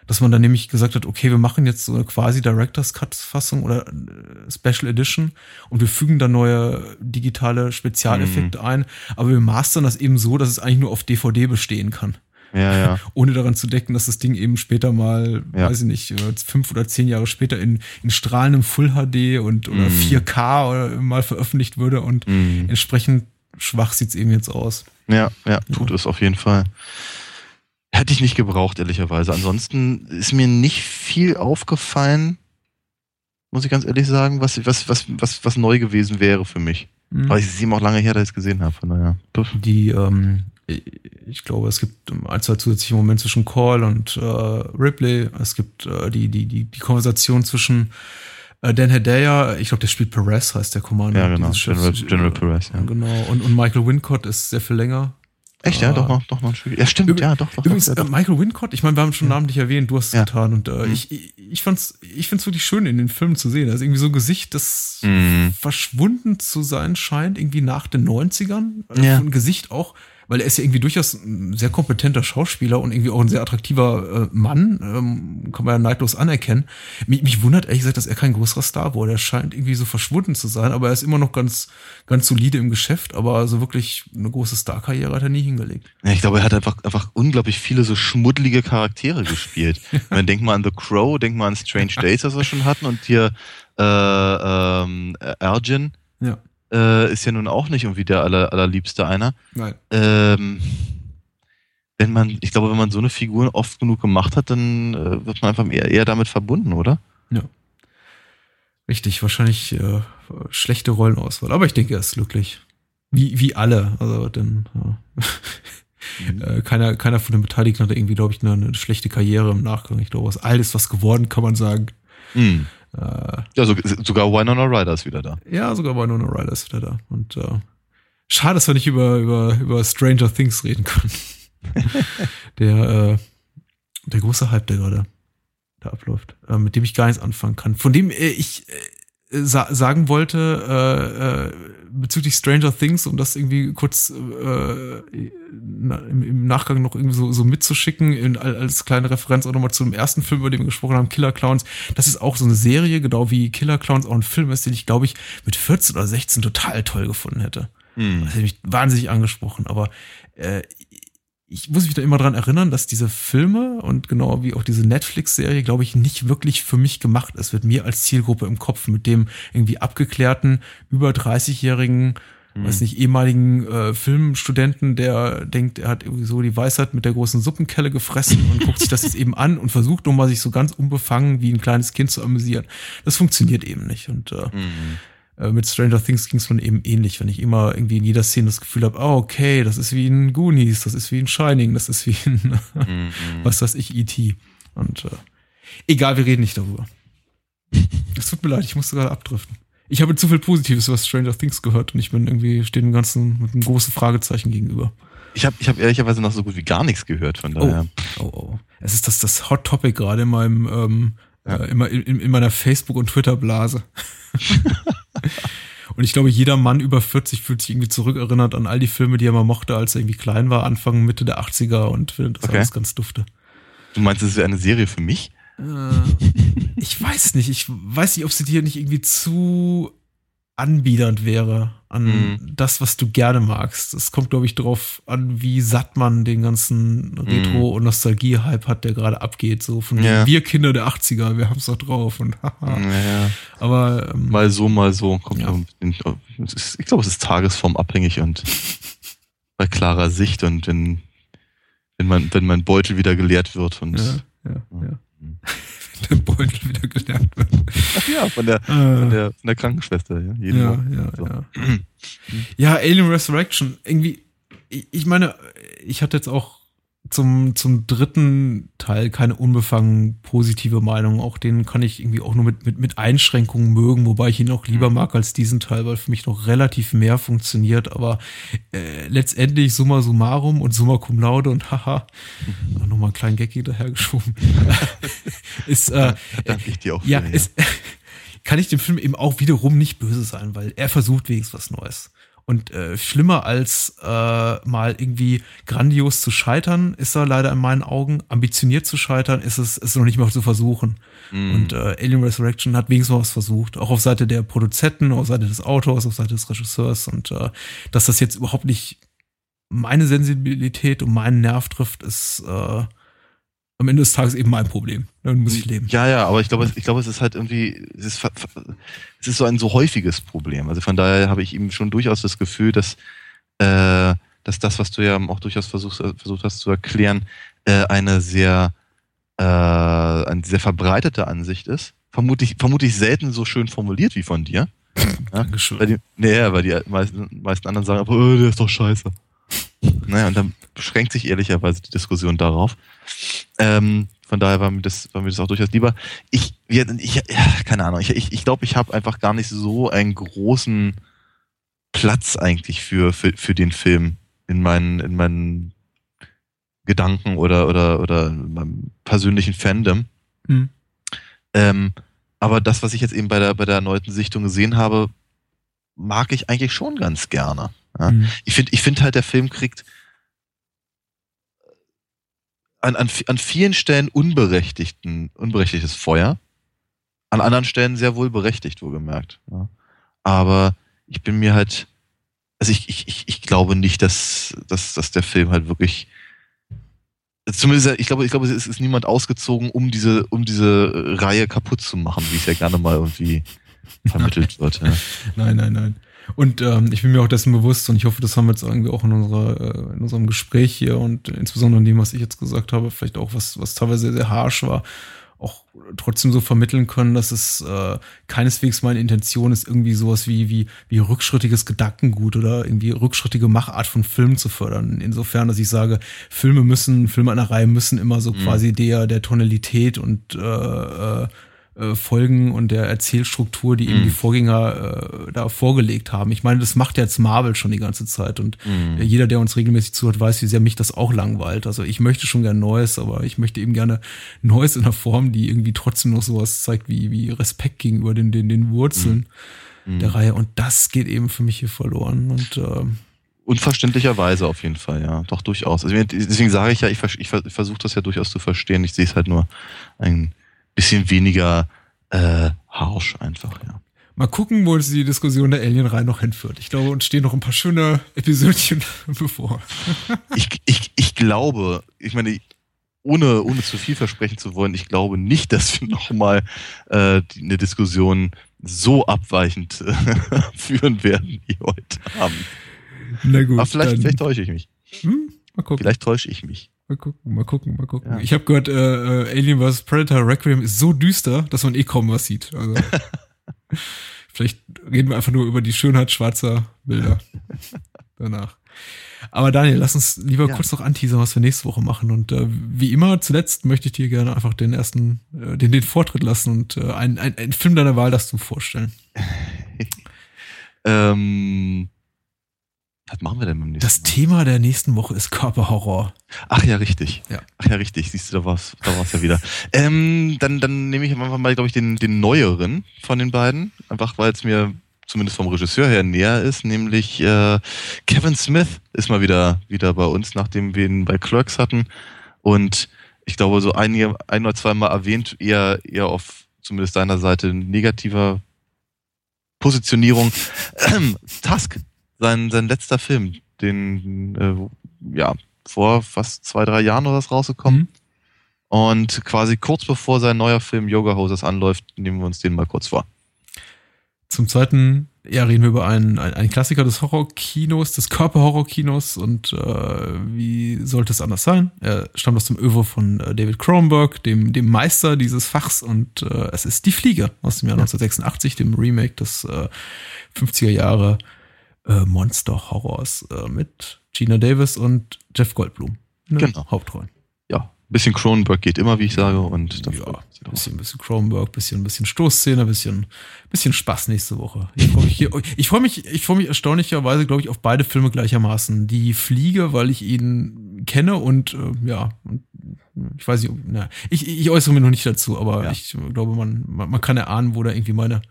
dass man dann nämlich gesagt hat, okay, wir machen jetzt so eine quasi Director's Cut Fassung oder äh, Special Edition und wir fügen da neue digitale Spezialeffekte mhm. ein, aber wir mastern das eben so, dass es eigentlich nur auf DVD bestehen kann. Ja, ja. Ohne daran zu decken, dass das Ding eben später mal, ja. weiß ich nicht, äh, fünf oder zehn Jahre später in, in strahlendem Full HD und oder mm. 4K oder mal veröffentlicht würde und mm. entsprechend schwach sieht's eben jetzt aus. Ja, ja, tut ja. es auf jeden Fall. Hätte ich nicht gebraucht, ehrlicherweise. Ansonsten ist mir nicht viel aufgefallen, muss ich ganz ehrlich sagen, was, was, was, was, was neu gewesen wäre für mich. Mhm. Aber ich sehe auch lange her, dass ich es gesehen habe. Von daher. Die, ähm, ich glaube, es gibt ein, zwei zusätzliche Momente zwischen Call und äh, Ripley. Es gibt äh, die, die, die, die Konversation zwischen äh, Dan Hedaya, ich glaube, der spielt Perez, heißt der Commander. Ja, genau. General, General Perez, ja. Genau. Und, und Michael Wincott ist sehr viel länger. Echt, ja, äh, doch noch, doch noch ein Stück. Ja, stimmt, Üb- ja, doch, doch. Übrigens, doch, äh, doch. Michael Wincott, ich meine, wir haben schon namentlich erwähnt, du hast es Ja. getan und äh, Mhm. ich, ich, fand's, ich find's wirklich schön in den Filmen zu sehen. Ist irgendwie so ein Gesicht, das Mhm. verschwunden zu sein scheint, irgendwie nach den 90ern. Also Ja. Ein Gesicht auch, weil er ist ja irgendwie durchaus ein sehr kompetenter Schauspieler und irgendwie auch ein sehr attraktiver äh, Mann, ähm, kann man ja neidlos anerkennen. Mich, mich wundert ehrlich gesagt, dass er kein größerer Star wurde. Er scheint irgendwie so verschwunden zu sein, aber er ist immer noch ganz, ganz solide im Geschäft, aber so wirklich eine große Starkarriere hat er nie hingelegt. Ja, ich glaube, er hat einfach, einfach unglaublich viele so schmuddelige Charaktere gespielt. Man denkt mal an The Crow, denkt mal an Strange Days, das wir schon hatten, und hier äh, ähm, Ergin Ja. Äh, ist ja nun auch nicht irgendwie der aller, allerliebste einer. Nein. Ähm, wenn man, ich glaube, wenn man so eine Figur oft genug gemacht hat, dann äh, wird man einfach eher, eher damit verbunden, oder? Richtig, wahrscheinlich äh, schlechte Rollenauswahl. Aber ich denke, er ist glücklich. Wie, wie alle. Also, denn äh, äh, keiner, keiner von den Beteiligten hat irgendwie, glaube ich, eine, eine schlechte Karriere im Nachgang. Ich glaube, aus alles was geworden, kann man sagen. Hm. Äh, Ja, so, sogar Winona Ryder ist wieder da. ja, sogar bei Nona Ryder ist wieder da. Und äh, schade, dass wir nicht über, über, über Stranger Things reden können. der, äh, der große Hype, der gerade da abläuft, äh, mit dem ich gar nichts anfangen kann. Von dem äh, ich äh, sa sagen wollte, äh, äh, bezüglich Stranger Things, um das irgendwie kurz äh, na, im, im Nachgang noch irgendwie so, so mitzuschicken, in, als kleine Referenz auch nochmal zum ersten Film, über den wir gesprochen haben, Killer Clowns. Das ist auch so eine Serie, genau wie Killer Clowns auch ein Film ist, den ich, glaube ich, mit 14 oder 16 total toll gefunden hätte. Hm. Das hätte mich wahnsinnig angesprochen, aber äh, ich muss mich da immer dran erinnern, dass diese Filme und genau wie auch diese Netflix-Serie, glaube ich, nicht wirklich für mich gemacht ist, mit mir als Zielgruppe im Kopf, mit dem irgendwie abgeklärten, über 30-jährigen, weiß nicht, ehemaligen äh, Filmstudenten, der denkt, er hat irgendwie so die Weisheit mit der großen Suppenkelle gefressen und guckt sich das jetzt eben an und versucht nochmal sich so ganz unbefangen wie ein kleines Kind zu amüsieren. Das funktioniert eben nicht und äh, Hm. Äh, mit Stranger Things ging es mir eben ähnlich, wenn ich immer irgendwie in jeder Szene das Gefühl habe, ah, okay, das ist wie ein Goonies, das ist wie ein Shining, das ist wie ein, Hm. was weiß ich, E.T. Und äh, egal, wir reden nicht darüber. Es tut mir leid, ich musste gerade abdriften. Ich habe zu viel Positives über Stranger Things gehört und ich bin irgendwie, stehe dem Ganzen mit einem großen Fragezeichen gegenüber. Ich habe ich hab ehrlicherweise noch so gut wie gar nichts gehört, von daher. Oh, oh. Es ist das, das Hot Topic gerade in meinem, ähm, Ja. äh, in, in, in meiner Facebook- und Twitter-Blase. und ich glaube, jeder Mann über 40 fühlt sich irgendwie zurückerinnert an all die Filme, die er mal mochte, als er irgendwie klein war, Anfang, Mitte der 80er und findet das Okay. alles ganz dufte. Du meinst, es wäre eine Serie für mich? Äh, ich weiß nicht, ich weiß nicht, ob sie dir nicht irgendwie zu anbiedernd wäre an Mhm. das, was du gerne magst. Es kommt, glaube ich, darauf an, wie satt man den ganzen Retro- und Nostalgie-Hype hat, der gerade abgeht. So von Ja. wir Kinder der 80er, wir haben's doch drauf und haha. Naja, Aber ähm, mal so, mal so. Kommt Ja. es ich glaube, es ist tagesformabhängig und bei klarer Sicht und wenn, wenn, man, wenn mein Beutel wieder geleert wird und ja, ja, ja. Der Beutel wieder gelernt wird. Ach ja, von der, Äh, von der, von der Krankenschwester, ja. Jeden ja, Morgen. ja, So. ja. Ja, Alien Resurrection, irgendwie, ich, ich meine, ich hatte jetzt auch zum, zum dritten Teil keine unbefangen positive Meinung. Auch den kann ich irgendwie auch nur mit, mit, mit Einschränkungen mögen, wobei ich ihn auch lieber mag als diesen Teil, weil für mich noch relativ mehr funktioniert. Aber äh, letztendlich summa summarum und summa cum laude und haha, nochmal einen kleinen Gag hinterhergeschoben, ist, äh, Danke ich dir auch ja, für, es, kann ich dem Film eben auch wiederum nicht böse sein, weil er versucht wenigstens was Neues. Und äh, schlimmer als äh, mal irgendwie grandios zu scheitern, ist er leider in meinen Augen. Ambitioniert zu scheitern, ist es ist noch nicht mal zu versuchen. Mhm. Und äh, Alien Resurrection hat wenigstens mal was versucht. Auch auf Seite der Produzenten, auf Seite des Autors, auf Seite des Regisseurs. Und äh, dass das jetzt überhaupt nicht meine Sensibilität und meinen Nerv trifft, ist äh, am Ende des Tages eben mein Problem. Dann muss ich leben. Ja, ja, aber ich glaube, es- ich glaube, es ist halt irgendwie, es ist, es ist so ein so häufiges Problem. Also von daher habe ich eben schon durchaus das Gefühl, dass, äh, dass das, was du ja auch durchaus versuchst, äh, versucht hast zu erklären, äh, eine sehr, äh, eine sehr verbreitete Ansicht ist. Vermutlich, vermutlich selten so schön formuliert wie von dir. Ja? Dankeschön. Weil die, nee, weil die meisten, meisten anderen sagen, aber äh, der ist doch scheiße. Naja, und dann beschränkt sich ehrlicherweise die Diskussion darauf. Ähm, von daher war mir das, war mir das auch durchaus lieber. Ich, ich keine Ahnung, ich glaube, ich, ich, glaub, ich habe einfach gar nicht so einen großen Platz eigentlich für, für, für den Film in meinen, in meinen Gedanken oder, oder, oder in meinem persönlichen Fandom. Mhm. Ähm, aber das, was ich jetzt eben bei der, bei der erneuten Sichtung gesehen habe, mag ich eigentlich schon ganz gerne. Ja? Mhm. Ich finde ich finde halt, der Film kriegt an, an, an vielen Stellen unberechtigten, unberechtigtes Feuer. An anderen Stellen sehr wohl berechtigt, wohlgemerkt. Ja. Aber ich bin mir halt, also ich, ich, ich, ich glaube nicht, dass, dass, dass der Film halt wirklich zumindest, ich glaube, ich glaube, es ist niemand ausgezogen, um diese, um diese Reihe kaputt zu machen, wie es ja gerne mal irgendwie vermittelt wird. Ja. Nein, nein, nein. Und ähm, ich bin mir auch dessen bewusst und ich hoffe, das haben wir jetzt irgendwie auch in, unserer, äh, in unserem Gespräch hier und insbesondere in dem, was ich jetzt gesagt habe, vielleicht auch was, was teilweise sehr, sehr harsh war, auch trotzdem so vermitteln können, dass es äh, keineswegs meine Intention ist, irgendwie sowas wie, wie, wie rückschrittiges Gedankengut oder irgendwie rückschrittige Machart von Filmen zu fördern. Insofern, dass ich sage, Filme müssen, Filme einer Reihe müssen immer so mhm. quasi der, der Tonalität und äh, äh, äh, Folgen und der Erzählstruktur, die eben die mhm. Vorgänger äh, da vorgelegt haben. Ich meine, das macht jetzt Marvel schon die ganze Zeit und mm. jeder, der uns regelmäßig zuhört, weiß, wie sehr mich das auch langweilt. Also ich möchte schon gern Neues, aber ich möchte eben gerne Neues in einer Form, die irgendwie trotzdem noch sowas zeigt wie, wie Respekt gegenüber den, den, den Wurzeln mm. der Reihe. Und das geht eben für mich hier verloren. Und äh, Unverständlicherweise auf jeden Fall, ja, doch durchaus. Also deswegen sage ich ja, ich, ich versuche das ja durchaus zu verstehen. Ich sehe es halt nur ein bisschen weniger äh, harsh einfach, ja. Mal gucken, wo die Diskussion der Alien-Reihe noch hinführt. Ich glaube, uns stehen noch ein paar schöne Episodchen bevor. ich, ich, ich glaube, ich meine, ohne, ohne zu viel versprechen zu wollen, ich glaube nicht, dass wir nochmal äh, eine Diskussion so abweichend äh, führen werden, wie heute haben. Na gut. Aber vielleicht, vielleicht täusche ich mich. Hm? Mal gucken. Vielleicht täusche ich mich. Mal gucken, mal gucken, mal gucken. Ja. Ich habe gehört, äh, äh, Alien vs. Predator Requiem ist so düster, dass man eh kaum was sieht. Also, vielleicht reden wir einfach nur über die Schönheit schwarzer Bilder danach. Aber Daniel, lass uns lieber ja. kurz noch anteasern, was wir nächste Woche machen. Und äh, wie immer, zuletzt möchte ich dir gerne einfach den ersten, äh, den, den Vortritt lassen und äh, einen ein Film deiner Wahl das du vorstellen. ähm, was machen wir denn beim nächsten Das Mal? Thema der nächsten Woche ist Körperhorror. Ach ja, richtig. Ja. Ach ja, richtig. Siehst du, da war's, da war's ja wieder. ähm, dann, dann nehme ich einfach mal, glaube ich, den, den neueren von den beiden. Einfach, weil es mir zumindest vom Regisseur her näher ist, nämlich äh, Kevin Smith ist mal wieder, wieder bei uns, nachdem wir ihn bei Clerks hatten. Und ich glaube, so einige, ein oder zweimal erwähnt, eher, eher auf zumindest deiner Seite negativer Positionierung. Task sein, sein letzter Film, den, äh, ja, vor fast zwei, drei Jahren oder was rausgekommen. Mhm. Und quasi kurz bevor sein neuer Film Yoga Hoses anläuft, nehmen wir uns den mal kurz vor. Zum zweiten, ja, reden wir über einen, einen Klassiker des Horrorkinos, des Körperhorrorkinos und äh, wie sollte es anders sein? Er stammt aus dem Över von äh, David Cronenberg, dem, dem Meister dieses Fachs und äh, es ist Die Fliege aus dem Jahr 1986, dem Remake des äh, 50er Jahre äh, Monster-Horrors äh, mit Gina Davis und Jeff Goldblum. Ne? Genau. Hauptrollen. Ja, ein bisschen Cronenberg geht immer, wie ich sage. Und ja, ein bisschen, bisschen Cronenberg, bisschen, bisschen Stoßszene, bisschen, bisschen Spaß nächste Woche. Ich freue mich, hier, ich freue mich, ich freue mich erstaunlicherweise, glaube ich, auf beide Filme gleichermaßen. Die Fliege, weil ich ihn kenne und äh, ja, ich weiß nicht, na, ich, ich äußere mich noch nicht dazu, aber ja. ich glaube, man, man, man kann erahnen, wo da irgendwie meine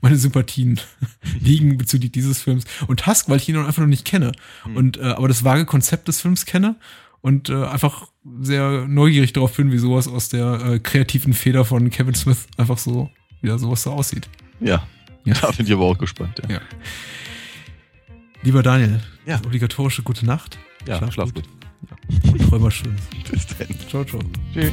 meine Sympathien liegen bezüglich dieses Films. Und Husk, weil ich ihn einfach noch nicht kenne. Mhm. Und äh, aber das vage Konzept des Films kenne und äh, einfach sehr neugierig darauf bin, wie sowas aus der äh, kreativen Feder von Kevin Smith einfach so, wieder sowas so aussieht. Ja. ja. Da bin ich aber auch gespannt, ja. ja. Lieber Daniel, ja. obligatorische gute Nacht. Ja, schlaf, schlaf gut. gut. Ja. Träum mal schön. Bis dann. Ciao, ciao. Tschüss.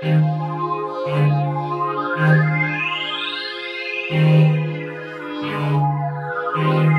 Thank you.